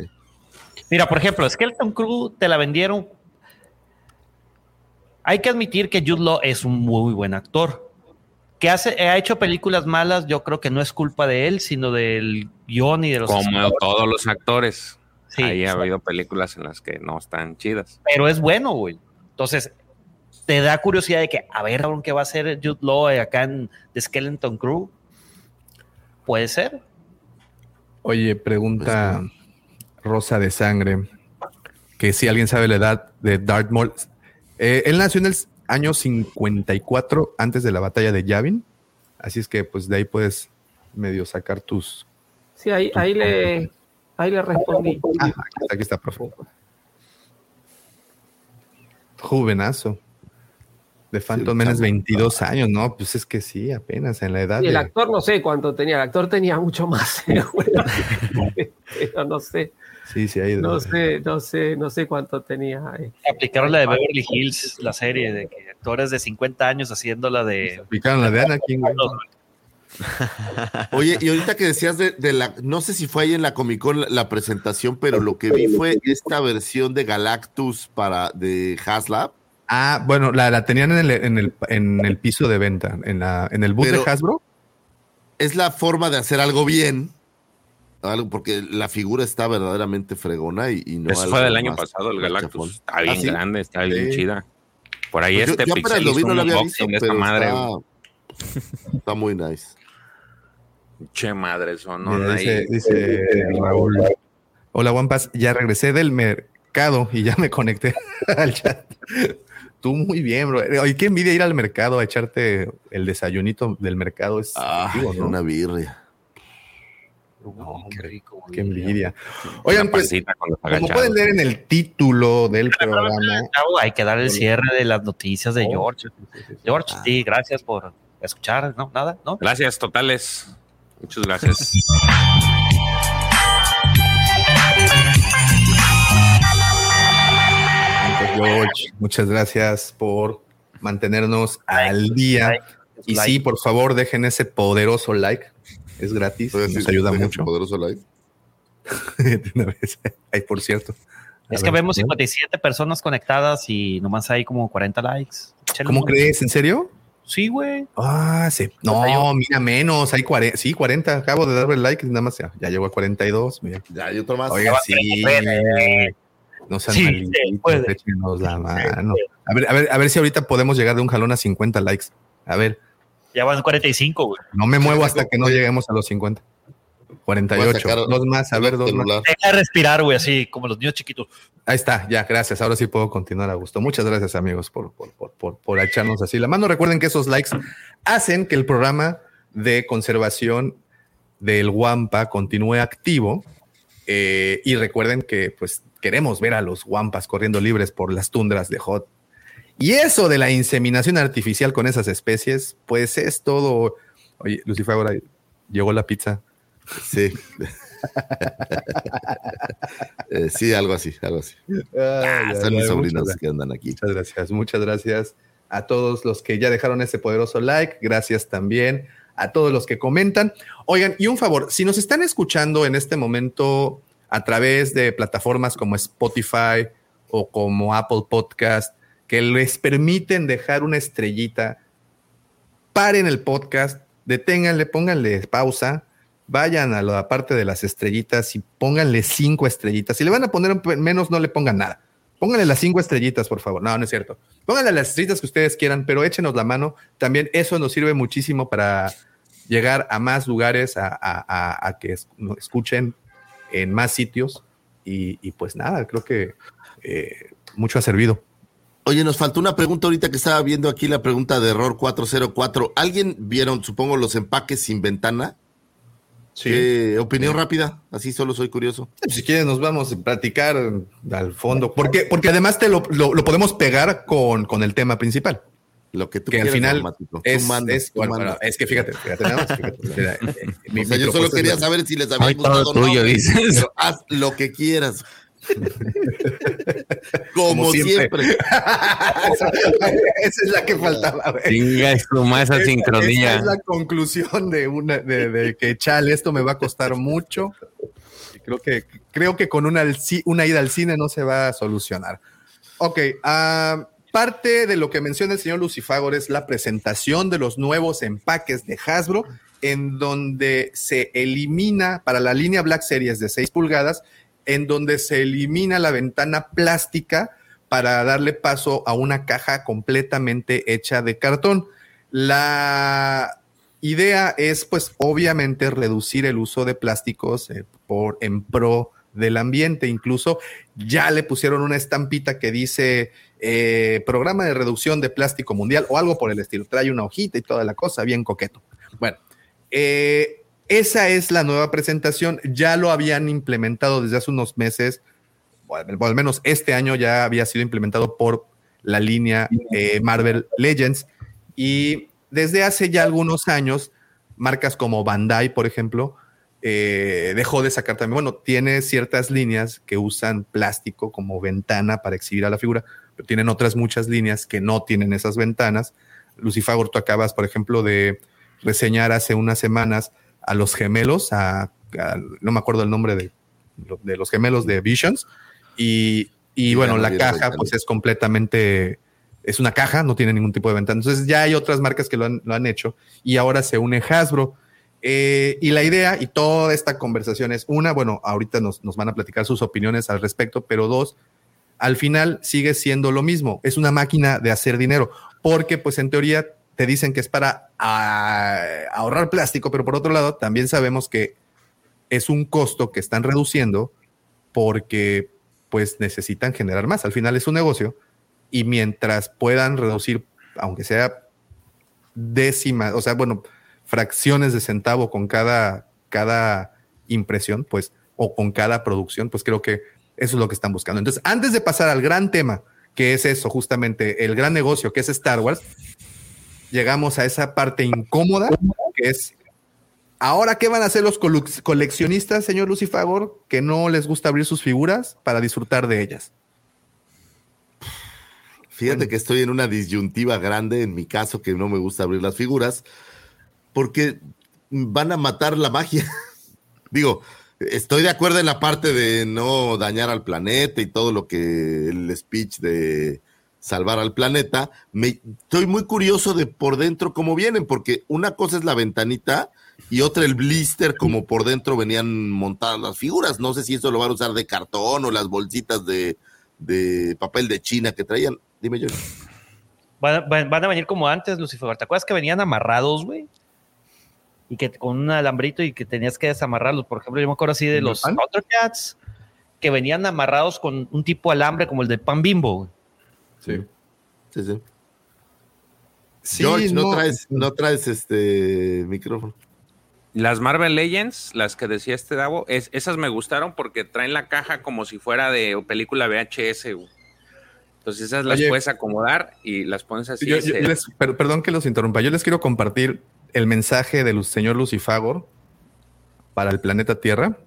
Mira, por ejemplo, Skeleton Crew te la vendieron. Hay que admitir que Jude Law es un muy buen actor. Que hace, ha hecho películas malas, yo creo que no es culpa de él, sino del guion y de los Como escritores. todos los actores. Sí, Ahí ha habido películas en las que no están chidas. Pero es bueno, güey. Entonces, te da curiosidad de que, a ver, cabrón, ¿qué va a hacer Jude Law acá en The Skeleton Crew? Puede ser. Oye, pregunta Rosa de Sangre, que si alguien sabe la edad de Darth Maul. Eh, él nació en el año 54 antes de la batalla de Yavin, así es que pues de ahí puedes medio sacar tus... Sí, ahí, ahí, le, ahí le respondí. Ah, aquí está, aquí está, profe. Juvenazo. De Phantom Menace 22 años, ¿no? Pues es que sí, apenas en la edad. Y el de- actor no sé cuánto tenía, el actor tenía mucho más. Pero no sé, Sí, sí, no sé, no sé, no sé cuánto tenía. eh. Aplicaron la de Beverly Hills, la serie de que actores de 50 años haciendo la de. Aplicaron la de Anakin. Oye, y ahorita que decías de, de la, no sé si fue ahí en la Comic Con la, la presentación, pero lo que vi fue esta versión de Galactus para de Haslab. Ah, bueno, la, la tenían en el, en, el, en el piso de venta, en, la, en el bus Pero- de Hasbro. Es la forma de hacer algo bien, algo porque la figura está verdaderamente fregona y, y no. Eso fue del año pasado, el Galactus. Está bien ¿Ah, sí? grande, está bien Sí. chida. Por ahí Pues yo- este yo apenas Pixel lo vi, no lo había visto, de esta pero madre. está- muy nice. Che madre, son ¿no? Mira, dice, dice Raúl. Hola, Wampas. Ya regresé del mercado y ya me conecté al chat. Tú muy bien, bro. Oye, qué envidia ir al mercado a echarte el desayunito del mercado. Es Ah, una birria. Qué rico. Qué envidia. Oigan, pues, como pueden leer en el título del programa, hay que dar el cierre de las noticias de George. George, sí, gracias por escuchar, ¿no? Nada, ¿no? Gracias, totales. Muchas gracias. George, muchas gracias por mantenernos al día. Y like. sí, por favor, dejen ese poderoso like. Es gratis, nos ayuda mucho. Poderoso like. De una vez. Ay, por cierto. A Es que ver, vemos ¿no? 57 personas conectadas y nomás hay como 40 likes. Échale ¿Cómo crees? ¿En serio? Sí, güey. Ah, sí. No, mira, menos. Hay 40. Sí, 40. Acabo de darle el like. y Nada más ya, ya llegó a 42. Mira. Ya hay otro más. Oiga, sí. puede. No sean Sí, malitos, la mano. A ver, a ver, a ver si ahorita podemos llegar de un jalón a 50 likes. A ver, Ya van 45, güey. no me muevo hasta que no lleguemos a los 50. Voy a 48. sacar Dos más, a ver, dos más. Deja de respirar, güey, así como los niños chiquitos. Ahí está, ya, gracias. Ahora sí puedo continuar a gusto. Muchas gracias, amigos, por, por, por, por, por echarnos así la mano. Recuerden que esos likes hacen que el programa de conservación del Wampa continúe activo. Eh, y recuerden que, pues, queremos ver a los Wampas corriendo libres por las tundras de Hot. Y eso de la inseminación artificial con esas especies, pues es todo. Oye, Lucifer, ahora llegó la pizza. Sí. Eh, sí, algo así, algo así. Ah, son mis sobrinos muchas que andan aquí. Muchas gracias, muchas gracias a todos los que ya dejaron ese poderoso like. Gracias también a todos los que comentan. Oigan, y un favor, si nos están escuchando en este momento a través de plataformas como Spotify o como Apple Podcast, que les permiten dejar una estrellita, paren el podcast, deténganle, pónganle pausa, vayan a la parte de las estrellitas y pónganle cinco estrellitas. Si le van a poner menos, no le pongan nada. Pónganle las cinco estrellitas, por favor. No, no es cierto. Pónganle las estrellitas que ustedes quieran, pero échenos la mano. También eso nos sirve muchísimo para llegar a más lugares, a, a- a- que escuchen en más sitios. Y, y pues nada, creo que eh, mucho ha servido. Oye, nos faltó una pregunta ahorita que estaba viendo aquí la pregunta de error 404. ¿Alguien vieron, supongo, los empaques sin ventana? Sí. ¿Qué opinión rápida? Así solo soy curioso. Si quieres, nos vamos a platicar al fondo. Porque, porque además te lo, lo- lo podemos pegar con, con el tema principal. Lo que tú que al quieras, final Dramático. Tú es, mandas, es- bueno, bueno, es que fíjate, fíjate nada más, fíjate, mira, eh, eh, mi- O sea, mi yo solo quería saber si les había Ay, todo gustado o no. tuyo, dices. pero haz lo que quieras. Como, Como siempre. siempre. Esa es la que faltaba. Chinga su más esa sincronía. esa es la conclusión de una de, de que chale, esto me va a costar mucho. Y creo que creo que con una, una ida al cine no se va a solucionar. Ok, ah, parte de lo que menciona el señor Lucifagor es la presentación de los nuevos empaques de Hasbro, en donde se elimina para la línea Black Series de 6 pulgadas, en donde se elimina la ventana plástica para darle paso a una caja completamente hecha de cartón. La idea es, pues, obviamente reducir el uso de plásticos eh, por, en pro del ambiente. Incluso ya le pusieron una estampita que dice eh, programa de reducción de plástico mundial o algo por el estilo. Trae una hojita y toda la cosa, bien coqueto. Bueno, eh, esa es la nueva presentación. Ya lo habían implementado desde hace unos meses, o al menos este año ya había sido implementado por la línea eh, Marvel Legends. Y desde hace ya algunos años, marcas como Bandai, por ejemplo, eh, dejó de sacar también, bueno, tiene ciertas líneas que usan plástico como ventana para exhibir a la figura, pero tienen otras muchas líneas que no tienen esas ventanas. Lucifagor, tú acabas, por ejemplo, de reseñar hace unas semanas a los gemelos, a, a- no me acuerdo el nombre de, de los gemelos de Visions, y, y bueno, la caja pues es completamente, es una caja, no tiene ningún tipo de ventana. Entonces ya hay otras marcas que lo han, lo han hecho y ahora se une Hasbro. Eh, y la idea y toda esta conversación es una, bueno, ahorita nos, nos van a platicar sus opiniones al respecto, pero dos, al final sigue siendo lo mismo, es una máquina de hacer dinero, porque pues en teoría te dicen que es para ah, ahorrar plástico, pero por otro lado también sabemos que es un costo que están reduciendo porque pues necesitan generar más, al final es un negocio y mientras puedan reducir, aunque sea décimas, o sea, bueno, fracciones de centavo con cada, cada impresión, pues, o con cada producción, pues creo que eso es lo que están buscando. Entonces, antes de pasar al gran tema, que es eso, justamente el gran negocio que es Star Wars, llegamos a esa parte incómoda, que es, ahora, ¿qué van a hacer los coleccionistas, señor Lucifagor, que no les gusta abrir sus figuras para disfrutar de ellas? Fíjate que estoy en una disyuntiva grande en mi caso, que no me gusta abrir las figuras, porque van a matar la magia. Digo, estoy de acuerdo en la parte de no dañar al planeta y todo lo que el speech de salvar al planeta. Me, estoy muy curioso de por dentro cómo vienen, porque una cosa es la ventanita y otra el blister, como por dentro venían montadas las figuras. No sé si eso lo van a usar de cartón o las bolsitas de, de papel de China que traían. Dime yo. Van, van- van a venir como antes, Lucifer. ¿Te acuerdas que venían amarrados, güey? Y que con un alambrito y que tenías que desamarrarlos. Por ejemplo, yo me acuerdo así de los Thundercats que venían amarrados con un tipo de alambre como el de pan bimbo. Sí. Sí, sí. Sí, George, no, no. traes, no traes este micrófono. Las Marvel Legends, las que decía este Davo, es, esas me gustaron porque traen la caja como si fuera de película VHS. güey. Entonces esas las Oye. puedes acomodar y las pones así. Yo- yo se- les- per- perdón que los interrumpa. Yo les quiero compartir el mensaje del señor Lucifagor para el planeta Tierra.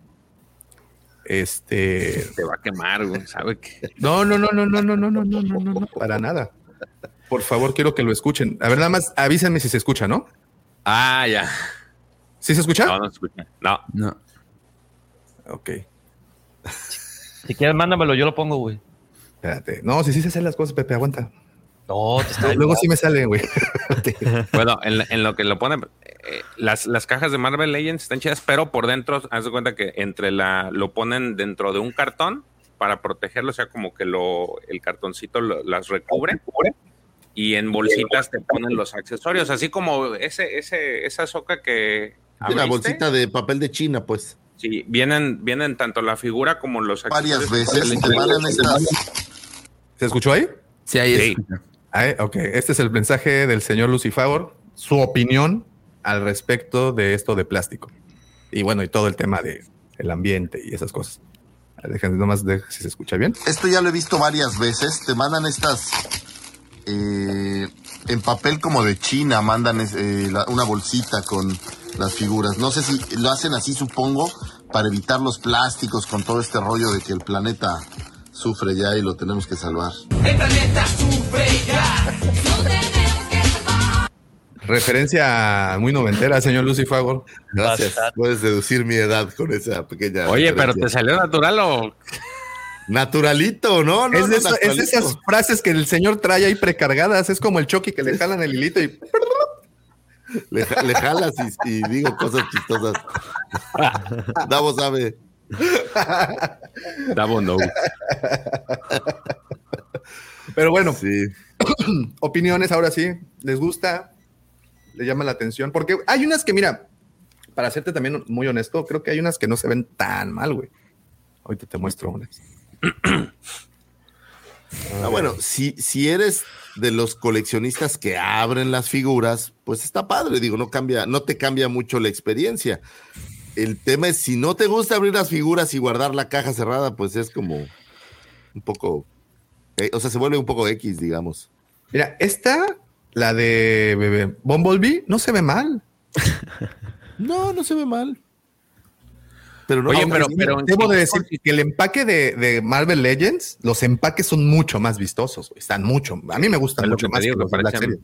Este. Te va a quemar, güey. ¿Sabe? No, no, no, no, no, no, no, no, no, no, no, no, para nada. Por favor, quiero que lo escuchen. A ver, nada más avísenme si se escucha, ¿no? Ah, ya. ¿Sí se escucha? No, no se escucha. No. No. Ok. Si quieres, mándamelo, yo lo pongo, güey. Espérate. No, si sí se hacen las cosas, Pepe, aguanta. No, te está Luego sí me sale, güey. Bueno, en, en lo que lo pone, eh, las, las cajas de Marvel Legends están chidas, pero por dentro, haz de cuenta que entre la, lo ponen dentro de un cartón para protegerlo, o sea, como que lo, el cartoncito lo- las recubre y en bolsitas te ponen los accesorios, así como ese, ese, esa soca que Sí, la abriste. bolsita de papel de China, pues. Sí, vienen, vienen tanto la figura como los Varias accesorios. veces te mandan estas. ¿Se escuchó ahí? Sí, ahí Sí. escucha. Ah, eh, ok, este es el mensaje del señor Lucifagor, su opinión al respecto de esto de plástico. Y bueno, y todo el tema de el ambiente y esas cosas. Déjenme nomás de si se escucha bien. Esto ya lo he visto varias veces. Te mandan estas eh, en papel como de China, mandan eh, una bolsita con las figuras. No sé si lo hacen así, supongo, para evitar los plásticos con todo este rollo de que el planeta sufre ya y lo tenemos que salvar. Referencia muy noventera, señor Lucifagor. Gracias. Puedes deducir mi edad con esa pequeña. Oye, pero te salió natural o Naturalito, ¿no? no es, de no, eso- es esas frases que el señor trae ahí precargadas. Es como el Chucky que le jalan el hilito y Le, ja- le jalas y, y digo cosas chistosas. Davo sabe. Davo no. Pero bueno, Sí. opiniones ahora sí. ¿Les gusta? ¿Les llama la atención? Porque hay unas que, mira, para hacerte también muy honesto, creo que hay unas que no se ven tan mal, güey. Ahorita te muestro unas. Ah, bueno, si, si eres de los coleccionistas que abren las figuras, pues está padre, digo, no cambia, no te cambia mucho la experiencia. El tema es si no te gusta abrir las figuras y guardar la caja cerrada, pues es como un poco Eh, o sea, se vuelve un poco X, digamos. Mira, esta, la de bebé, Bumblebee, no se ve mal. no, no se ve mal. Pero no, Oye, pero, pero debo de decir que el empaque de, de Marvel Legends, los empaques son mucho más vistosos. Están mucho. A mí me gustan mucho más digo, que los de.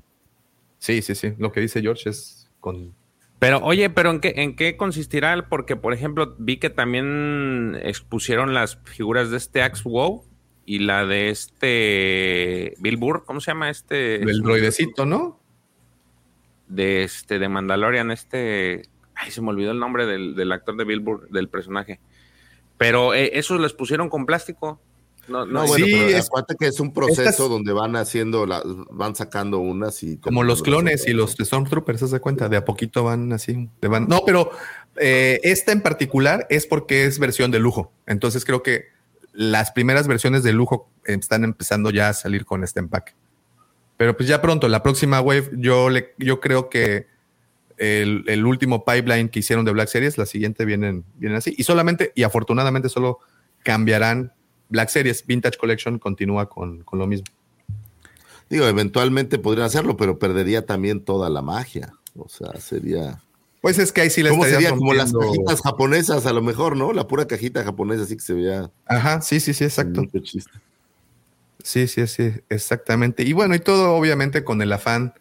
Sí, sí, sí. Lo que dice George es con. Pero, oye, pero ¿en qué, ¿en qué consistirá? Porque, por ejemplo, vi que también expusieron las figuras de este Axe WoW y la de este Bill Burr, ¿cómo se llama este? El droidecito, ¿no? De este, de Mandalorian, este. Ay, se me olvidó el nombre del, del actor de Bill Burr, del personaje. Pero eh, esos les pusieron con plástico. No, No, no, bueno, Sí, pero es- acuérdate que es un proceso Estas- donde van haciendo, la- van sacando unas y... Como los clones y los Stormtroopers, ¿se das cuenta? De a poquito van así. de van- No, pero eh, esta en particular es porque es versión de lujo. Entonces creo que las primeras versiones de lujo están empezando ya a salir con este empaque. Pero pues ya pronto, la próxima wave, yo, le, yo creo que el, el último pipeline que hicieron de Black Series, la siguiente vienen, vienen así. Y solamente, y afortunadamente solo cambiarán Black Series. Vintage Collection continúa con, con lo mismo. Digo, eventualmente podrían hacerlo, pero perdería también toda la magia. O sea, sería... Pues es que ahí sí le ¿Cómo sería? Como las cajitas japonesas, a lo mejor, ¿no? La pura cajita japonesa, así que se veía... Ajá, sí, sí, sí, exacto. Mucho chiste. Sí, sí, sí, exactamente. Y bueno, y todo obviamente con el afán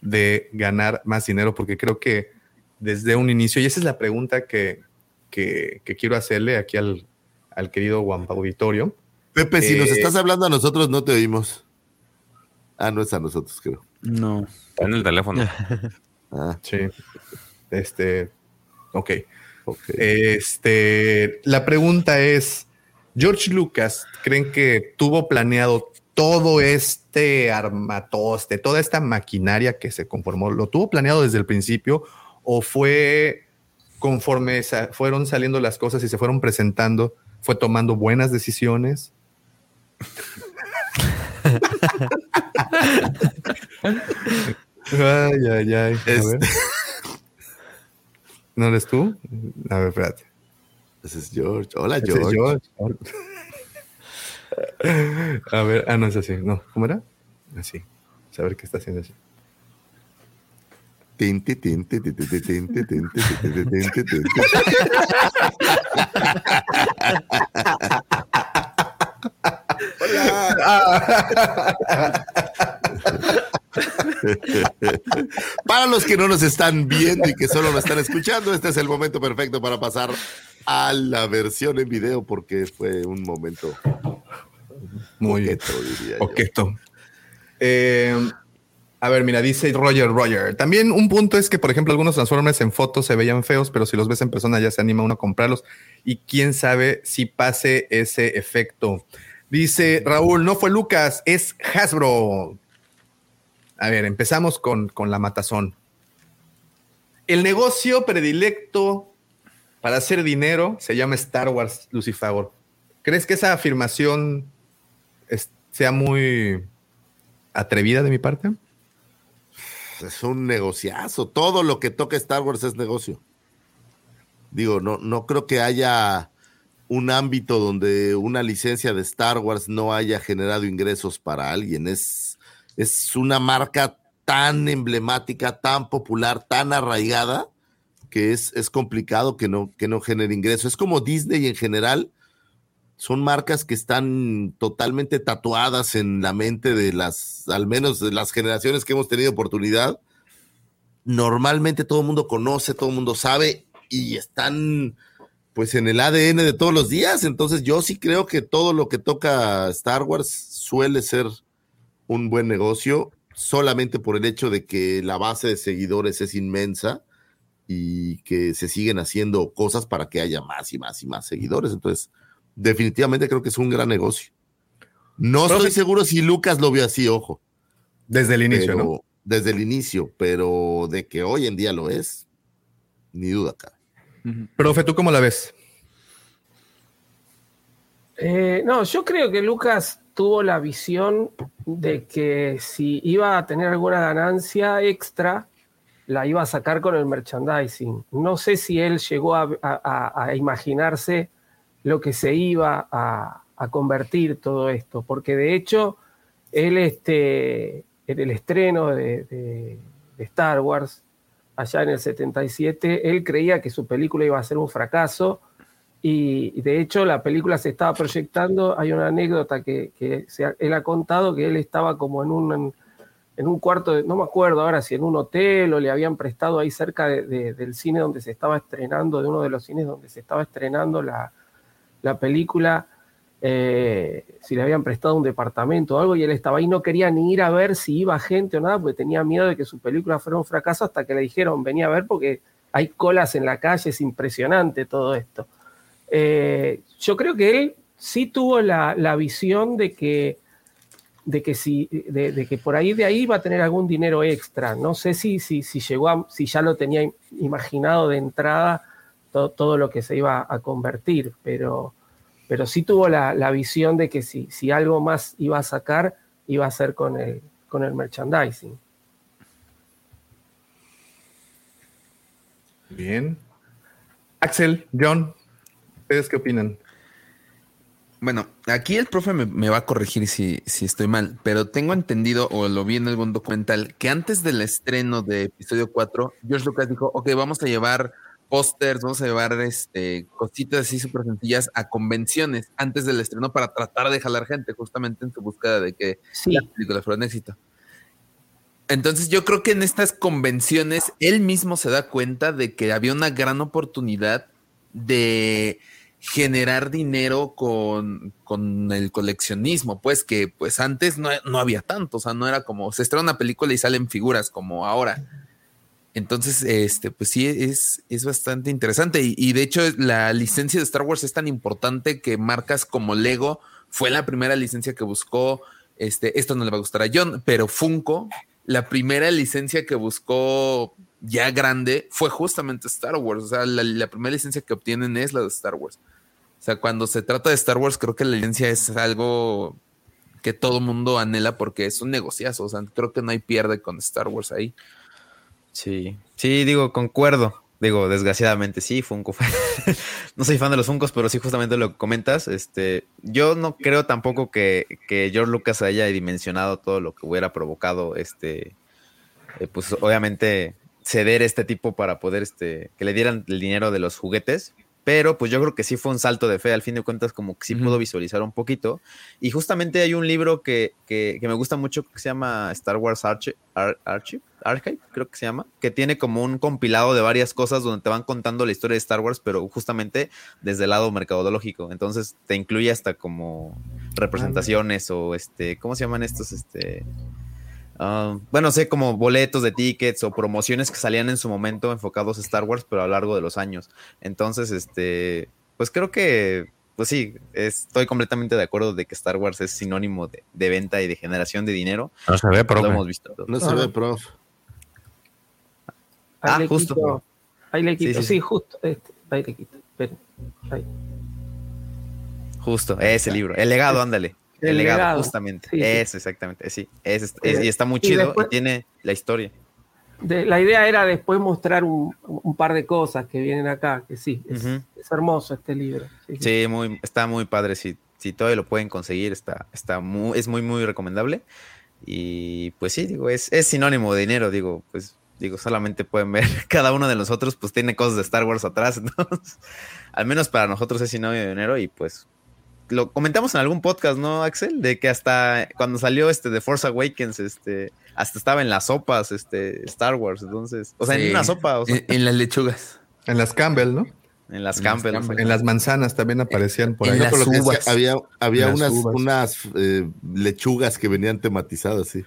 de ganar más dinero, porque creo que desde un inicio, y esa es la pregunta que, que, que quiero hacerle aquí al, al querido Wampa Auditorio. Pepe, si nos Eh, estás hablando a nosotros, no te oímos. Ah, no es a nosotros, creo. No. Está en el teléfono. Ah, Sí. Este. Ok. Este. La pregunta es: ¿George Lucas creen que tuvo planeado todo este armatoste, toda esta maquinaria que se conformó? ¿Lo tuvo planeado desde el principio o fue conforme sa- fueron saliendo las cosas y se fueron presentando? ¿Fue tomando buenas decisiones? Ay, ay, ay. A Este- ver. ¿No eres tú? A ver, espérate. Ese es George. Hola, Ese es George. George. A ver, ah, no es así. No, ¿cómo era? Así. A ver qué está haciendo así. Tin, ti, ti, ti, tin, ti, tin, ti. Para los que no nos están viendo y que solo nos están escuchando, este es el momento perfecto para pasar a la versión en video porque fue un momento Muy coqueto, diría yo. Eh, a ver, mira, dice Roger Roger. También un punto es que, por ejemplo, algunos Transformers en fotos se veían feos, pero si los ves en persona ya se anima uno a comprarlos. Y quién sabe si pase ese efecto. Dice Raúl, no fue Lucas, es Hasbro. A ver, empezamos con, con la matazón. El negocio predilecto para hacer dinero se llama Star Wars Lucifer. ¿Crees que esa afirmación sea muy atrevida de mi parte? Es un negociazo. Todo lo que toca Star Wars es negocio. Digo, no, no creo que haya un ámbito donde una licencia de Star Wars no haya generado ingresos para alguien. Es, es una marca tan emblemática, tan popular, tan arraigada, que es, es complicado que no, que no genere ingresos. Es como Disney en general. Son marcas que están totalmente tatuadas en la mente de las, al menos de las generaciones que hemos tenido oportunidad. Normalmente todo el mundo conoce, todo el mundo sabe y están pues en el ADN de todos los días. Entonces yo sí creo que todo lo que toca Star Wars suele ser un buen negocio solamente por el hecho de que la base de seguidores es inmensa y que se siguen haciendo cosas para que haya más y más y más seguidores. Entonces, definitivamente creo que es un gran negocio. No estoy seguro si Lucas lo vio así, ojo. Desde el inicio, Pero- ¿no? Desde el inicio, pero de que hoy en día lo es, ni duda cabe. Profe, ¿tú cómo la ves? Eh, no, yo creo que Lucas tuvo la visión de que si iba a tener alguna ganancia extra, la iba a sacar con el merchandising. No sé si él llegó a, a- a- a imaginarse lo que se iba a, convertir todo esto, porque de hecho, él, este, en el estreno de, Star Wars, allá en el 77, él creía que su película iba a ser un fracaso y de hecho la película se estaba proyectando, hay una anécdota que, él ha contado que él estaba como en un, en un cuarto, de- no me acuerdo ahora si en un hotel o le habían prestado ahí cerca de- de- del cine donde se estaba estrenando, de uno de los cines donde se estaba estrenando la, la película, eh, si le habían prestado un departamento o algo, y él estaba ahí, no quería ni ir a ver si iba gente o nada, porque tenía miedo de que su película fuera un fracaso hasta que le dijeron, venía a ver porque hay colas en la calle, es impresionante todo esto. Eh, yo creo que él sí tuvo la, la visión de que, de que si, de, que por ahí de ahí iba a tener algún dinero extra. No sé si, si, si llegó a, si ya lo tenía im- imaginado de entrada to- todo lo que se iba a convertir, pero, pero sí tuvo la, la visión de que si, si algo más iba a sacar, iba a ser con el, con el merchandising. Bien. Axel, John, ¿ustedes qué opinan? Bueno, aquí el profe me, me va a corregir si, si estoy mal, pero tengo entendido o lo vi en algún documental que antes del estreno de episodio 4, George Lucas dijo, ok, vamos a llevar pósters, vamos a llevar este, cositas así súper sencillas a convenciones antes del estreno para tratar de jalar gente justamente en su búsqueda de que la película fuera un éxito. Entonces yo creo que en estas convenciones él mismo se da cuenta de que había una gran oportunidad de generar dinero con, con el coleccionismo, pues que pues antes no, no había tanto, o sea, no era como se estrena una película y salen figuras como ahora. Entonces, este, pues sí, es, es bastante interesante. Y, de hecho, la licencia de Star Wars es tan importante que marcas como Lego fue la primera licencia que buscó. Este, esto no le va a gustar a John, pero Funko, la primera licencia que buscó ya grande fue justamente Star Wars. O sea, la, la primera licencia que obtienen es la de Star Wars. O sea, cuando se trata de Star Wars, creo que la licencia es algo que todo mundo anhela porque es un negociazo. O sea, creo que no hay pierde con Star Wars ahí. Sí, sí, digo, concuerdo. Digo, desgraciadamente sí, Funko. fue- no soy fan de los Funkos, pero sí justamente lo que comentas. Este, yo no creo tampoco que, que George Lucas haya dimensionado todo lo que hubiera provocado este, eh, pues obviamente ceder este tipo para poder este, que le dieran el dinero de los juguetes. Pero pues yo creo que sí fue un salto de fe, al fin de cuentas como que sí pudo visualizar un poquito. Y justamente hay un libro que, que- que me gusta mucho que se llama Star Wars Archi- Ar- Archive, Archive, creo que se llama, que tiene como un compilado de varias cosas donde te van contando la historia de Star Wars, pero justamente desde el lado mercadológico. Entonces te incluye hasta como representaciones o este, ¿cómo se llaman estos? Este, Ah, bueno, sé como boletos de tickets o promociones que salían en su momento enfocados a Star Wars, pero a lo largo de los años. Entonces, este, pues creo que, pues sí, estoy completamente de acuerdo de que Star Wars es sinónimo de, de venta y de generación de dinero. No se ve, Lo profe. hemos visto. No se ve, prof. Ahí Ah, le justo. quito- ahí le quito, sí, sí, sí. justo. este, ahí le quito. ahí. Justo, ese libro. El legado, ándale. El, El legado, legado. justamente. Eso, exactamente. Sí, es, es- es- y está muy Y chido después- y tiene la historia. De- la idea era después mostrar un, un par de cosas que vienen acá, que sí, es, hermoso este libro. Sí, muy, está muy padre. Si, si todavía lo pueden conseguir, está, está muy, es muy, muy recomendable. Y pues sí, digo, es, es sinónimo de dinero, digo, pues digo, solamente pueden ver, cada uno de nosotros pues tiene cosas de Star Wars atrás, entonces, al menos para nosotros es sinónimo de dinero y pues lo comentamos en algún podcast, ¿no, Axel? De que hasta cuando salió este de Force Awakens, este, hasta estaba en las sopas, este, Star Wars, entonces, o sea, Sí. en una sopa, o sea, En, en las lechugas. En las Campbell, ¿no? en las Campbell. En las manzanas también aparecían por En ahí. las Por lo que uvas. decía, Había, había En las unas, uvas. unas eh, lechugas que venían tematizadas, sí.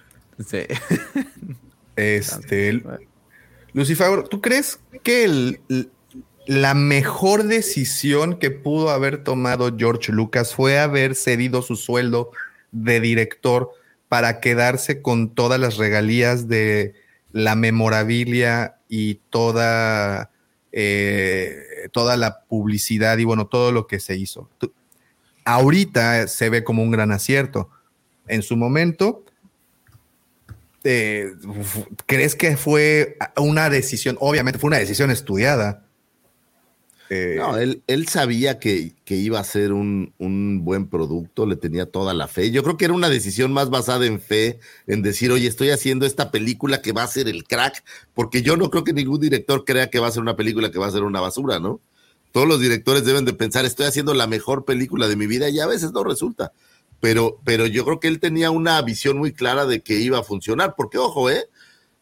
Sí. Este, Lucifer, ¿tú crees que el- la mejor decisión que pudo haber tomado George Lucas fue haber cedido su sueldo de director para quedarse con todas las regalías de la memorabilia y toda, eh, toda la publicidad y bueno, todo lo que se hizo? Tú- ahorita se ve como un gran acierto. En su momento, eh, ¿crees que fue una decisión? Obviamente fue una decisión estudiada. Eh, No, él, él sabía que, que iba a ser un, un buen producto, le tenía toda la fe. Yo creo que era una decisión más basada en fe, en decir, oye, estoy haciendo esta película que va a ser el crack, porque yo no creo que ningún director crea que va a ser una película que va a ser una basura, ¿no? Todos los directores deben de pensar, estoy haciendo la mejor película de mi vida y a veces no resulta. Pero, pero yo creo que él tenía una visión muy clara de que iba a funcionar, porque ojo, ¿eh?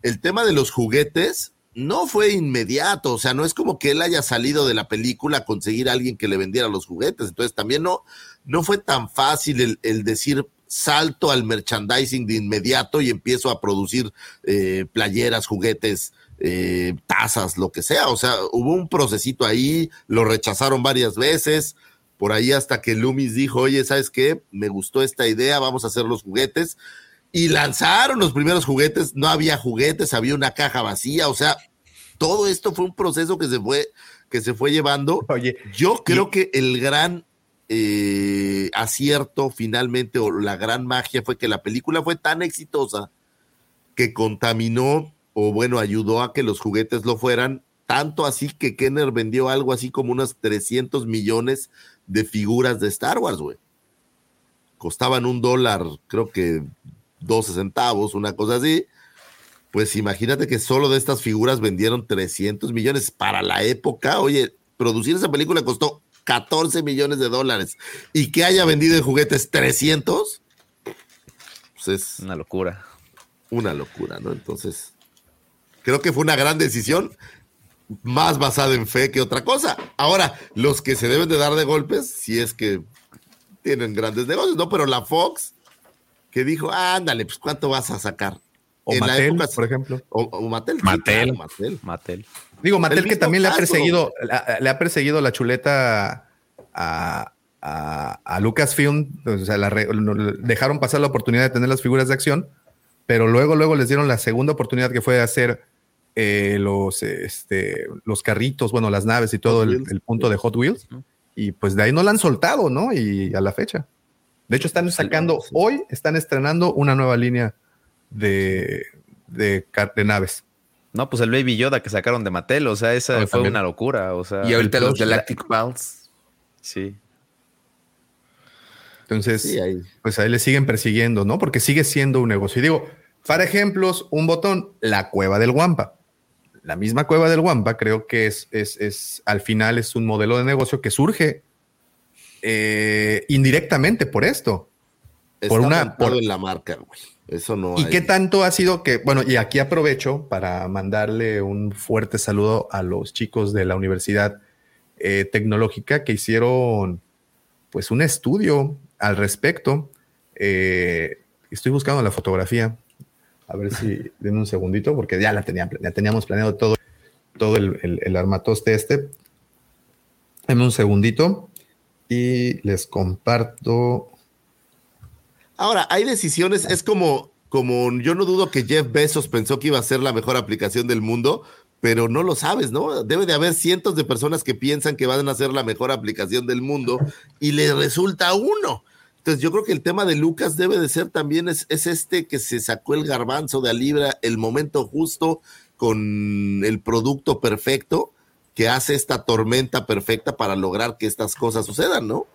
El tema de los juguetes no fue inmediato, o sea, no es como que él haya salido de la película a conseguir a alguien que le vendiera los juguetes, entonces también no, no fue tan fácil el, decir salto al merchandising de inmediato y empiezo a producir eh, playeras, juguetes, eh, tazas, lo que sea, o sea, hubo un procesito ahí, lo rechazaron varias veces, por ahí hasta que Loomis dijo, oye, ¿sabes qué? Me gustó esta idea, vamos a hacer los juguetes y lanzaron los primeros juguetes, no había juguetes, había una caja vacía, o sea, todo esto fue un proceso que se fue, que se fue llevando. Oye, yo creo que el gran eh, acierto finalmente, o la gran magia, fue que la película fue tan exitosa que contaminó, o bueno, ayudó a que los juguetes lo fueran, tanto así que Kenner vendió algo así como unos 300 millones de figuras de Star Wars, güey. Costaban un dólar, creo que 12 centavos, una cosa así. Pues imagínate que solo de estas figuras vendieron 300 millones. Para la época, oye, producir esa película costó 14 millones de dólares. Y que haya vendido en juguetes 300, pues es una locura. Una locura, ¿no? Entonces, creo que fue una gran decisión, más basada en fe que otra cosa. Ahora, los que se deben de dar de golpes, si es que tienen grandes negocios, ¿no? Pero la Fox, que dijo, ándale, pues ¿cuánto vas a sacar? O Mattel, por ejemplo. O, o Mattel. sí, Mattel. claro, Mattel. Mattel. Digo, Mattel El que también le ha perseguido, la- le ha perseguido la chuleta a, a, a Lucasfilm, o sea, la dejaron pasar la oportunidad de tener las figuras de acción, pero luego, luego les dieron la segunda oportunidad que fue hacer eh, los, este, los carritos, bueno, las naves y todo el, el punto de Hot Wheels, y pues de ahí no la han soltado, ¿no? Y a la fecha. De hecho, están sacando, hoy están estrenando una nueva línea de, de, de naves. No, pues el Baby Yoda que sacaron de Mattel, o sea, esa Ah, fue también. una locura, o sea. Y ahorita los Galactic Balls. Sí. Entonces, Sí, ahí. pues ahí le siguen persiguiendo, ¿no? Porque sigue siendo un negocio. Y digo, para ejemplos, un botón, la cueva del Guampa. La misma cueva del Guampa creo que es, es, es al final es un modelo de negocio que surge eh, indirectamente por esto. Está por una, por- en la marca, güey. Eso no ¿Y hay. qué tanto ha sido que, bueno, y aquí aprovecho para mandarle un fuerte saludo a los chicos de la Universidad eh, Tecnológica que hicieron pues un estudio al respecto. Eh, estoy buscando la fotografía. A ver si den un segundito, porque ya la tenía, teníamos planeado todo, todo el, el, el armatoste este. Denme un segundito y les comparto. Ahora, hay decisiones, es como, como yo no dudo que Jeff Bezos pensó que iba a ser la mejor aplicación del mundo, pero no lo sabes, ¿no? Debe de haber cientos de personas que piensan que van a ser la mejor aplicación del mundo y le resulta uno. Entonces yo creo que el tema de Lucas debe de ser también es, es este que se sacó el garbanzo de a libra, el momento justo con el producto perfecto que hace esta tormenta perfecta para lograr que estas cosas sucedan, ¿no?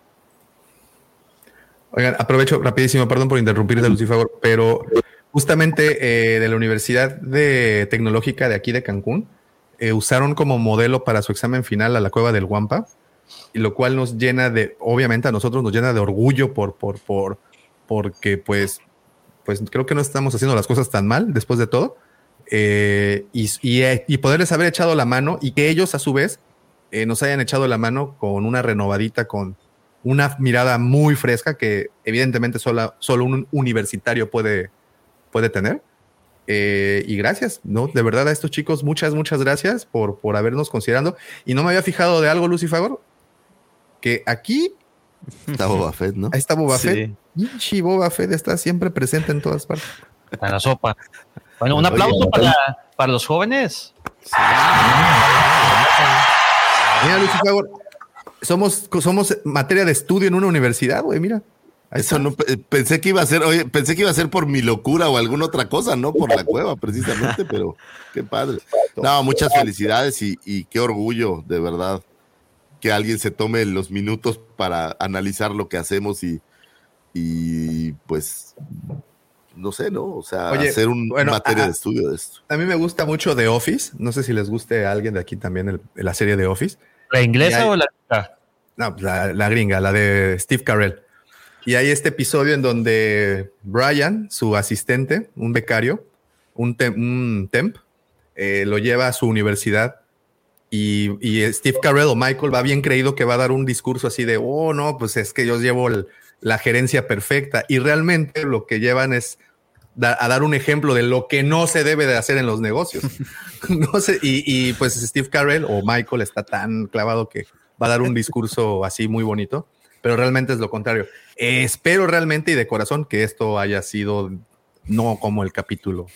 Oigan, aprovecho rapidísimo, perdón por interrumpirte, Lucifer, pero justamente eh, de la Universidad de Tecnológica de aquí de Cancún, eh, usaron como modelo para su examen final a la cueva del Guampa, y lo cual nos llena de, obviamente a nosotros nos llena de orgullo por, por, por, porque pues, pues creo que no estamos haciendo las cosas tan mal después de todo, eh, y, y, y poderles haber echado la mano y que ellos a su vez eh, nos hayan echado la mano con una renovadita, con una mirada muy fresca que evidentemente solo, solo un universitario puede, puede tener. Eh, y gracias, ¿no? De verdad a estos chicos, muchas, muchas gracias por, por habernos considerando. Y no me había fijado de algo, Lucifer, que aquí Está Boba Fett, ¿no? Ahí está Boba Sí. Fett. Boba Fett está siempre presente en todas partes. Para la sopa. Bueno, un Oye, aplauso para, para los jóvenes. Mira, Lucifer, somos, somos materia de estudio en una universidad, güey, mira. Eso no pe- pensé que iba a ser, oye, pensé que iba a ser por mi locura o alguna otra cosa, no por la cueva precisamente, pero qué padre. No, muchas felicidades y, y qué orgullo, de verdad. Que alguien se tome los minutos para analizar lo que hacemos y, y pues, no sé, ¿no? O sea, Oye, hacer un bueno, materia a- de estudio de esto. A mí me gusta mucho The Office. No sé si les guste a alguien de aquí también el- la serie The Office. ¿La inglesa hay- o la.? No, pues, la, la gringa, la de Steve Carell. Y hay este episodio en donde Brian, su asistente, un becario, un, tem- un temp, eh, lo lleva a su universidad y, y Steve Carell o Michael va bien creído que va a dar un discurso así de, oh, no, pues es que yo llevo el- la gerencia perfecta. Y realmente lo que llevan es da- a dar un ejemplo de lo que no se debe de hacer en los negocios. no sé, y, y, pues Steve Carell o Michael está tan clavado que va a dar un discurso así muy bonito, pero realmente es lo contrario. Eh, espero realmente y de corazón que esto haya sido no como el capítulo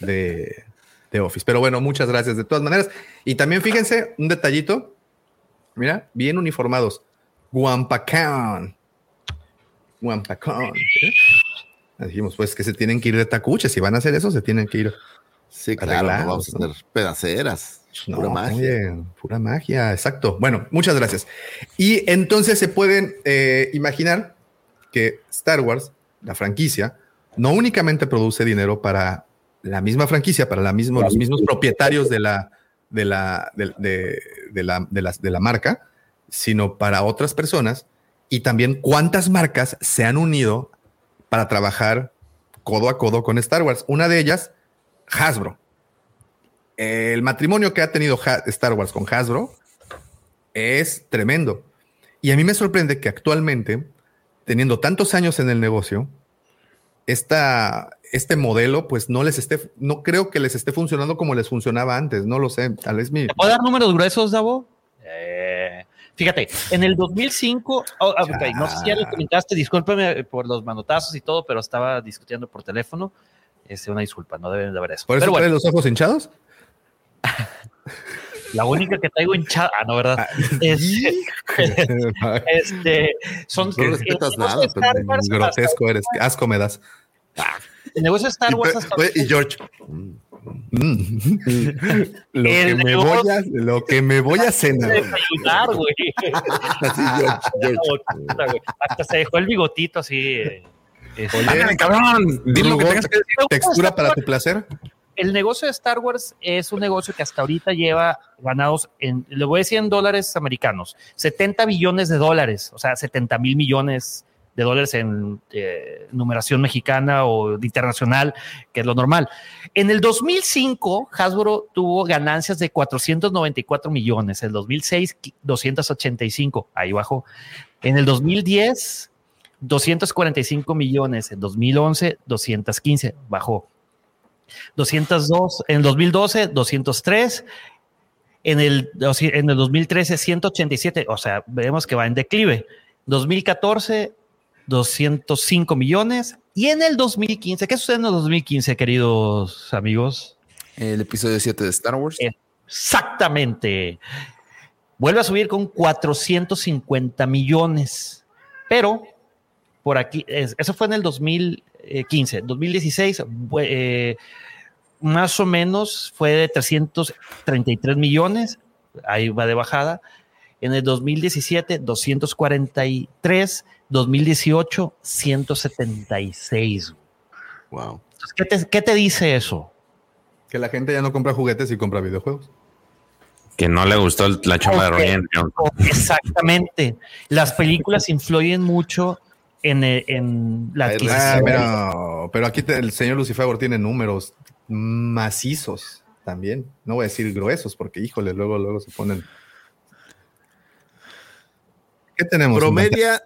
de, de Office. Pero bueno, muchas gracias de todas maneras. Y también fíjense, un detallito. Mira, bien uniformados. Guampacán. Guampacán. ¿eh? Dijimos, pues que se tienen que ir de tacuche. Si van a hacer eso, se tienen que ir. Sí, claro, no vamos a hacer pedaceras. No, pura magia. oye, pura magia, exacto. Bueno, muchas gracias. Y entonces se pueden eh, imaginar que Star Wars, la franquicia, no únicamente produce dinero para la misma franquicia, para la misma, los mismos propietarios de la, de la, de, de- de la, de la marca, sino para otras personas y también cuántas marcas se han unido para trabajar codo a codo con Star Wars. Una de ellas, Hasbro. El matrimonio que ha tenido Star Wars con Hasbro es tremendo. Y a mí me sorprende que actualmente, teniendo tantos años en el negocio, esta, este modelo, pues no les esté, no creo que les esté funcionando como les funcionaba antes. No lo sé. Tal vez mi. ¿Puedo dar números gruesos, Davo? Eh, fíjate, en el 2005, oh, ah, ok, no sé si ya lo comentaste, discúlpeme por los manotazos y todo, pero estaba discutiendo por teléfono. Este, una disculpa, no deben de haber eso. ¿Por eso pero bueno, los ojos hinchados? la única que traigo hinchada, ah, no, ¿verdad? Este, este, son No respetas nada, pero grotesco eres. Asco me das. El negocio de Star Wars hasta Y George. Mm. lo, que me voy a, lo que me voy a cenar. desayunar, güey. Puta, güey. Hasta se dejó el bigotito así. eh, este. Oye, cabrón, dile lo que tengas que decir. Textura para tu placer. El negocio de Star Wars es un negocio que hasta ahorita lleva ganados en, le voy a decir en dólares americanos, 70 billones de dólares, o sea, 70 mil millones de dólares en eh, numeración mexicana o internacional, que es lo normal. En el 2005, Hasbro tuvo ganancias de 494 millones, en el 2006, 285, ahí bajó. En el 2010, 245 millones, en 2011, 215, bajó. 202, en el 2012, 203, en el, en el 2013, 187, o sea, vemos que va en declive. 2014, 205 millones. Y en el 2015, ¿qué sucede en el 2015, queridos amigos? El episodio 7 de Star Wars. Exactamente. Vuelve a subir con 450 millones. Pero por aquí, es- eso fue en el 2015. 2016, bu- eh, más o menos fue de 333 millones. Ahí va de bajada. En el 2017, 243. 2018, 176. Wow. ¿Qué te, qué te dice eso? Que la gente ya no compra juguetes y compra videojuegos. Que no le gustó el- la chamba de. Ryan Johnson. Exactamente. Las películas influyen mucho en, en la Ah, adquisición. pero, pero aquí te- el señor Lucifer tiene números macizos también. No voy a decir gruesos porque, híjole, luego, luego se ponen. ¿Qué tenemos? Promedia,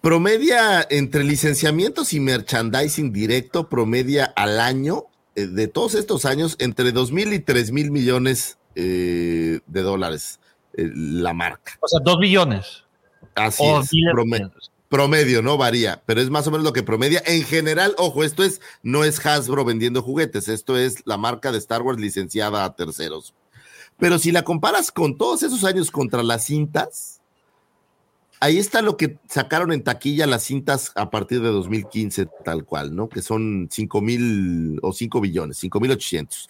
promedia entre licenciamientos y merchandising directo, promedia al año, eh, de todos estos años, entre dos mil y tres mil millones eh, de dólares eh, la marca. O sea, dos billones. Así O es. miles de prome- promedio, no varía, pero es más o menos lo que promedia. En general, ojo, esto es, no es Hasbro vendiendo juguetes, esto es la marca de Star Wars licenciada a terceros. Pero si la comparas con todos esos años contra las cintas, ahí está lo que sacaron en taquilla las cintas a partir de 2015, tal cual, ¿no? Que son 5 mil o 5 billones, 5 mil 800.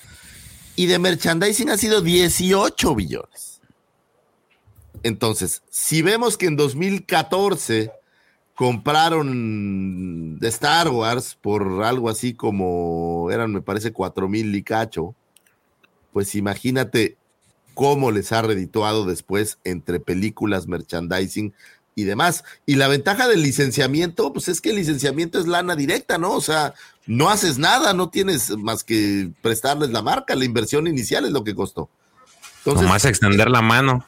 Y de merchandising ha sido 18 billones. Entonces, si vemos que en 2014 compraron de Star Wars por algo así como eran, me parece, cuatro mil y cacho, pues imagínate cómo les ha redituado después entre películas, merchandising y demás. Y la ventaja del licenciamiento, pues es que el licenciamiento es lana directa, ¿no? O sea, no haces nada, no tienes más que prestarles la marca, la inversión inicial es lo que costó. Entonces, Nomás extender la mano.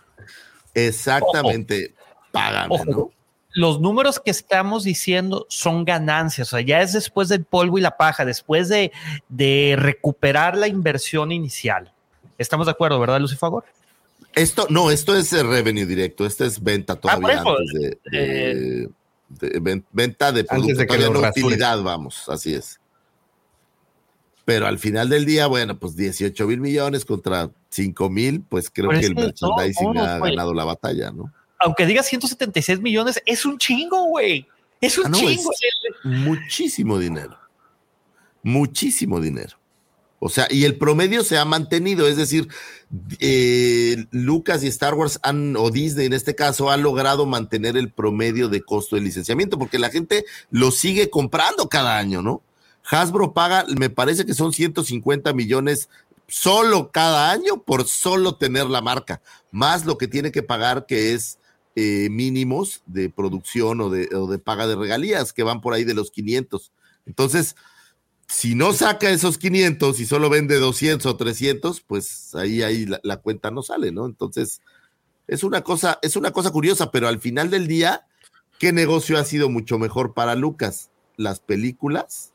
Exactamente, págame, Ojo, ¿no? Los números que estamos diciendo son ganancias, o sea, ya es después del polvo y la paja, después de, de recuperar la inversión inicial. Estamos de acuerdo, ¿verdad, Lucifagor? Esto, no, esto es revenue directo, esto es venta todavía Ah, por eso, antes de, eh, de- de ven- venta de producto, de todavía no utilidad, vamos, así es. Pero al final del día, bueno, pues 18 mil millones contra 5 mil, pues creo Pero que el de merchandising ha güey. ganado la batalla, ¿no? Aunque diga 176 millones, es un chingo, güey. Es un Ah, no, chingo. es muchísimo dinero. Muchísimo dinero. O sea, y el promedio se ha mantenido, es decir, eh, Lucas y Star Wars han, o Disney en este caso, ha logrado mantener el promedio de costo de licenciamiento, porque la gente lo sigue comprando cada año, ¿no? Hasbro paga, me parece que son 150 millones solo cada año por solo tener la marca, más lo que tiene que pagar que es eh, mínimos de producción o de, o de paga de regalías que van por ahí de los 500. Entonces, si no saca esos 500 y solo vende 200 o 300, pues ahí, ahí la, la cuenta no sale, ¿no? Entonces, es una cosa, es una cosa curiosa, pero al final del día, ¿qué negocio ha sido mucho mejor para Lucas? ¿Las películas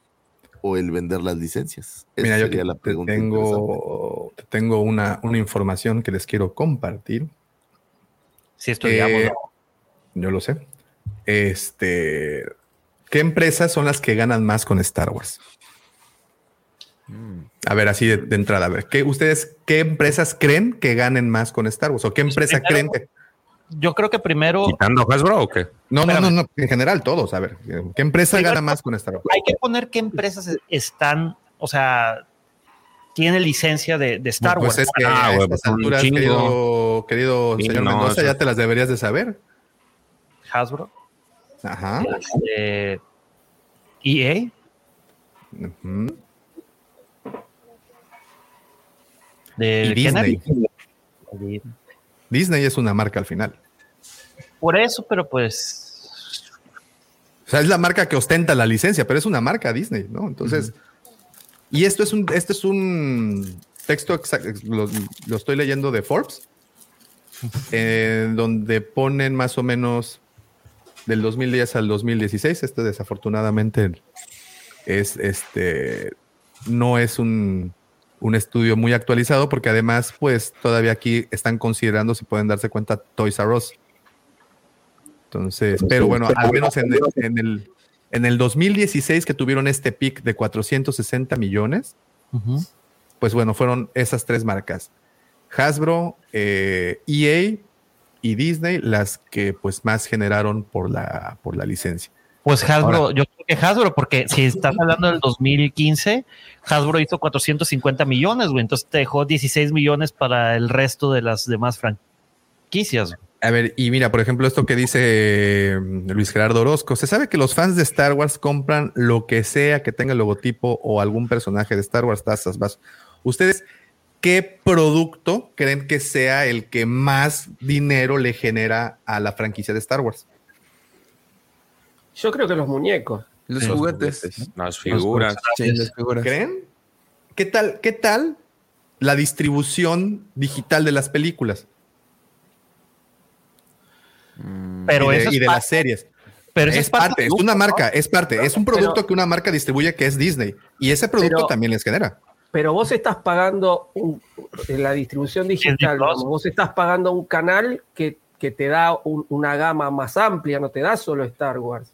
o el vender las licencias? Esa Mira, yo sería te, la pregunta. tengo, te tengo una, una información que les quiero compartir. Sí, estudiamos. Eh, yo lo sé. Este, ¿qué empresas son las que ganan más con Star Wars? A ver, así de, de entrada, a ver, ¿qué, ¿ustedes qué empresas creen que ganen más con Star Wars? ¿O qué empresa creen que... Yo creo que primero ¿Quitando Hasbro o qué? No, no, no, no, en general todos, a ver, ¿qué empresa Primero- gana más con Star Wars? hay que poner qué empresas están, o sea, tienen licencia de, de Star pues Wars. es que Ah, a estas pues alturas, querido, querido Sí, señor no, Mendoza, eso- ya te las deberías de saber. Hasbro, Ajá. este, EA, Ujú. de Y Disney. Disney es una marca al final. Por eso, pero pues O sea, es la marca que ostenta la licencia, pero es una marca Disney, ¿no? Entonces, y esto es un, este es un texto, exac- lo, lo estoy leyendo de Forbes, eh, donde ponen más o menos del 2010 al 2016. Este desafortunadamente es este, no es un, un estudio muy actualizado porque además, pues todavía aquí están considerando si pueden darse cuenta Toys R Us. Entonces, pero bueno, al menos en el, en el 2016 que tuvieron este pick de 460 millones, pues bueno, fueron esas tres marcas. Hasbro, eh, EA y Disney las que pues más generaron por la, por la licencia. Pues Hasbro, Ahora- yo creo que Hasbro, porque si estás hablando del 2015, Hasbro hizo 450 millones, güey, entonces te dejó 16 millones para el resto de las demás franquicias. A ver, y mira, por ejemplo, esto que dice eh, Luis Gerardo Orozco, se sabe que los fans de Star Wars compran lo que sea que tenga el logotipo o algún personaje de Star Wars, tazas, vas. ¿Ustedes qué producto creen que sea el que más dinero le genera a la franquicia de StarArs? Yo creo que los muñecos. Los juguetes. Las figuras. Sí, las figuras. ¿Creen? ¿Qué tal, qué tal la distribución digital de las películas Pero y de, eso es y de las series? pero es es parte es una ¿no? marca, es parte, es un producto Pero- que una marca distribuye que es Disney y ese producto Pero- también les genera. Pero vos estás pagando un- en la distribución digital, digamos, vos estás pagando un canal que, que te da un- una gama más amplia, no te da solo Star Wars.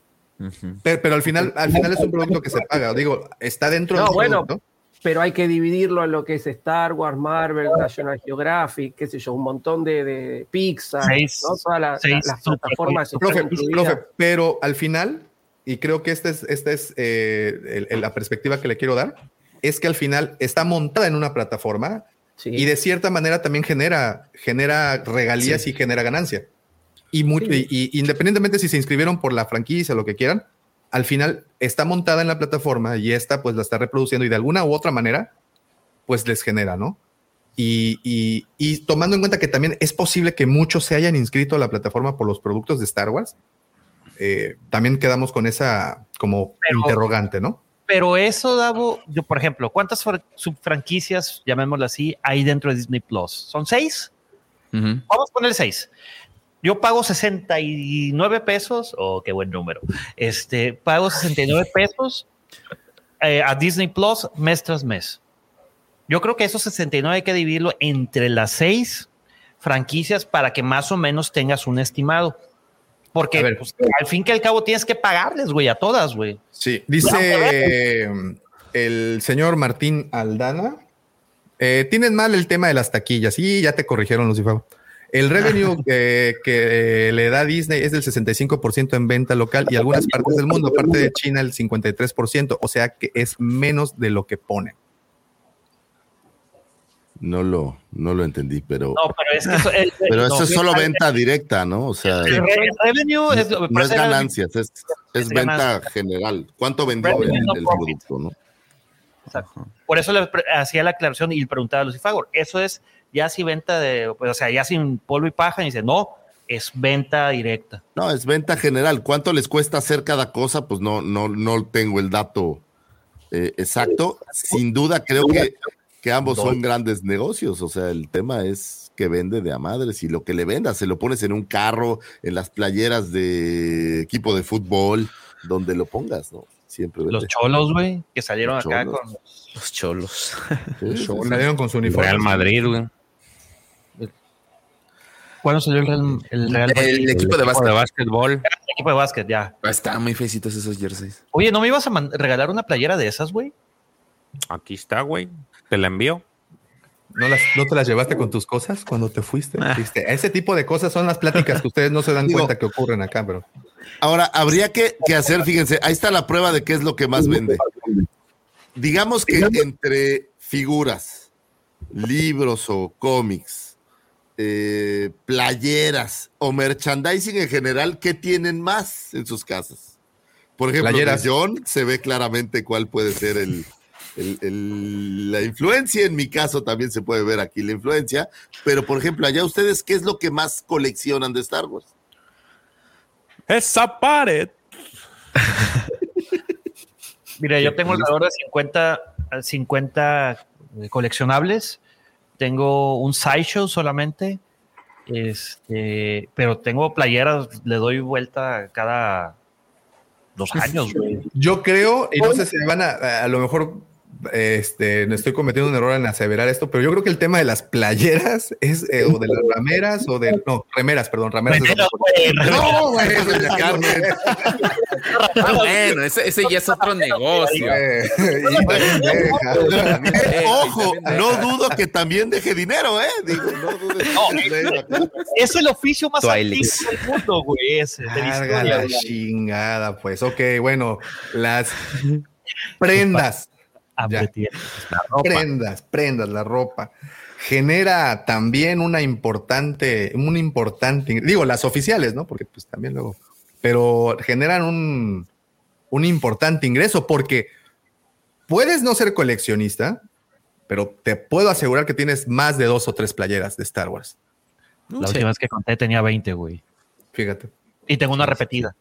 Pero, pero al final, al final es un producto que se paga. Digo, está dentro No, del bueno, producto. Pero hay que dividirlo en lo que es Star Wars, Marvel, National Geographic, qué sé yo, un montón de, de Pixar, Seis- ¿no? todas las, seis las plataformas Profe, profe, pero al final, y creo que esta es, esta es eh, el- el- la perspectiva que le quiero dar, es que al final está montada en una plataforma Y de cierta manera también genera, genera regalías y genera ganancia. Y, mucho, y, y independientemente si se inscribieron por la franquicia o lo que quieran, al final está montada en la plataforma y esta pues la está reproduciendo y de alguna u otra manera pues les genera, ¿no? Y, y- y tomando en cuenta que también es posible que muchos se hayan inscrito a la plataforma por los productos de Star Wars, eh, también quedamos con esa como interrogante, ¿no? Pero eso, Davo, yo, por ejemplo, ¿cuántas fran- subfranquicias, llamémoslo así, hay dentro de Disney Plus? ¿Son seis? Vamos a poner seis. Yo pago 69 pesos, oh, qué buen número. Este, pago 69 pesos eh, a Disney Plus mes tras mes. Yo creo que esos 69 hay que dividirlo entre las seis franquicias para que más o menos tengas un estimado. Porque pues, al fin que al cabo tienes que pagarles, güey, a todas, güey. Sí, dice el señor Martín Aldana. eh, tienes mal el tema de las taquillas. Sí, ya te corrigieron, Lucifer. El revenue que, que le da Disney es del 65% en venta local y algunas partes del mundo, aparte de China, el 53%. O sea que es menos de lo que pone. No lo, no lo entendí, pero. No, pero es que eso, el- Pero eso no, es solo el- venta directa, ¿no? O sea, El re- el revenue es, no, es ganancias, es, es es venta ganancia. general. ¿Cuánto vendió el, producto, no? Exacto. Por eso le hacía la aclaración y le preguntaba a Lucifagor, eso es ya si venta de, pues, o sea, ya sin polvo y paja, y dice, no, es venta directa. No, es venta general. ¿Cuánto les cuesta hacer cada cosa? Pues no, no, no tengo el dato eh, exacto. Sin duda, creo que, que ambos son grandes negocios. O sea, el tema es que vende de a madres y lo que le vendas, se lo pones en un carro, en las playeras de equipo de fútbol, donde lo pongas, ¿no? Siempre vende. Los cholos, güey, que salieron Los acá cholos. con... Los cholos. Salieron con su uniforme. Real Madrid, güey. ¿Cuándo salió el Real, el Real Madrid? El equipo de básquet. básquetbol. El equipo de básquet, ya. Están muy feicitos esos jerseys. Oye, ¿no me ibas a regalar una playera de esas, güey? Aquí está, güey. Te la envío. ¿No, las, ¿No te las llevaste con tus cosas cuando te fuiste? Dijiste, Ese tipo de cosas son las pláticas que ustedes no se dan Digo- cuenta que ocurren acá, bro. Ahora, habría que, que hacer, fíjense, ahí está la prueba de qué es lo que más vende. Digamos que entre figuras, libros o cómics, eh, playeras o merchandising en general, ¿qué tienen más en sus casas? Por ejemplo, Playeras. John se ve claramente cuál puede ser el, el- el- la influencia. En mi caso también se puede ver aquí la influencia. Pero, por ejemplo, allá ustedes, ¿qué es lo que más coleccionan de Star Wars? Esa pared. Mira, yo tengo alrededor de 50, eh, 50 coleccionables. Tengo un sideshow solamente. Este, pero tengo playeras, le doy vuelta cada dos años, güey. Yo creo, y no sé si van a, a lo mejor, este, no estoy cometiendo un error en aseverar esto, pero yo creo que el tema de las playeras es, eh, o de las rameras, o de, no, remeras, perdón, rameras. es güey, No, güey. Ah, bueno, ese, ese ya es otro negocio. Eh, y también deja. Eh, ojo, no dudo que también deje dinero, ¿eh? Digo, no dudes que- Es el oficio más Twilight. antiguo del mundo, güey, ese, de la Carga chingada, pues. Ok, bueno, las prendas. Prendas, prendas, la ropa. Genera también una importante, un importante, digo, las oficiales, ¿no? Porque pues también luego, pero generan un, un importante ingreso porque puedes no ser coleccionista, pero te puedo asegurar que tienes más de dos o tres playeras de Star Wars. La última vez que conté tenía 20, güey. Fíjate. Y tengo una repetida.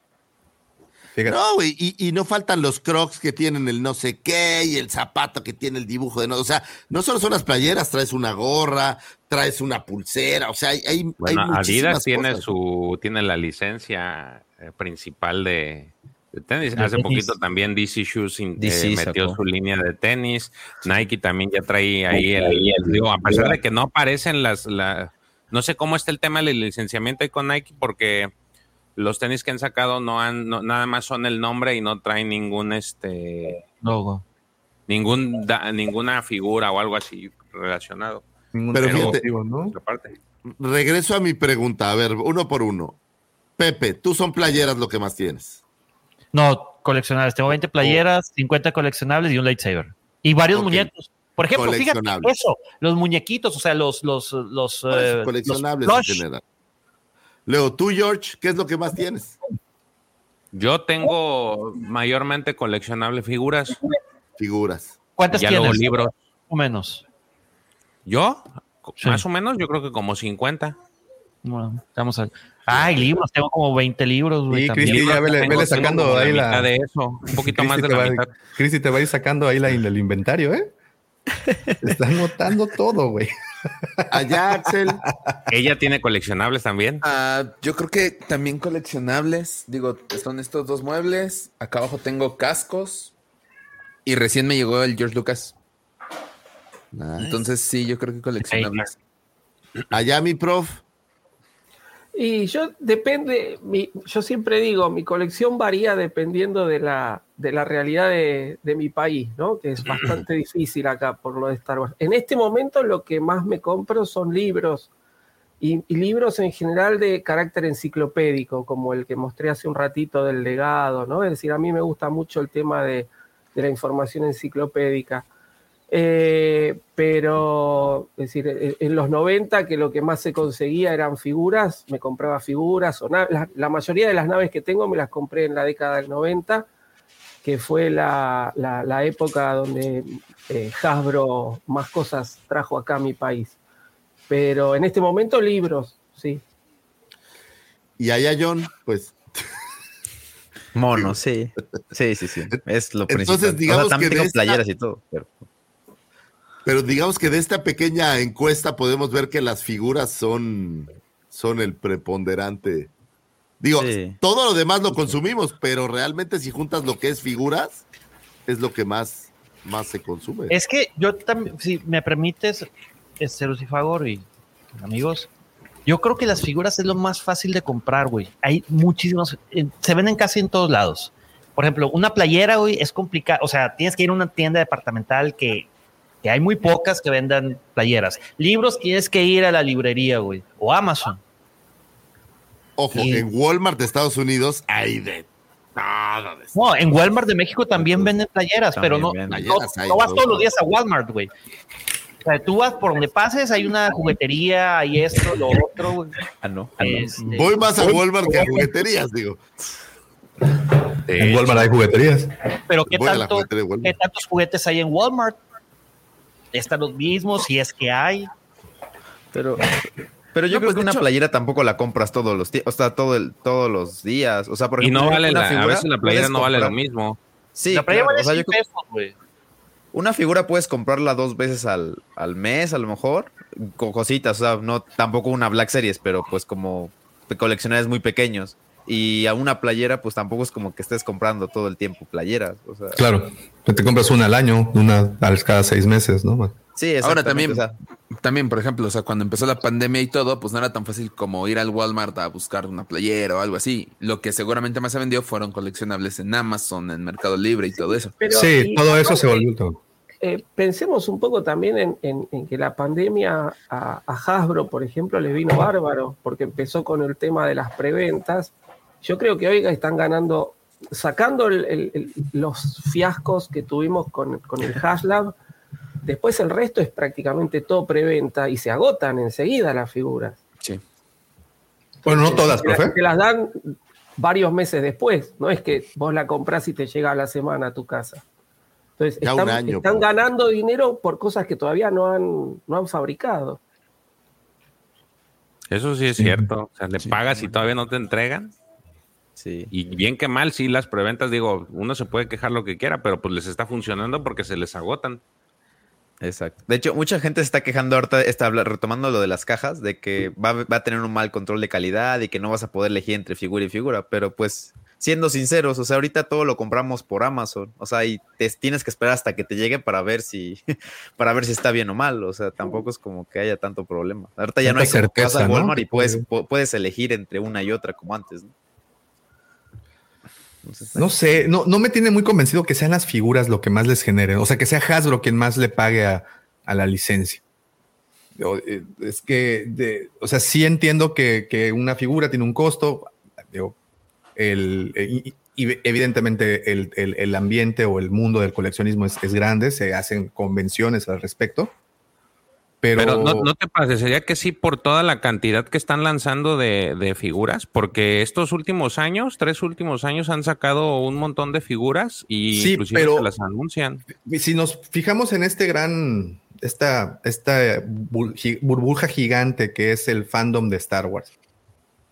Fíjate. No, güey, y, y no faltan los crocs que tienen el no sé qué y el zapato que tiene el dibujo de no. O sea, no solo son las playeras, traes una gorra, traes una pulsera, o sea, hay, hay, Bueno, hay muchísimas Adidas tiene cosas. su, tiene la licencia eh, principal de, de tenis. Hace tenis. poquito también DC Shoes in- eh, DC metió sacó. su línea de tenis. Nike también ya trae ahí el, el- digo, a pesar de que no aparecen las, la, no sé cómo está el tema del licenciamiento ahí con Nike porque los tenis que han sacado no han, no- nada más son el nombre y no traen ningún este Logo. ningún da- ninguna figura o algo así relacionado. Ningún Pero fíjate- ¿no? Regreso a mi pregunta, a ver, uno por uno. Pepe, tú son playeras lo que más tienes. No, coleccionables. Tengo 20 playeras, 50 coleccionables y un lightsaber. Y varios muñecos. Por ejemplo, fíjate eso, los muñequitos, o sea, los, los, los, eso, eh, coleccionables los en general. Luego, tú, George, ¿qué es lo que más tienes? Yo tengo mayormente coleccionable figuras. Figuras. ¿Cuántas ya luego tienes? libros. O menos. ¿Yo? Sí. Más o menos, yo creo que como 50. Bueno, estamos a... Ay, libros, tengo como 20 libros, güey. Y también. Cristi ya vele, Tengo- vele tengo sacando la ahí la. de eso, un poquito más de la va, mitad. Cristi te va a ir sacando ahí la, el inventario, ¿eh? Están notando todo, güey. Allá, Axel. Ella tiene coleccionables también. Ah, yo creo que también coleccionables. Digo, son estos dos muebles. Acá abajo tengo cascos. Y recién me llegó el George Lucas. Entonces sí, yo creo que coleccionables. Allá, mi prof. Y yo depende, mi- yo siempre digo, mi colección varía dependiendo de la, de la realidad de, de mi país, ¿no? Que es bastante difícil acá por lo de Star Wars. En este momento lo que más me compro son libros y, y libros en general de carácter enciclopédico, como el que mostré hace un ratito del legado, ¿no? Es decir, a mí me gusta mucho el tema de, de la información enciclopédica. Eh, pero, es decir, en, en los 90, que lo que más se conseguía eran figuras, me compraba figuras, o la, la mayoría de las naves que tengo me las compré en la década del 90, que fue la, la- la época donde eh, Hasbro más cosas trajo acá a mi país. Pero en este momento libros, sí. Y allá, John, pues. Mono, sí. Sí, sí, sí. Es lo Entonces, principal. digamos o sea, también que tengo esta- playeras y todo. Pero... Pero digamos que de esta pequeña encuesta podemos ver que las figuras son, son el preponderante. Digo, Sí. todo lo demás lo consumimos, pero realmente si juntas lo que es figuras, es lo que más, más se consume. Es que yo también, si me permites, este Lucifagor y amigos, yo creo que las figuras es lo más fácil de comprar, güey. Hay muchísimas, eh, se venden casi en todos lados. Por ejemplo, una playera, güey, es complicado. O sea, tienes que ir a una tienda departamental que, que hay muy pocas que vendan playeras. Libros tienes que ir a la librería, güey, o Amazon. Ojo, y- en Walmart de Estados Unidos hay de todo. de- No, en Walmart de México también venden playeras, pero no, no, vas todo. todos los días a Walmart, güey. O sea, tú vas por donde pases, hay una juguetería, hay esto, lo otro, güey. Ah, no. Este, Voy más a Walmart que a jugueterías, digo. En Walmart hay jugueterías. Pero ¿qué, tanto. ¿qué tantos juguetes hay en Walmart? Están los mismos, si es que hay. Pero, pero yo No, creo pues, que de una hecho- playera tampoco la compras todos los días, o sea, todo el, todos los días. O sea, por Y ejemplo, no yo vale una la, a figura veces la playera no vale lo mismo. Sí, la playera claro, vale o sea, yo 100 creo- pesos, güey. una figura puedes comprarla dos veces al, al mes, a lo mejor, con cositas, o sea, no tampoco una Black Series, pero pues como coleccionables muy pequeños. Y a una playera, pues tampoco es como que estés comprando todo el tiempo playeras. O sea, Claro. Te compras una al año, una a cada seis meses, ¿no? Sí, Ahora también, o sea, también, por ejemplo, o sea, cuando empezó la pandemia y todo, pues no era tan fácil como ir al Walmart a buscar una playera o algo así. Lo que seguramente más se vendió fueron coleccionables en Amazon, en Mercado Libre y todo eso. Pero- Sí, y todo eso se volvió todo. Eh, pensemos un poco también en, en- en que la pandemia a, a Hasbro, por ejemplo, le vino bárbaro, porque empezó con el tema de las preventas. Yo creo que hoy están ganando, sacando el- el- el- los fiascos que tuvimos con, con el HashLab, después el resto es prácticamente todo preventa y se agotan enseguida las figuras. Sí. Bueno, no todas, profe. Te las dan varios meses después, no es que vos la comprás y te llega a la semana a tu casa. Entonces, Ya un están, año, están ganando dinero por cosas que todavía no han, no han fabricado. Eso sí es cierto. O sea, le pagas y todavía no te entregan. Sí. Y bien que mal, sí, las preventas, digo, uno se puede quejar lo que quiera, pero pues les está funcionando porque se les agotan. Exacto. De hecho, mucha gente se está quejando ahorita, está retomando lo de las cajas, de que va, va a tener un mal control de calidad y que no vas a poder elegir entre figura y figura, pero pues siendo sinceros, o sea, ahorita todo lo compramos por Amazon, o sea, y te tienes que esperar hasta que te llegue para ver si para ver si está bien o mal, o sea, tampoco es como que haya tanto problema. Ahorita ya no hay como certeza, ¿no? Walmart y puedes, pu- puedes elegir entre una y otra como antes, ¿no? Entonces, No sé, no, no me tiene muy convencido que sean las figuras lo que más les genere. O sea, que sea Hasbro quien más le pague a, a la licencia. Eh, Es que, de- o sea, sí entiendo que, que una figura tiene un costo. Digo, el, eh, y- evidentemente el, el- el ambiente o el mundo del coleccionismo es, es grande, se hacen convenciones al respecto. Pero, Pero, no, no te parecería que sí por toda la cantidad que están lanzando de, de figuras, porque estos últimos años, tres últimos años, han sacado un montón de figuras y Sí, inclusive pero- se las anuncian. si nos fijamos en este gran, esta, esta burbuja gigante que es el fandom de Star Wars,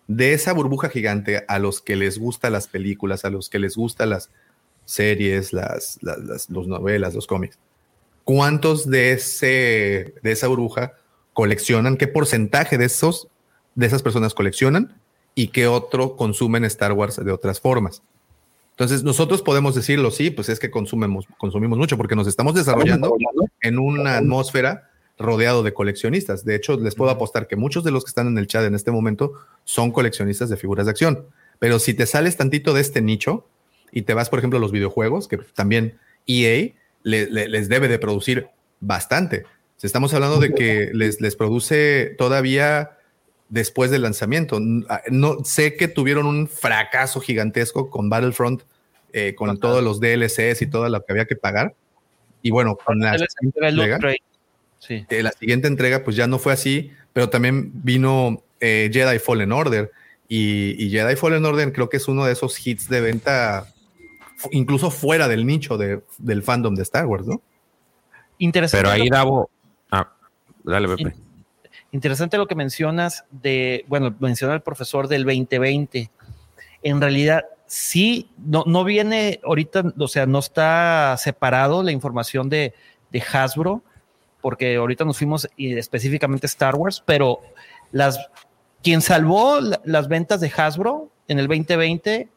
de esa burbuja gigante a los que les gustan las películas, a los que les gustan las series, las, las, las- los novelas, los cómics, ¿cuántos de, ese, de esa burbuja coleccionan? ¿Qué porcentaje de, esos, de esas personas coleccionan? ¿Y qué otro consumen Star Wars de otras formas? Entonces, nosotros podemos decirlo, sí, pues es que consumimos, consumimos mucho porque nos estamos desarrollando en una atmósfera rodeado de coleccionistas. De hecho, les puedo apostar que muchos de los que están en el chat en este momento son coleccionistas de figuras de acción. Pero si te sales tantito de este nicho y te vas, por ejemplo, a los videojuegos, que también EA le- le- les debe de producir bastante. Estamos hablando de que les, les produce todavía después del lanzamiento. Ah, No sé que tuvieron un fracaso gigantesco con Battlefront, eh, con todos los DLCs y todo lo que había que pagar. Y bueno, con la siguiente El entrega, upgrade. Sí. eh, la siguiente entrega, pues ya no fue así, pero también vino eh, Jedi Fallen Order. Y, y Jedi Fallen Order creo que es uno de esos hits de venta, incluso fuera del nicho de- del fandom de Star Wars, ¿no? Interesante. Pero ahí lo- Davo. Ah, dale, Pepe. Interesante lo que mencionas de, bueno, menciona el profesor del 2020. En realidad, sí, no, no viene ahorita, o sea, no está separado la información de, de Hasbro, porque ahorita nos fuimos y específicamente Star Wars, pero las, quien salvó la- las ventas de Hasbro en el 2020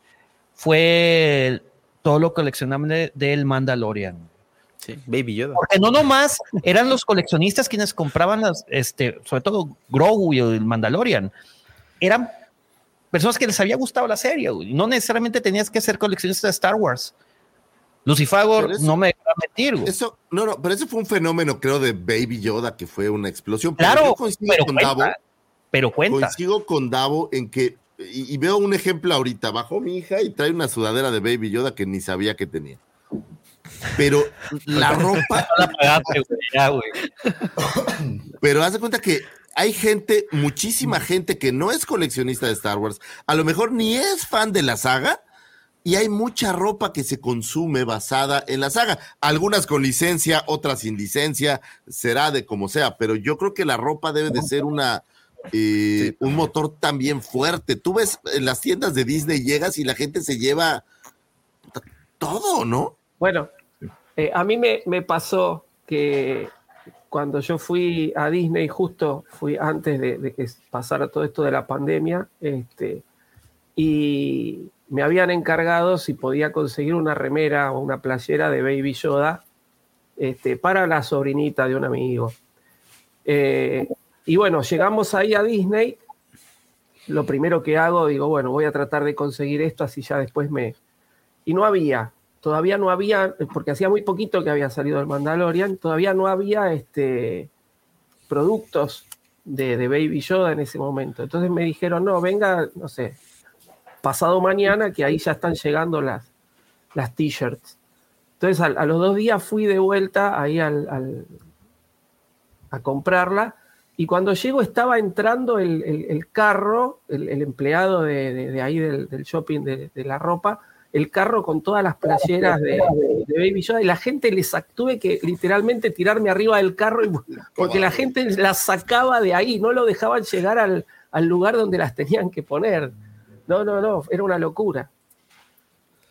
fue todo lo coleccionable del Mandalorian. Sí, Baby Yoda. Porque no nomás eran los coleccionistas quienes compraban las, este, sobre todo Grogu y el Mandalorian. Eran personas que les había gustado la serie. güey. No necesariamente tenías que ser coleccionista de Star Wars. Lucifagor eso- no me dejará mentir. güey. Eso, no, no, pero ese fue un fenómeno, creo, de Baby Yoda, que fue una explosión. Pero Claro, yo coincido pero con cuenta, Davo. pero cuenta. Coincido con Davo en que, y, y veo un ejemplo ahorita, bajó mi hija y trae una sudadera de Baby Yoda que ni sabía que tenía. Pero la ropa, pero haz de cuenta que hay gente, muchísima gente que no es coleccionista de Star Wars, a lo mejor ni es fan de la saga, y hay mucha ropa que se consume basada en la saga. Algunas con licencia, otras sin licencia, será de como sea, pero yo creo que la ropa debe de ser una eh, un motor también fuerte. Tú ves en las tiendas de Disney, llegas y la gente se lleva todo, ¿no? Bueno, eh, a mí me, me pasó que cuando yo fui a Disney, justo fui antes de, de que pasara todo esto de la pandemia, este, y me habían encargado si podía conseguir una remera o una playera de Baby Yoda este, para la sobrinita de un amigo. Eh, y bueno, llegamos ahí a Disney. Lo primero que hago, digo, bueno, voy a tratar de conseguir esto, así ya después me. Y no había, todavía no había, porque hacía muy poquito que había salido el Mandalorian, todavía no había este, productos de, Baby Yoda en ese momento. Entonces me dijeron, no, venga, no sé, pasado mañana, que ahí ya están llegando las, las t-shirts. Entonces a, a los dos días fui de vuelta ahí al- a comprarla y cuando llego estaba entrando el, el- carro, el, empleado de, de- ahí del, shopping de, de la ropa, el carro con todas las playeras de, Baby Yoda y la gente les tuve que literalmente tirarme arriba del carro y- porque la gente las sacaba de ahí, no lo dejaban llegar al, al lugar donde las tenían que poner. No, no, no, era una locura.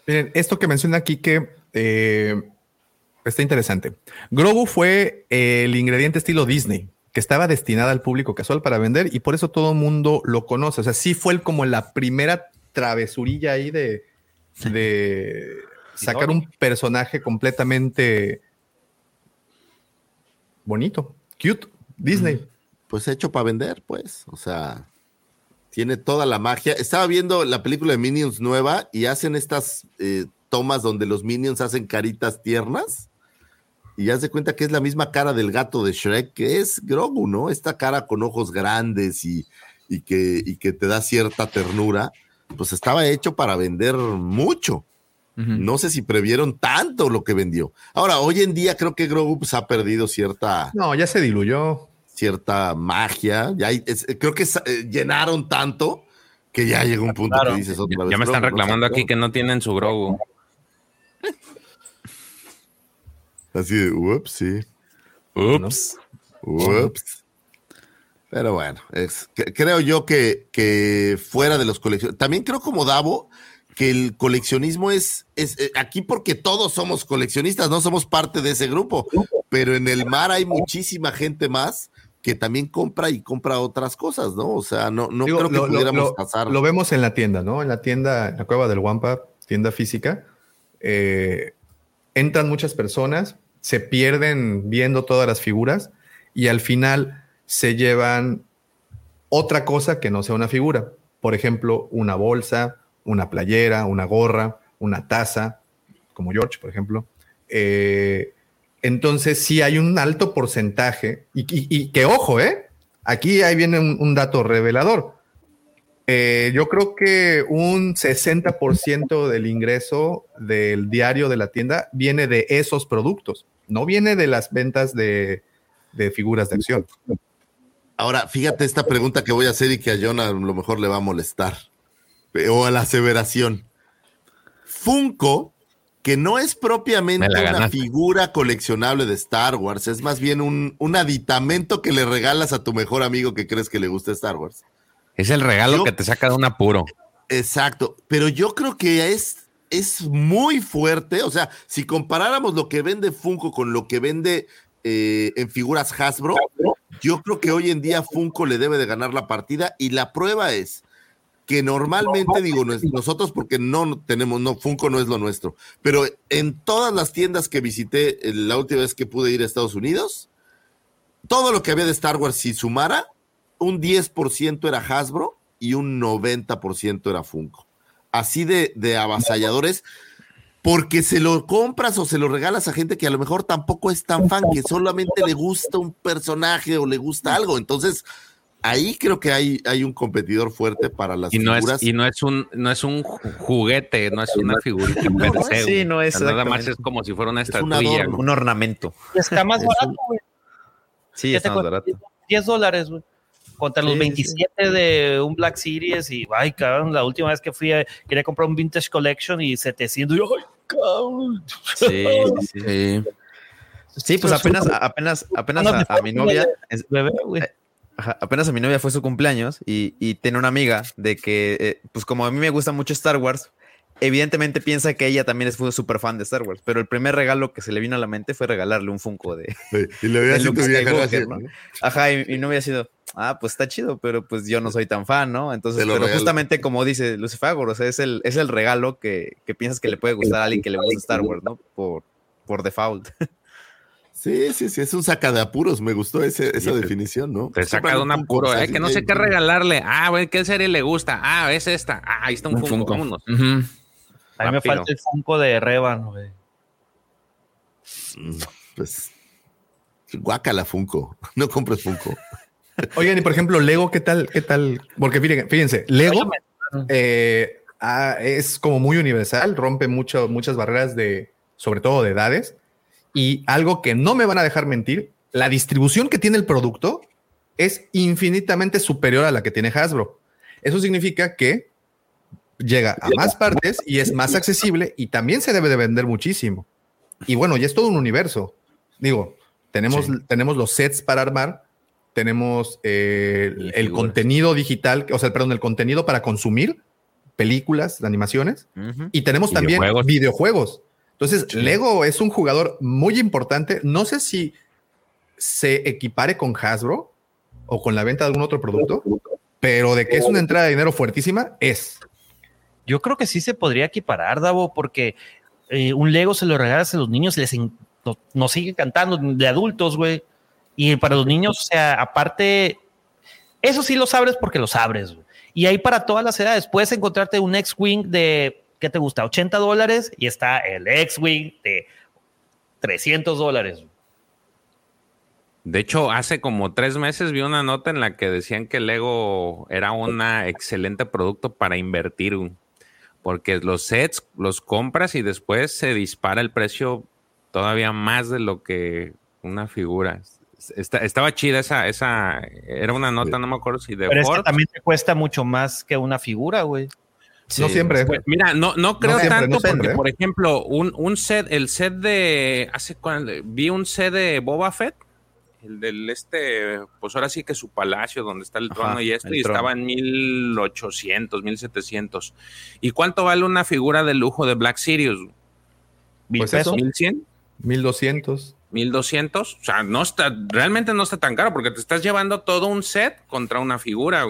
Miren, esto que menciona aquí que eh, está interesante. Grogu fue el ingrediente estilo Disney, que estaba destinada al público casual para vender y por eso todo el mundo lo conoce. O sea, sí fue el- como la primera travesurilla ahí de, de sacar un personaje completamente bonito, cute, Disney. Pues hecho para vender, pues. O sea, tiene toda la magia. Estaba viendo la película de Minions nueva y hacen estas eh, tomas donde los Minions hacen caritas tiernas. Y ya se cuenta que es la misma cara del gato de Shrek, que es Grogu, ¿no? Esta cara con ojos grandes y, y que, y que te da cierta ternura. pues estaba hecho para vender mucho. No sé si previeron tanto lo que vendió. Ahora, hoy en día creo que Grogu pues, ha perdido cierta. No, ya se diluyó. Cierta magia. Ya hay- es- creo que eh, llenaron tanto que ya llegó un punto Claro. que dices otra Ya, vez. ya me están Grogu, ¿no? reclamando aquí que no tienen su Grogu. Así de, ups, sí. Ups. Ups. Pero bueno, es, que- creo yo que, que fuera de los coleccionistas, también creo como Davo que el coleccionismo es, es eh, aquí porque todos somos coleccionistas, no somos parte de ese grupo, pero en el mar hay muchísima gente más que también compra y compra otras cosas, ¿no? O sea, no, no Digo, creo que lo- pudiéramos lo- pasar. lo vemos en la tienda, ¿no? En la tienda, en la cueva del Wampa, tienda física, eh, entran muchas personas, se pierden viendo todas las figuras y al final se llevan otra cosa que no sea una figura. Por ejemplo, una bolsa, una playera, una gorra, una taza, como George, por ejemplo. Eh, entonces, sí hay un alto porcentaje, y, que ojo, ¿eh? Aquí ahí viene un dato revelador. Eh, yo creo que un 60% del ingreso del diario de la tienda viene de esos productos, no viene de las ventas de, de figuras de acción. Ahora, fíjate esta pregunta que voy a hacer y que a John a lo mejor le va a molestar. eh, O a la aseveración. Funko, que no es propiamente una figura coleccionable de Star Wars, es más bien un, un aditamento que le regalas a tu mejor amigo que crees que le gusta Star Wars. Es el regalo Yo- que te saca de un apuro. Exacto, pero yo creo que es, es muy fuerte. O sea, si comparáramos lo que vende Funko con lo que vende eh, en figuras Hasbro, yo creo que hoy en día Funko le debe de ganar la partida y la prueba es que normalmente digo nos- nosotros porque no tenemos no Funko no es lo nuestro, pero en todas las tiendas que visité eh, la última vez que pude ir a Estados Unidos, todo lo que había de Star Wars si sumara un 10% era Hasbro y un 90% era Funko. Así de, de avasalladores, porque se lo compras o se lo regalas a gente que a lo mejor tampoco es tan fan, que solamente le gusta un personaje o le gusta algo. Entonces, ahí creo que hay, hay un competidor fuerte para las Y no, figuras. es, y no es un no es un ju- juguete, no es una figurita per no se. sí, no es O sea, Nada más es como si fuera una un estatuilla. Un ornamento. Y está más Es barato, güey. Sí, está más barato. 10 dólares, güey. Contra los Sí, sí, 27 de un Black Series y, ay, cabrón, la última vez que fui, a- quería comprar un Vintage Collection y 700 y, ay, cabrón. Sí, sí, sí. Sí, pues apenas, apenas, apenas a, a mi novia, es- eh, apenas a mi novia fue su cumpleaños y, y tiene una amiga de que, eh, pues como a mí me gusta mucho Star Wars, evidentemente piensa que ella también es súper fan de Star Wars, pero el primer regalo que se le vino a la mente fue regalarle un Funko de, y le había sido Skywalker, ¿no? Ajá, y, y no había sido, ah, pues está chido, pero pues yo no soy tan fan, ¿no? Entonces, pero regalo. justamente como dice Lucifagor, o sea, es el, es el regalo que, que piensas que le puede gustar a alguien que le gusta Star Wars, ¿no? Por, por default. Sí, sí, sí, es un saca de apuros. Me gustó ese- esa definición, ¿no? Te saca de un apuro, eh, que no sé qué regalarle. Ah, güey, ¿qué serie le gusta? Ah, es esta. Ah, ahí está un, Un Funko. Funko. Vámonos. A mí me falta el Funko de Revan, güey. Pues, guácala Funko. No compres Funko. Oigan, y por ejemplo, Lego, ¿qué tal? ¿Qué tal? Porque fíjense, fíjense Lego eh, ah, es como muy universal, rompe mucho, muchas barreras de, sobre todo de edades. Y algo que no me van a dejar mentir, la distribución que tiene el producto es infinitamente superior a la que tiene Hasbro. Eso significa que llega a más partes y es más accesible y también se debe de vender muchísimo. Y bueno, ya es todo un universo. Digo, tenemos, tenemos los sets para armar, tenemos eh, el, contenido digital, o sea, perdón, el contenido para consumir películas, animaciones, y tenemos también Videojuegos. videojuegos. Entonces, Lego es un jugador muy importante. No sé si se equipare con Hasbro o con la venta de algún otro producto, pero de que es una entrada de dinero fuertísima, es. Yo creo que sí se podría equiparar, Davo, porque eh, un Lego se lo regalas a los niños les no- nos sigue cantando de adultos, güey. Y para los niños, o sea, aparte, eso sí lo sabes porque lo sabes, güey. Y ahí para todas las edades puedes encontrarte un X-Wing de, ¿qué te gusta? 80 dólares y está el X-Wing de 300 dólares. De hecho, hace como tres meses vi una nota en la que decían que Lego era un excelente producto para invertir. Porque los sets los compras y después se dispara el precio todavía más de lo que una figura. Está- estaba chida esa, esa, era una nota, no me acuerdo si de Pero es que también te cuesta mucho más que una figura, güey. No siempre. Pues, mira, no, no creo siempre, tanto no siempre, porque, ¿eh? por ejemplo, un, un set, el set de hace cuando vi un set de Boba Fett, el del este, pues ahora sí que su palacio donde está el Ajá, trono y esto, y trono. estaba en 1800, 1700. ¿Y cuánto vale una figura de lujo de Black Sirius? ¿Mil Pues eso. pesos? ¿1100? 1200. 1200, o sea, no está, realmente no está tan caro porque te estás llevando todo un set contra una figura.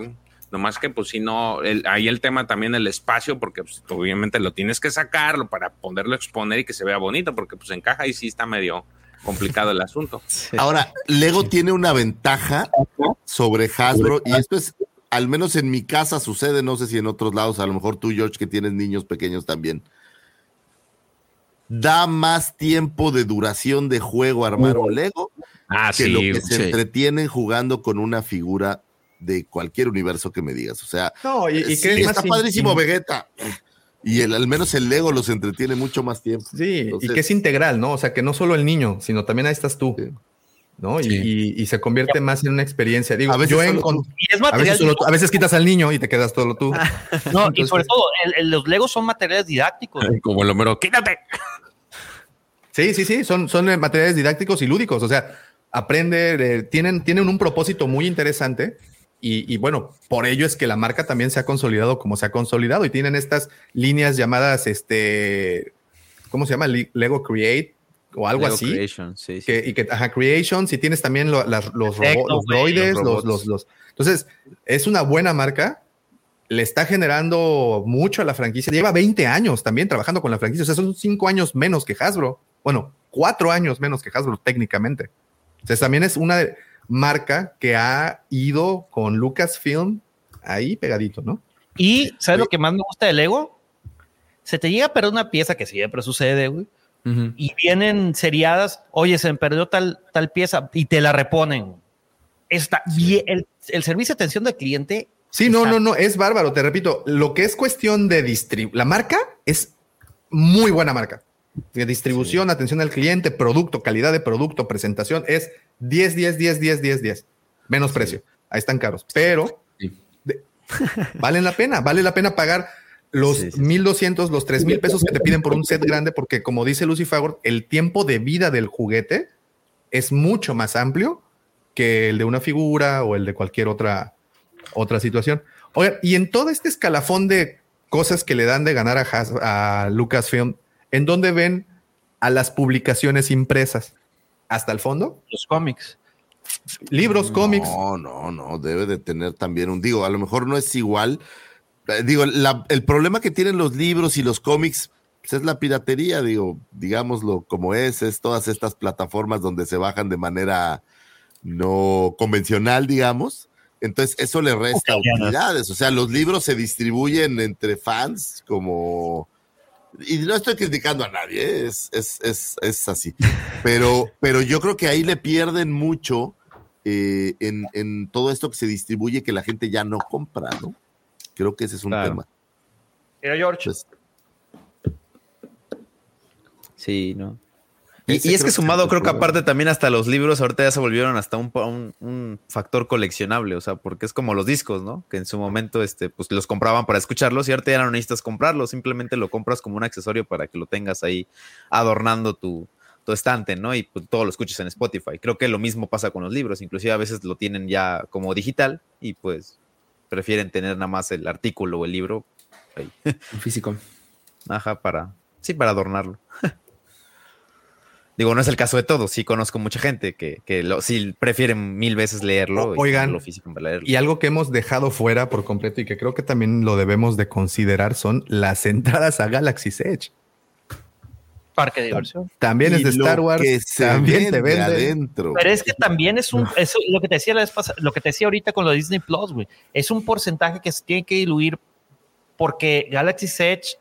Nomás que, pues, si no, el- ahí el tema también el espacio, porque pues, obviamente lo tienes que sacarlo para poderlo exponer y que se vea bonito, porque pues en caja y sí está medio complicado el asunto. Ahora, Lego tiene una ventaja sobre Hasbro y esto es, al menos en mi casa sucede, no sé si en otros lados, a lo mejor tú, George, que tienes niños pequeños también. Da más tiempo de duración de juego armar un Lego Ah, que sí, lo que se entretienen jugando con una figura de cualquier universo que me digas. O sea, No, y, y sí, está padrísimo Vegeta. Y el, al menos el Lego los entretiene mucho más tiempo. Sí, Entonces- y que es integral, ¿no? O sea, que no solo el niño, sino también ahí estás tú. ¿No? Y, y- y se convierte más en una experiencia. Digo, A veces yo solo encon- tú. Y es a, veces solo tú- a veces quitas al niño y te quedas solo tú. No, y sobre todo, el- el- los Legos son materiales didácticos. Como el Homero, quítate. Sí, sí, sí, son, son eh, materiales didácticos y lúdicos. O sea, aprende, eh, tienen, tienen un propósito muy interesante. Y, y bueno, por ello es que la marca también se ha consolidado como se ha consolidado y tienen estas líneas llamadas, este, ¿cómo se llama? Le- Lego Create o algo Lego así. Creation, sí, sí. Que, y que, ajá, Creations, y tienes también lo- las- los, robo- los droides, Los los, robots. los, los- Entonces, es una buena marca, le está generando mucho a la franquicia. Lleva 20 años también trabajando con la franquicia, o sea, son 5 años menos que Hasbro. Bueno, 4 años menos que Hasbro técnicamente. O sea, también es una de- marca que ha ido con Lucasfilm ahí pegadito, ¿no? Y, ¿sabes lo que más me gusta del Lego? Se te llega a perder una pieza que siempre sucede, güey. Y vienen seriadas, oye, se me perdió tal, tal pieza y te la reponen. Está bien, el, el servicio de atención del cliente. Sí, no, no, no, es bárbaro, te repito, lo que es cuestión de distribuir, la marca es muy buena marca. De distribución, atención al cliente, producto, calidad de producto, presentación, es 10, 10, 10, 10, 10, 10. Menos precio. Ahí están caros. Pero de- valen la pena, vale la pena pagar los Sí, sí, sí. 1200, los 3000 pesos que te piden por un set grande, porque como dice Lucy Fagor, el tiempo de vida del juguete es mucho más amplio que el de una figura o el de cualquier otra, otra situación. Oigan, y en todo este escalafón de cosas que le dan de ganar a, Has- a Lucasfilm, ¿en dónde ven a las publicaciones impresas? ¿Hasta el fondo? Los cómics. Libros, cómics. No, no, no, debe de tener también un, digo, a lo mejor no es igual. Eh, Digo, la- el problema que tienen los libros y los cómics pues, es la piratería, digo, digámoslo como es, es todas estas plataformas donde se bajan de manera no convencional, digamos. Entonces, eso le resta utilidades. O sea, los libros se distribuyen entre fans como... Y no estoy criticando a nadie, ¿eh? es, es, es, es así. Pero, pero yo creo que ahí le pierden mucho eh, en, en todo esto que se distribuye que la gente ya no compra, ¿no? Creo que ese es un Claro. tema. Mira, George. Pues, Sí, ¿no? Y, es que sumado, creo que aparte también hasta los libros ahorita ya se volvieron hasta un, un, un factor coleccionable, o sea, porque es como los discos, ¿no? Que en su momento, este, pues los compraban para escucharlos y ahorita ya no necesitas comprarlo, simplemente lo compras como un accesorio para que lo tengas ahí adornando tu, tu estante, ¿no? Y pues, todo lo escuches en Spotify. Creo que lo mismo pasa con los libros, inclusive a veces lo tienen ya como digital y pues prefieren tener nada más el artículo o el libro ahí. Físico. Ajá, para, sí, para adornarlo. Digo, no es el caso de todos. Sí conozco mucha gente que, que lo, sí prefieren mil veces leerlo. y Oigan, tenerlo físico para leerlo. Y algo que hemos dejado fuera por completo y que creo que también lo debemos de considerar son las entradas a Galaxy's Edge. Parque de diversión. También es y de Star Wars. que se también te vende adentro. Pero es que también es un, es lo que te decía la vez pasada, lo que te decía ahorita con lo de Disney Plus, güey. Es un porcentaje que se tiene que diluir porque Galaxy's Edge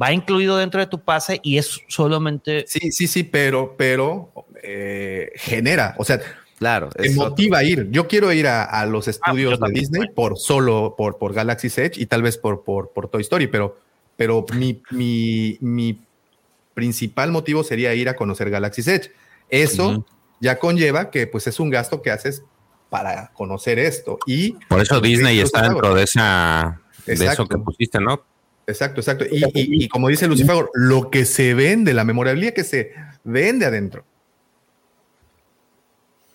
va incluido dentro de tu pase y es solamente. Sí, sí, sí, pero, pero eh, genera. O sea, Claro. Te motiva a ir. Yo quiero ir a, a los estudios yo de también, Disney por solo por, por Galaxy's Edge y tal vez por, por, por Toy Story, pero, pero mi, mi, mi principal motivo sería ir a conocer Galaxy's Edge. Eso ya conlleva que pues es un gasto que haces para conocer esto. Y Por eso Disney está dentro de esa de eso que pusiste, ¿no? Exacto, exacto. Y, y- y como dice Lucifer, lo que se vende, la memorabilidad que se vende adentro.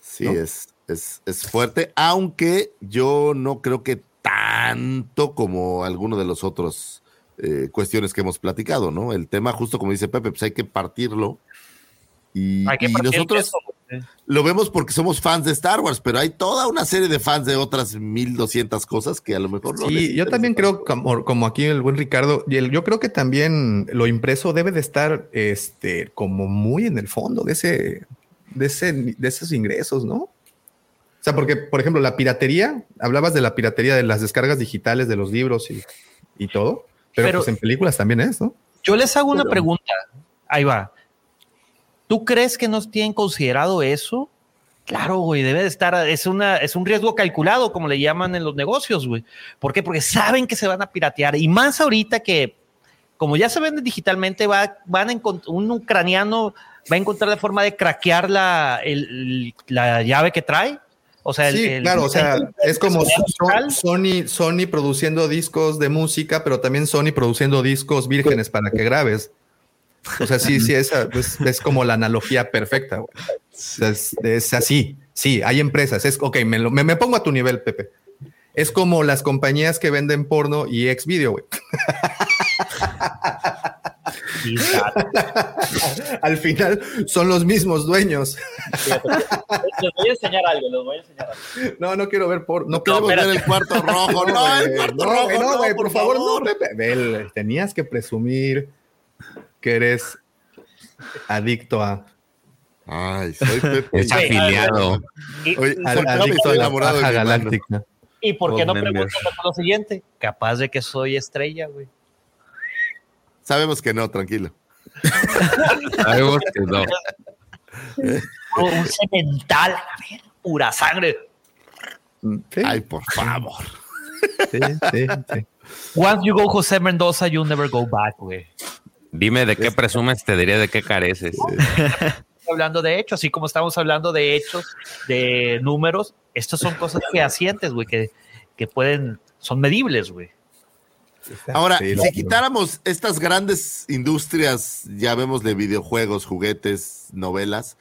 Sí, ¿no? es, es, es fuerte, aunque yo no creo que tanto como alguno de los otros eh, cuestiones que hemos platicado, ¿no? El tema, justo como dice Pepe, pues hay que partirlo. Y, Hay que y partir el nosotros. Lo vemos porque somos fans de Star Wars, pero hay toda una serie de fans de otras 1200 cosas que a lo mejor no. Sí, yo también creo, como, como aquí el buen Ricardo, y el- yo creo que también lo impreso debe de estar este, como muy en el fondo de ese, de ese, de esos ingresos, ¿no? O sea, porque, por ejemplo, la piratería, hablabas de la piratería de las descargas digitales de los libros y, y todo, pero, Pero- pues en películas también es, ¿no? Yo les hago una Pero- pregunta. Ahí va. ¿Tú crees que nos tienen considerado eso? Claro, güey, debe de estar, es, una, es un riesgo calculado, como le llaman en los negocios, güey. ¿Por qué? Porque saben que se van a piratear. Y más ahorita que, como ya se vende digitalmente, va, van a un ucraniano va a encontrar la forma de craquear la, el- la llave que trae. O sea, el- sí, el- claro, o sea, es como Sony, Sony produciendo discos de música, pero también Sony produciendo discos vírgenes para que grabes. O sea, sí, sí, esa es, es como la analogía perfecta. güey. O sea, Es, es así. Sí, hay empresas. Es ok, me, lo- me, me pongo a tu nivel, Pepe. Es como las compañías que venden porno y ex video, güey. Al final son los mismos dueños. Les voy a enseñar algo, les voy a enseñar algo. No, no quiero ver porno. No queremos ver el cuarto rojo, no, el güey, cuarto no, rojo, güey, no, no, güey, por por favor, favor. no, Pepe. Vel, tenías que presumir que eres adicto a. Ay, soy Pepe. Es afiliado. Y, Oye, al- ¿por qué no me adicto a la paja galáctica. ¿Y por qué no preguntan lo siguiente? Capaz de que soy estrella, güey. Sabemos que no, tranquilo. Sabemos que no. Oh, un cemental, a verga, pura sangre. Sí, Ay, por favor. sí, sí, sí. Once you go José Mendoza, you never go back, güey. Dime de qué presumes, te diré de qué careces. Hablando de hechos, así como estamos hablando de hechos, de números, estas son cosas fehacientes, güey, que, que pueden, son medibles, güey. Ahora, Sí, si quitáramos estas grandes industrias, ya vemos de videojuegos, juguetes, novelas,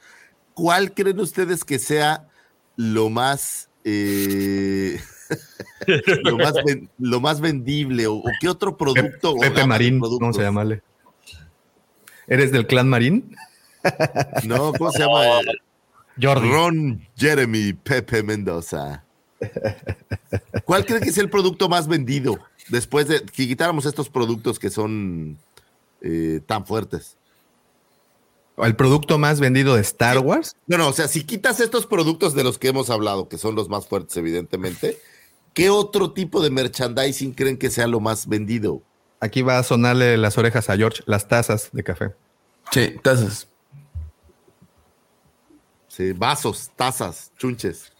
¿cuál creen ustedes que sea lo más eh, lo, más ven- lo más vendible o, o qué otro producto? Pepe de Marín, productos? ¿cómo se llama? ¿Eres del clan Marín? No, ¿cómo se llama? Jordi. Ron Jeremy Pepe Mendoza. ¿Cuál cree que es el producto más vendido después de que quitáramos estos productos que son eh, tan fuertes? ¿El producto más vendido de Star Wars? No, no, o sea, si quitas estos productos de los que hemos hablado, que son los más fuertes, evidentemente, ¿qué otro tipo de merchandising creen que sea lo más vendido? Aquí va a sonarle las orejas a George, las tazas de café. Sí, tazas. Sí, vasos, tazas, chunches.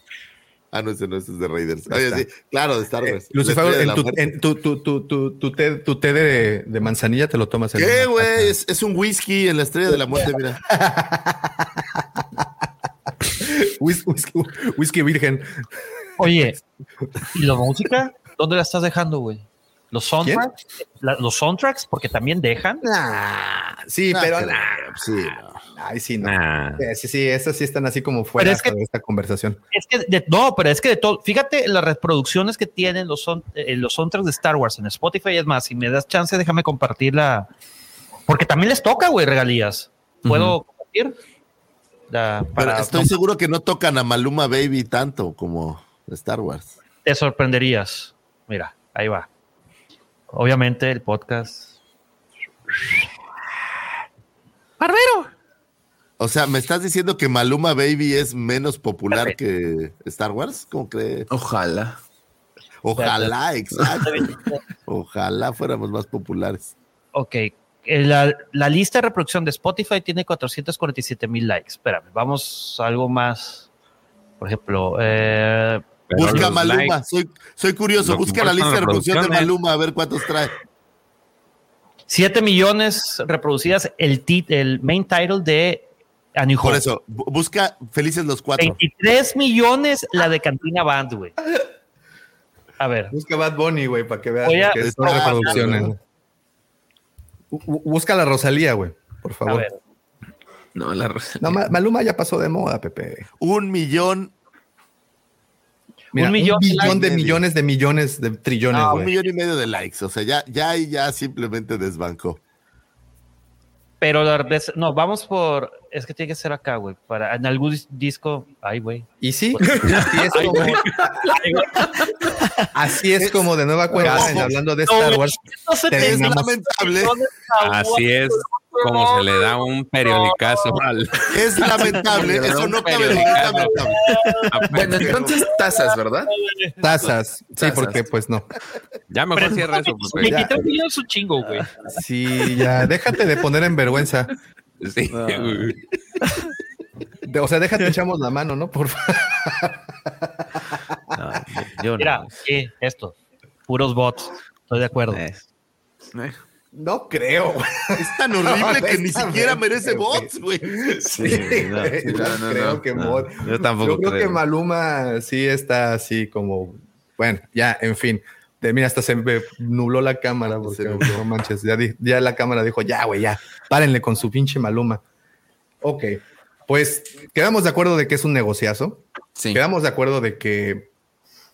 Ah, no, ese no ese es de Raiders. Oye, sí, claro, de Star Wars. Lucifer, estrella de en tu, en tu, tu, tu, tu, tu té, tu té de, de manzanilla te lo tomas en ¿Qué, güey? Es, es un whisky en la estrella de la muerte, mira. Whis- Whisky, whisky virgen. Oye, ¿y la música? ¿Dónde la estás dejando, güey? ¿Los soundtracks? La- ¿Los soundtracks? Porque también dejan. Sí, No, pero nah, sí, no. Ay, sí, no. Nah. Eh, Sí, sí, esas sí están así como fuera Pero es que- de esta conversación. Es que de- no, pero es que de todo, fíjate las reproducciones que tienen los, son, eh, los soundtracks de Star Wars en Spotify. Es más, si me das chance, déjame compartirla. Porque también les toca, güey, regalías. ¿Puedo compartir? La- Pero para- estoy no, seguro que no tocan a Maluma Baby tanto como Star Wars. te sorprenderías. Mira, ahí va. Obviamente el podcast. O sea, ¿me estás diciendo que Maluma Baby es menos popular que Star Wars? ¿Cómo crees? Ojalá. Ojalá, exacto. Ojalá fuéramos más populares. Ok. eh, La, la lista de reproducción de Spotify tiene 447 mil likes. Espérame, vamos a algo más por ejemplo, eh, Busca Maluma, soy, soy curioso, busca la lista de reproducción de Maluma a ver cuántos trae. 7 millones reproducidas el, tit- el main title de A New Por eso, bu- busca Felices los Cuatro. 23 millones la de Cantina Band, güey. A ver. Busca Bad Bunny, güey, para que veas Voy a- que son Ah, reproducciones. Busca la Rosalía, güey, por A favor. ver. No, la No, Ma- Maluma ya pasó de moda, Pepe. Un millón, Mira, Un un millón millón, de millones de millones de trillones, ah, un millón y medio de likes. O sea, ya, ya ahí ya simplemente desbancó. Pero la no, vamos por. Es que tiene que ser acá, güey. Para en algún dis- disco. Ay, güey. Y sí, así es como. Ay, así es como de nueva cuenta, hablando de Star Wars. No se te Es lamentable, Así es como se le da un periodicazo al. es lamentable, eso no cabe duda, es lamentable. Bueno, entonces tazas, ¿verdad? Tazas. Sí, porque pues no. Ya mejor Pero cierra eso. 23 millones es un chingo, güey. Sí, ya, déjate de poner en vergüenza. Sí, güey. De- o sea, déjate echamos la mano, ¿no? Por favor. No, yo no. Mira, sí, esto. Puros bots. Estoy de acuerdo. Eh, No creo. Es tan horrible que ni siquiera merece bots, güey. Sí, no, güey, no, no no, creo no, que no. mod- Yo tampoco Yo creo creo. que Maluma sí está así como. Bueno, ya, en fin. De, mira, hasta se me nubló la cámara porque no manches. Ya, di- ya la cámara dijo, ya, güey, ya, párenle con su pinche Maluma. Ok, pues quedamos de acuerdo de que es un negociazo. Sí. Quedamos de acuerdo de que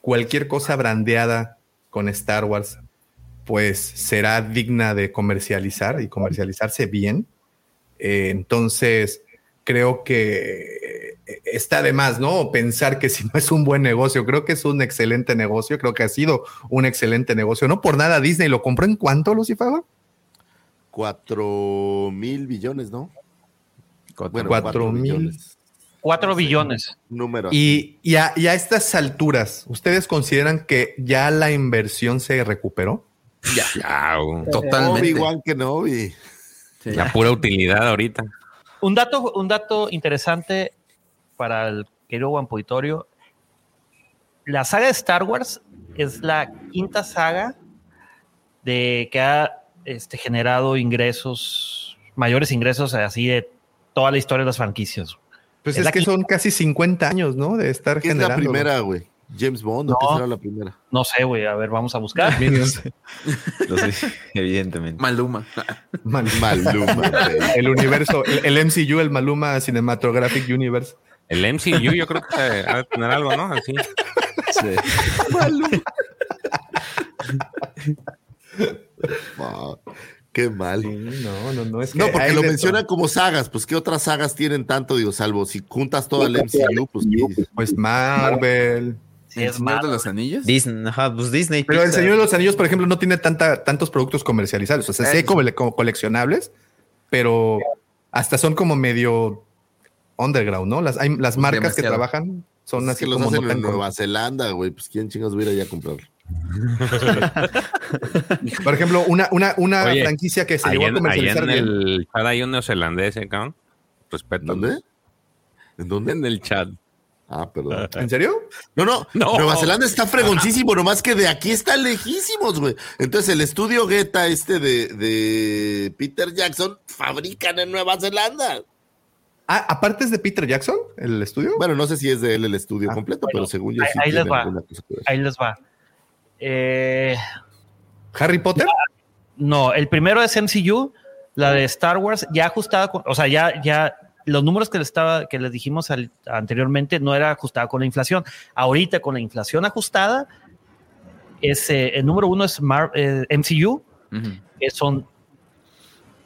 cualquier cosa brandeada con Star Wars, pues será digna de comercializar y comercializarse bien. Eh, entonces, creo que eh, está de más, ¿no? Pensar que si no es un buen negocio, creo que es un excelente negocio, creo que ha sido un excelente negocio. No por nada Disney lo compró en cuánto, Lucifer? Cuatro mil billones, ¿no? Bueno, Cuatro mil. billones. 4 billones. Número. Y, y a, y a estas alturas, ¿ustedes consideran que ya la inversión se recuperó? Ya. Totalmente. Obi-Wan Kenobi. Sí. La pura utilidad ahorita. Un dato, un dato interesante para el querido Juan Poditorio. La saga de Star Wars es la quinta saga de que ha este, generado ingresos, mayores ingresos así de toda la historia de las franquicias. Pues Es es, la que quinta. son casi 50 años, ¿no? De estar ¿Qué es la generando. primera, güey? James Bond, ¿o qué No. será la primera? No sé, güey, a ver, vamos a buscar. Minions. Lo sé, evidentemente. Maluma. Mal- Maluma. el universo, el, el MCU, el Maluma Cinematographic Universe. El MCU yo creo que ha de tener algo, ¿no? Así. Ah, qué mal. No, no, no es que No, porque lo mencionan como sagas. Pues, ¿qué otras sagas tienen tanto? Digo, salvo si juntas todo el MCU, pues, ¿qué? Pues Marvel. Sí, ¿El es Señor de los Anillos? Disney, ajá, pues Disney. Pero el. Señor de los Anillos, por ejemplo, no tiene tanta, tantos productos comercializables. O sea, sí hay como, como coleccionables, pero hasta son como medio underground, ¿no? Las, hay, las marcas que trabajan son Es así que los como hacen no tan en Nueva Zelanda, güey. Pues, ¿quién chingas hubiera ya a comprarlo? Por ejemplo, una, una, una Oye, franquicia que se llegó a comercializar en el chat hay un neozelandés, ¿eh, cabrón? Respeto. ¿Dónde? ¿En dónde? En el chat. Ah, perdón. ¿En serio? No, no, No. Nueva Zelanda está fregoncísimo, nomás que de aquí está lejísimos, güey. Entonces, el estudio Guetta este de, de Peter Jackson fabrican en Nueva Zelanda. Ah, aparte es de Peter Jackson, el estudio. Bueno, no sé si es de él el estudio Ah, completo, bueno, pero según yo ahí- sí ahí les va. Ahí les va. Eh, Harry Potter. no, el primero es MCU, la de Star Wars, ya ajustada, con- o sea, ya, ya los números que les, estaba, que les dijimos al- anteriormente no era ajustada con la inflación. Ahorita con la inflación ajustada, es, eh, el número uno es Mar- eh, MCU, Ujú. que son...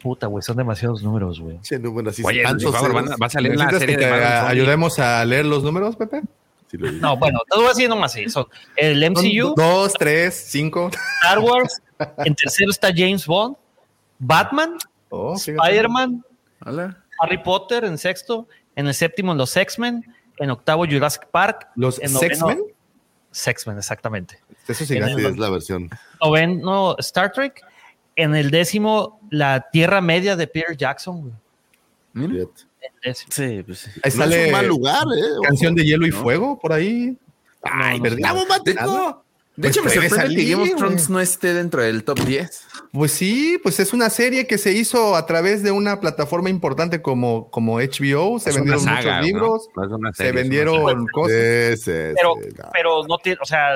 Puta, güey, son demasiados números, güey. Che, número así, Oye, por favor, van a- va a salir la ¿Necesitas serie que de Marvel ayudemos a leer los números, Pepe? Sí. No, bueno, te voy nomás así. Son el Son MCU, Dos, tres, cinco. Star Wars, en tercero está James Bond, Batman, Oh. Spider-Man, Hola. Harry Potter en sexto, en el séptimo los X-Men, en octavo Jurassic Park, ¿Los X-Men? X-Men, exactamente. Eso sí, es la versión. Noveno Star Trek, en el décimo la Tierra Media de Peter Jackson, güey. Sí, pues sí. Ahí No sale es un mal lugar, ¿eh? Canción de Hielo y ¿no? Fuego por ahí. Ay, ¿verdad? Dabomático. De Pues hecho, me sorprende que Game of Thrones no esté dentro del top 10. Pues sí, pues es una serie que se hizo a través de una plataforma importante como, como HBO. Se Es vendieron saga, muchos libros, No se vendieron cosas. Sí, sí, Pero, sí, no. pero no tiene, o sea,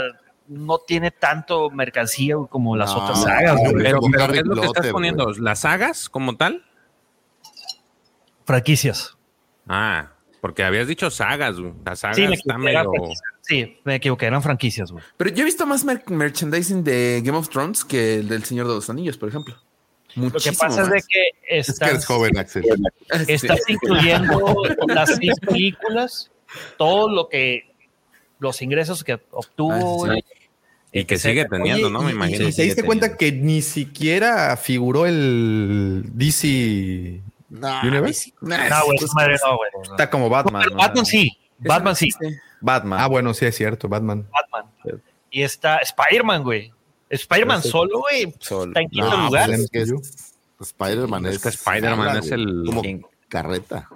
no tiene tanto mercancía como las No, otras sagas. Pero, pero ¿qué es lo que estás poniendo? ¿Las sagas como tal? Franquicias. Ah, porque habías dicho sagas, güey. La saga Sí, me está medio... Sí, me equivoqué, eran franquicias, güey. Pero yo he visto más mer- merchandising de Game of Thrones que el del Señor de los Anillos, por ejemplo. Lo que Muchísimo pasa es de que Es que estás, eres joven, Axel. estás Sí. incluyendo las seis películas, todo lo que, los ingresos que obtuvo, Ah, sí. Y que sigue teniendo, Oye, ¿no? Me y- imagino. Y, te diste cuenta que ni siquiera figuró el DC No, Universe. Nah, No, güey, no. Está como Batman. Batman sí, Batman sí, Batman. Ah, bueno, sí es cierto, Batman. Batman. Y está Spider-Man, güey. Spider-Man solo, güey, Solo. está en quinto No, lugar. pues es que es- Spider-Man Es es, que Spider-Man es el- como carreta.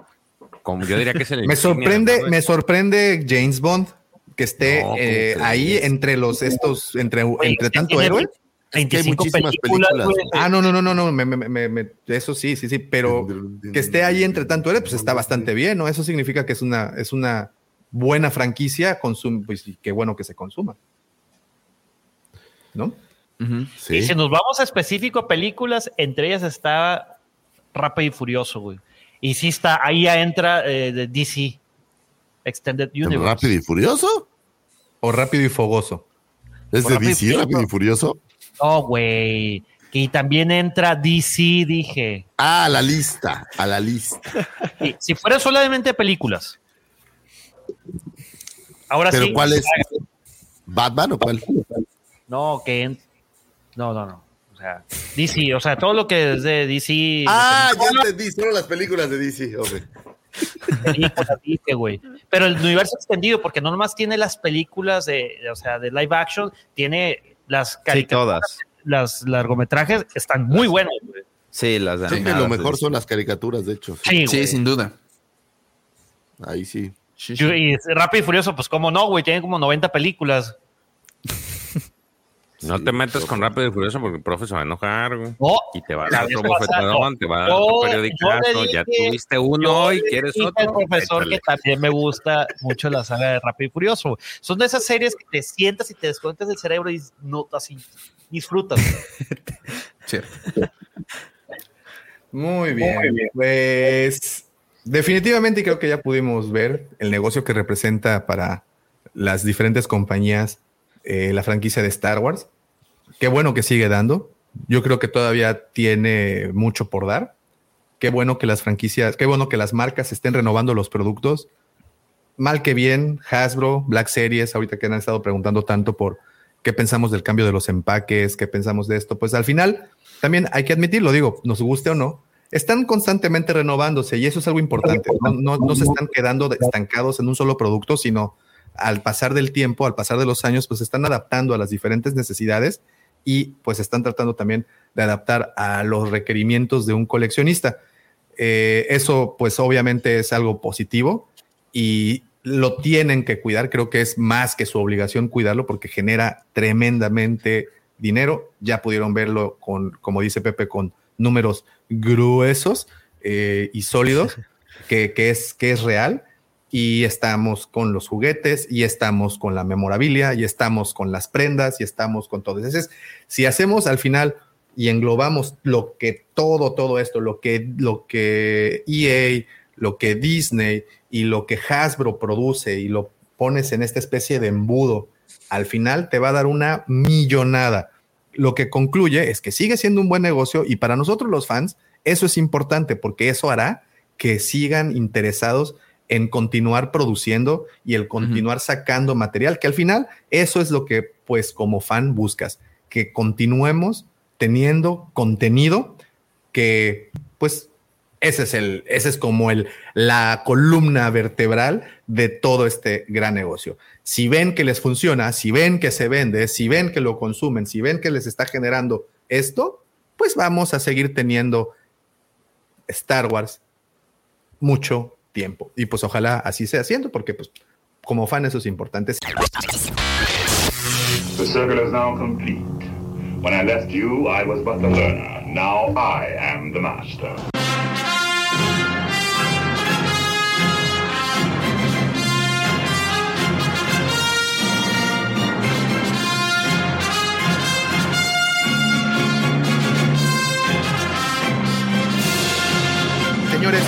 Como yo diría que es el Me sorprende, me sorprende James Bond que esté No, ¿cómo eh, ahí entre los estos, entre, entre tanto héroe. Es que hay 25 muchísimas películas. Ah, no, no, no, no, no, me- me- me- me- eso sí, sí, sí, pero que esté ahí entre tanto héroe, pues está bastante bien, ¿no? Eso significa que es una, es una buena franquicia, consum pues y qué bueno que se consuma. ¿No? Sí. Y si nos vamos a específico a películas, entre ellas está Rápido y Furioso, güey. Y sí está, ahí ya entra eh, de DC, Extended Universe. ¿Rápido y Furioso? O rápido y fogoso. ¿Es de Rápido y DC, Furioso. Rápido y Furioso? No, güey. Y también entra DC, dije. Ah, a la lista, a la lista. Y si fuera solamente películas. Ahora ¿Pero sí. cuál es? ¿Batman o cuál? No, que. en- No, no, no. O sea, DC, o sea, todo lo que es de DC. Ah, ya entendí, solo las películas de DC. dije, güey. Pero el universo extendido, porque no nomás tiene las películas de, de- o sea, de live action, tiene las Sí, caricaturas, todas. las largometrajes, están muy buenos, güey. Sí, las Sí, que animadas lo de mejor son las caricaturas, de hecho. Sí, Sí, sin duda. Ahí sí. Sí, sí. Y Rápido y Furioso, pues cómo no, güey, tienen como 90 películas. No te metas con Rápido y Furioso porque el profe se va a enojar, güey. No, Y te va a dar otro bofetadón, no. te va a dar otro periodicazo. Ya tuviste uno Yo y quieres dije otro. al profesor échale. que también me gusta mucho la saga de Rápido y Furioso. güey. Son de esas series que te sientas y te desconectas del cerebro y no, así disfrutas. güey. Cierto. Muy bien. Pues definitivamente creo que ya pudimos ver el negocio que representa para las diferentes compañías eh, la franquicia de Star Wars. Qué bueno que sigue dando. Yo creo que todavía tiene mucho por dar. Qué bueno que las franquicias, qué bueno que las marcas estén renovando los productos. Mal que bien, Hasbro, Black Series, ahorita que han estado preguntando tanto por qué pensamos del cambio de los empaques, qué pensamos de esto, pues al final también hay que admitirlo, digo, nos guste o no, están constantemente renovándose y eso es algo importante. No, no, se están quedando estancados en un solo producto, sino al pasar del tiempo, al pasar de los años, pues se están adaptando a las diferentes necesidades y pues están tratando también de adaptar a los requerimientos de un coleccionista. Eh, eso pues obviamente es algo positivo y lo tienen que cuidar. Creo que es más que su obligación cuidarlo porque genera tremendamente dinero. Ya pudieron verlo con, como dice Pepe, con números gruesos eh, y sólidos, que, que, es, que es real. Y estamos con los juguetes, y estamos con la memorabilia, y estamos con las prendas, y estamos con todo. Entonces, si hacemos al final y englobamos lo que todo, todo esto, lo que, lo que EA, lo que Disney y lo que Hasbro produce y lo pones en esta especie de embudo, al final te va a dar una millonada. Lo que concluye es que sigue siendo un buen negocio y para nosotros los fans eso es importante porque eso hará que sigan interesados en continuar produciendo y el continuar uh -huh. sacando material, que al final eso es lo que pues como fan buscas, que continuemos teniendo contenido que pues ese es el, ese es como el, la columna vertebral de todo este gran negocio. Si ven que les funciona, si ven que se vende, si ven que lo consumen, si ven que les está generando esto, pues vamos a seguir teniendo Star Wars mucho tiempo. Y pues ojalá así sea haciendo, porque pues como fan eso es importante. The circle is now complete. When I left you, I was but the learner. Now I am the master. Señores,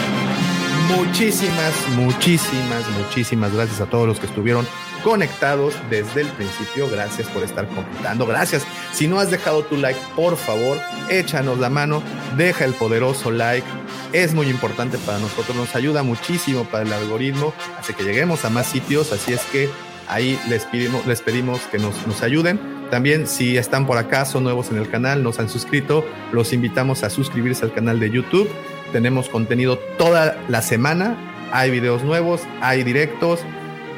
muchísimas, muchísimas, muchísimas gracias a todos los que estuvieron conectados desde el principio. Gracias por estar comentando. Gracias. Si no has dejado tu like, por favor, échanos la mano, deja el poderoso like. Es muy importante para nosotros, nos ayuda muchísimo para el algoritmo, hace que lleguemos a más sitios. Así es que ahí les pedimos, les pedimos que nos, nos ayuden. También si están por acá, son nuevos en el canal, nos han suscrito, los invitamos a suscribirse al canal de YouTube. Tenemos contenido toda la semana, hay videos nuevos, hay directos,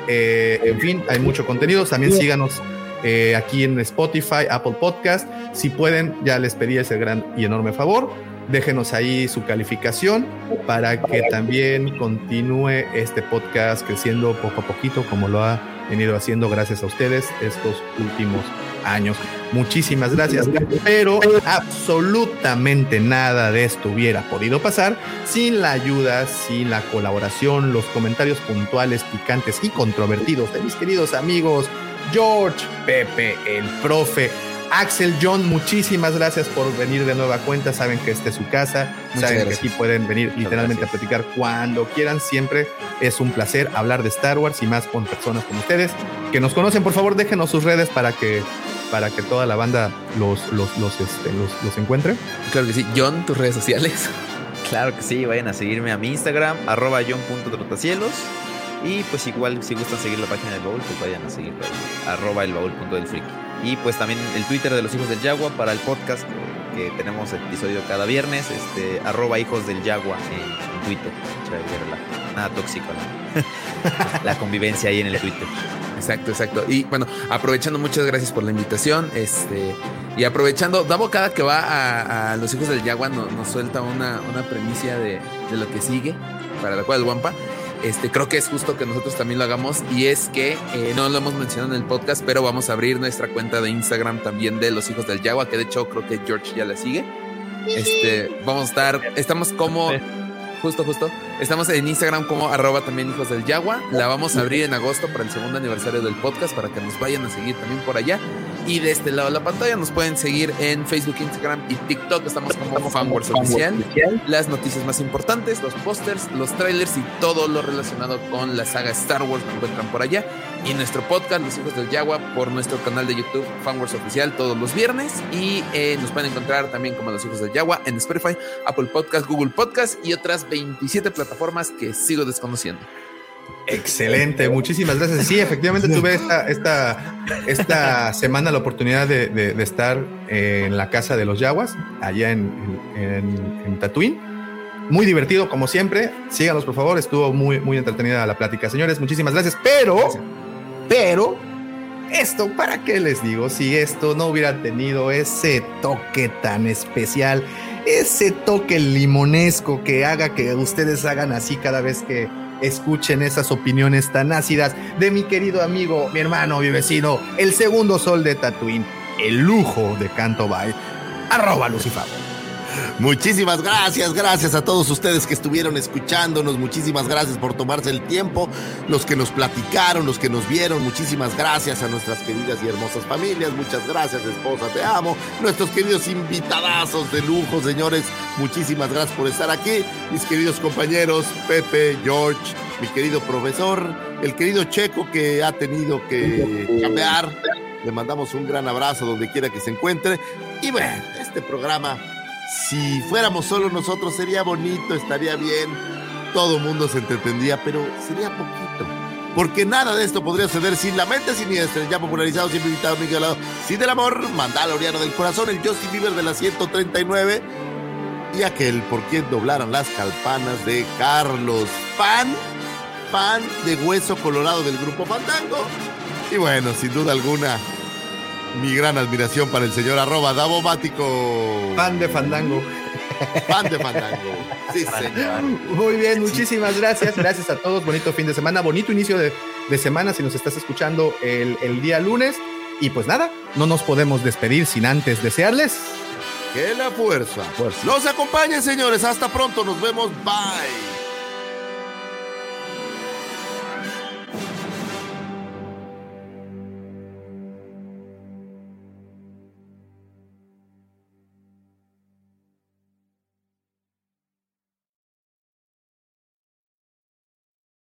eh, en fin, hay mucho contenido. También síganos eh, aquí en Spotify, Apple Podcast. Si pueden, ya les pedí ese gran y enorme favor. Déjenos ahí su calificación para que también continúe este podcast creciendo poco a poquito como lo ha venido haciendo gracias a ustedes estos últimos años. Muchísimas gracias. Pero absolutamente nada de esto hubiera podido pasar sin la ayuda, sin la colaboración, los comentarios puntuales, picantes y controvertidos de mis queridos amigos George, Pepe, el profe. Axel John, muchísimas gracias por venir de nueva cuenta. Saben que esta es su casa. Muchas Saben gracias. que aquí pueden venir literalmente a platicar cuando quieran. Siempre es un placer hablar de Star Wars y más con personas como ustedes que nos conocen. Por favor, déjenos sus redes para que, para que toda la banda los, los, los, este, los, los encuentre. Claro que sí. John, tus redes sociales. Claro que sí, vayan a seguirme a mi Instagram, arroba john.trotacielos. Y pues igual, si gustan seguir la página del baúl, pues vayan a seguirlo arroba el. Y pues también el Twitter de los hijos del Yagua para el podcast que, tenemos episodio cada viernes, este, arroba hijos del Yagua en, Twitter. Nada tóxico, la convivencia ahí en el Twitter. Exacto, exacto. Y bueno, aprovechando, muchas gracias por la invitación. Este, y aprovechando, Davo cada que va a, los hijos del Yagua no- nos suelta una, una premicia de, de lo que sigue para la cual del Wampa. Este, creo que es justo que nosotros también lo hagamos y es que eh, no lo hemos mencionado en el podcast, pero vamos a abrir nuestra cuenta de Instagram también de los hijos del Yagua, que de hecho creo que George ya la sigue. Este, vamos a estar, estamos como, justo, justo, estamos en Instagram como arroba también hijos del Yagua. La vamos a abrir en agosto para el segundo aniversario del podcast para que nos vayan a seguir también por allá. Y de este lado de la pantalla nos pueden seguir en Facebook, Instagram y TikTok. Estamos como Fanwars Oficial. Las noticias más importantes, los pósters, los trailers y todo lo relacionado con la saga Star Wars lo encuentran por allá. Y nuestro podcast, Los Hijos del Yagua, por nuestro canal de YouTube, Fanwars Oficial, todos los viernes. Y eh, nos pueden encontrar también como Los Hijos del Yagua en Spotify, Apple Podcast, Google Podcast y otras 27 plataformas que sigo desconociendo. Excelente, muchísimas gracias. Sí, efectivamente tuve esta, esta, esta semana la oportunidad de, estar en la casa de los Yaguas, allá en, en, Tatooine. Muy divertido, como siempre. Síganos, por favor. Estuvo muy, muy entretenida la plática. Señores, muchísimas gracias. Pero, pero, esto, ¿para qué les digo? Si esto no hubiera tenido ese toque tan especial, ese toque limonesco que haga que ustedes hagan así cada vez que escuchen esas opiniones tan ácidas de mi querido amigo, mi hermano, mi vecino, el segundo sol de Tatooine, el lujo de Canto Bay, arroba Lucifer. Muchísimas gracias, gracias a todos ustedes que estuvieron escuchándonos, muchísimas gracias por tomarse el tiempo, los que nos platicaron, los que nos vieron, muchísimas gracias a nuestras queridas y hermosas familias, muchas gracias esposa, te amo, nuestros queridos invitadazos de lujo, señores, muchísimas gracias por estar aquí, mis queridos compañeros, Pepe, George, mi querido profesor, el querido Checo que ha tenido que cambiar, le mandamos un gran abrazo donde quiera que se encuentre, y bueno, este programa si fuéramos solo nosotros sería bonito, estaría bien, todo mundo se entretendría, pero sería poquito. Porque nada de esto podría suceder sin la mente siniestra, ya popularizado, siempre invitado, Miguel Lado, sin el amor, Mandaloriano del corazón, el Justin Bieber de la 139 y aquel por quien doblaron las calpanas de Carlos, fan, fan de Hueso Colorado del grupo Fandango. Y bueno, sin duda alguna, mi gran admiración para el señor arroba Davomático. Fan de Fandango. Fan de Fandango. Sí, señor. Muy bien, muchísimas gracias. Gracias a todos. Bonito fin de semana, bonito inicio de, de semana si nos estás escuchando el, el día lunes. Y pues nada, no nos podemos despedir sin antes desearles Que la fuerza los acompañe, señores. Hasta pronto. Nos vemos. Bye.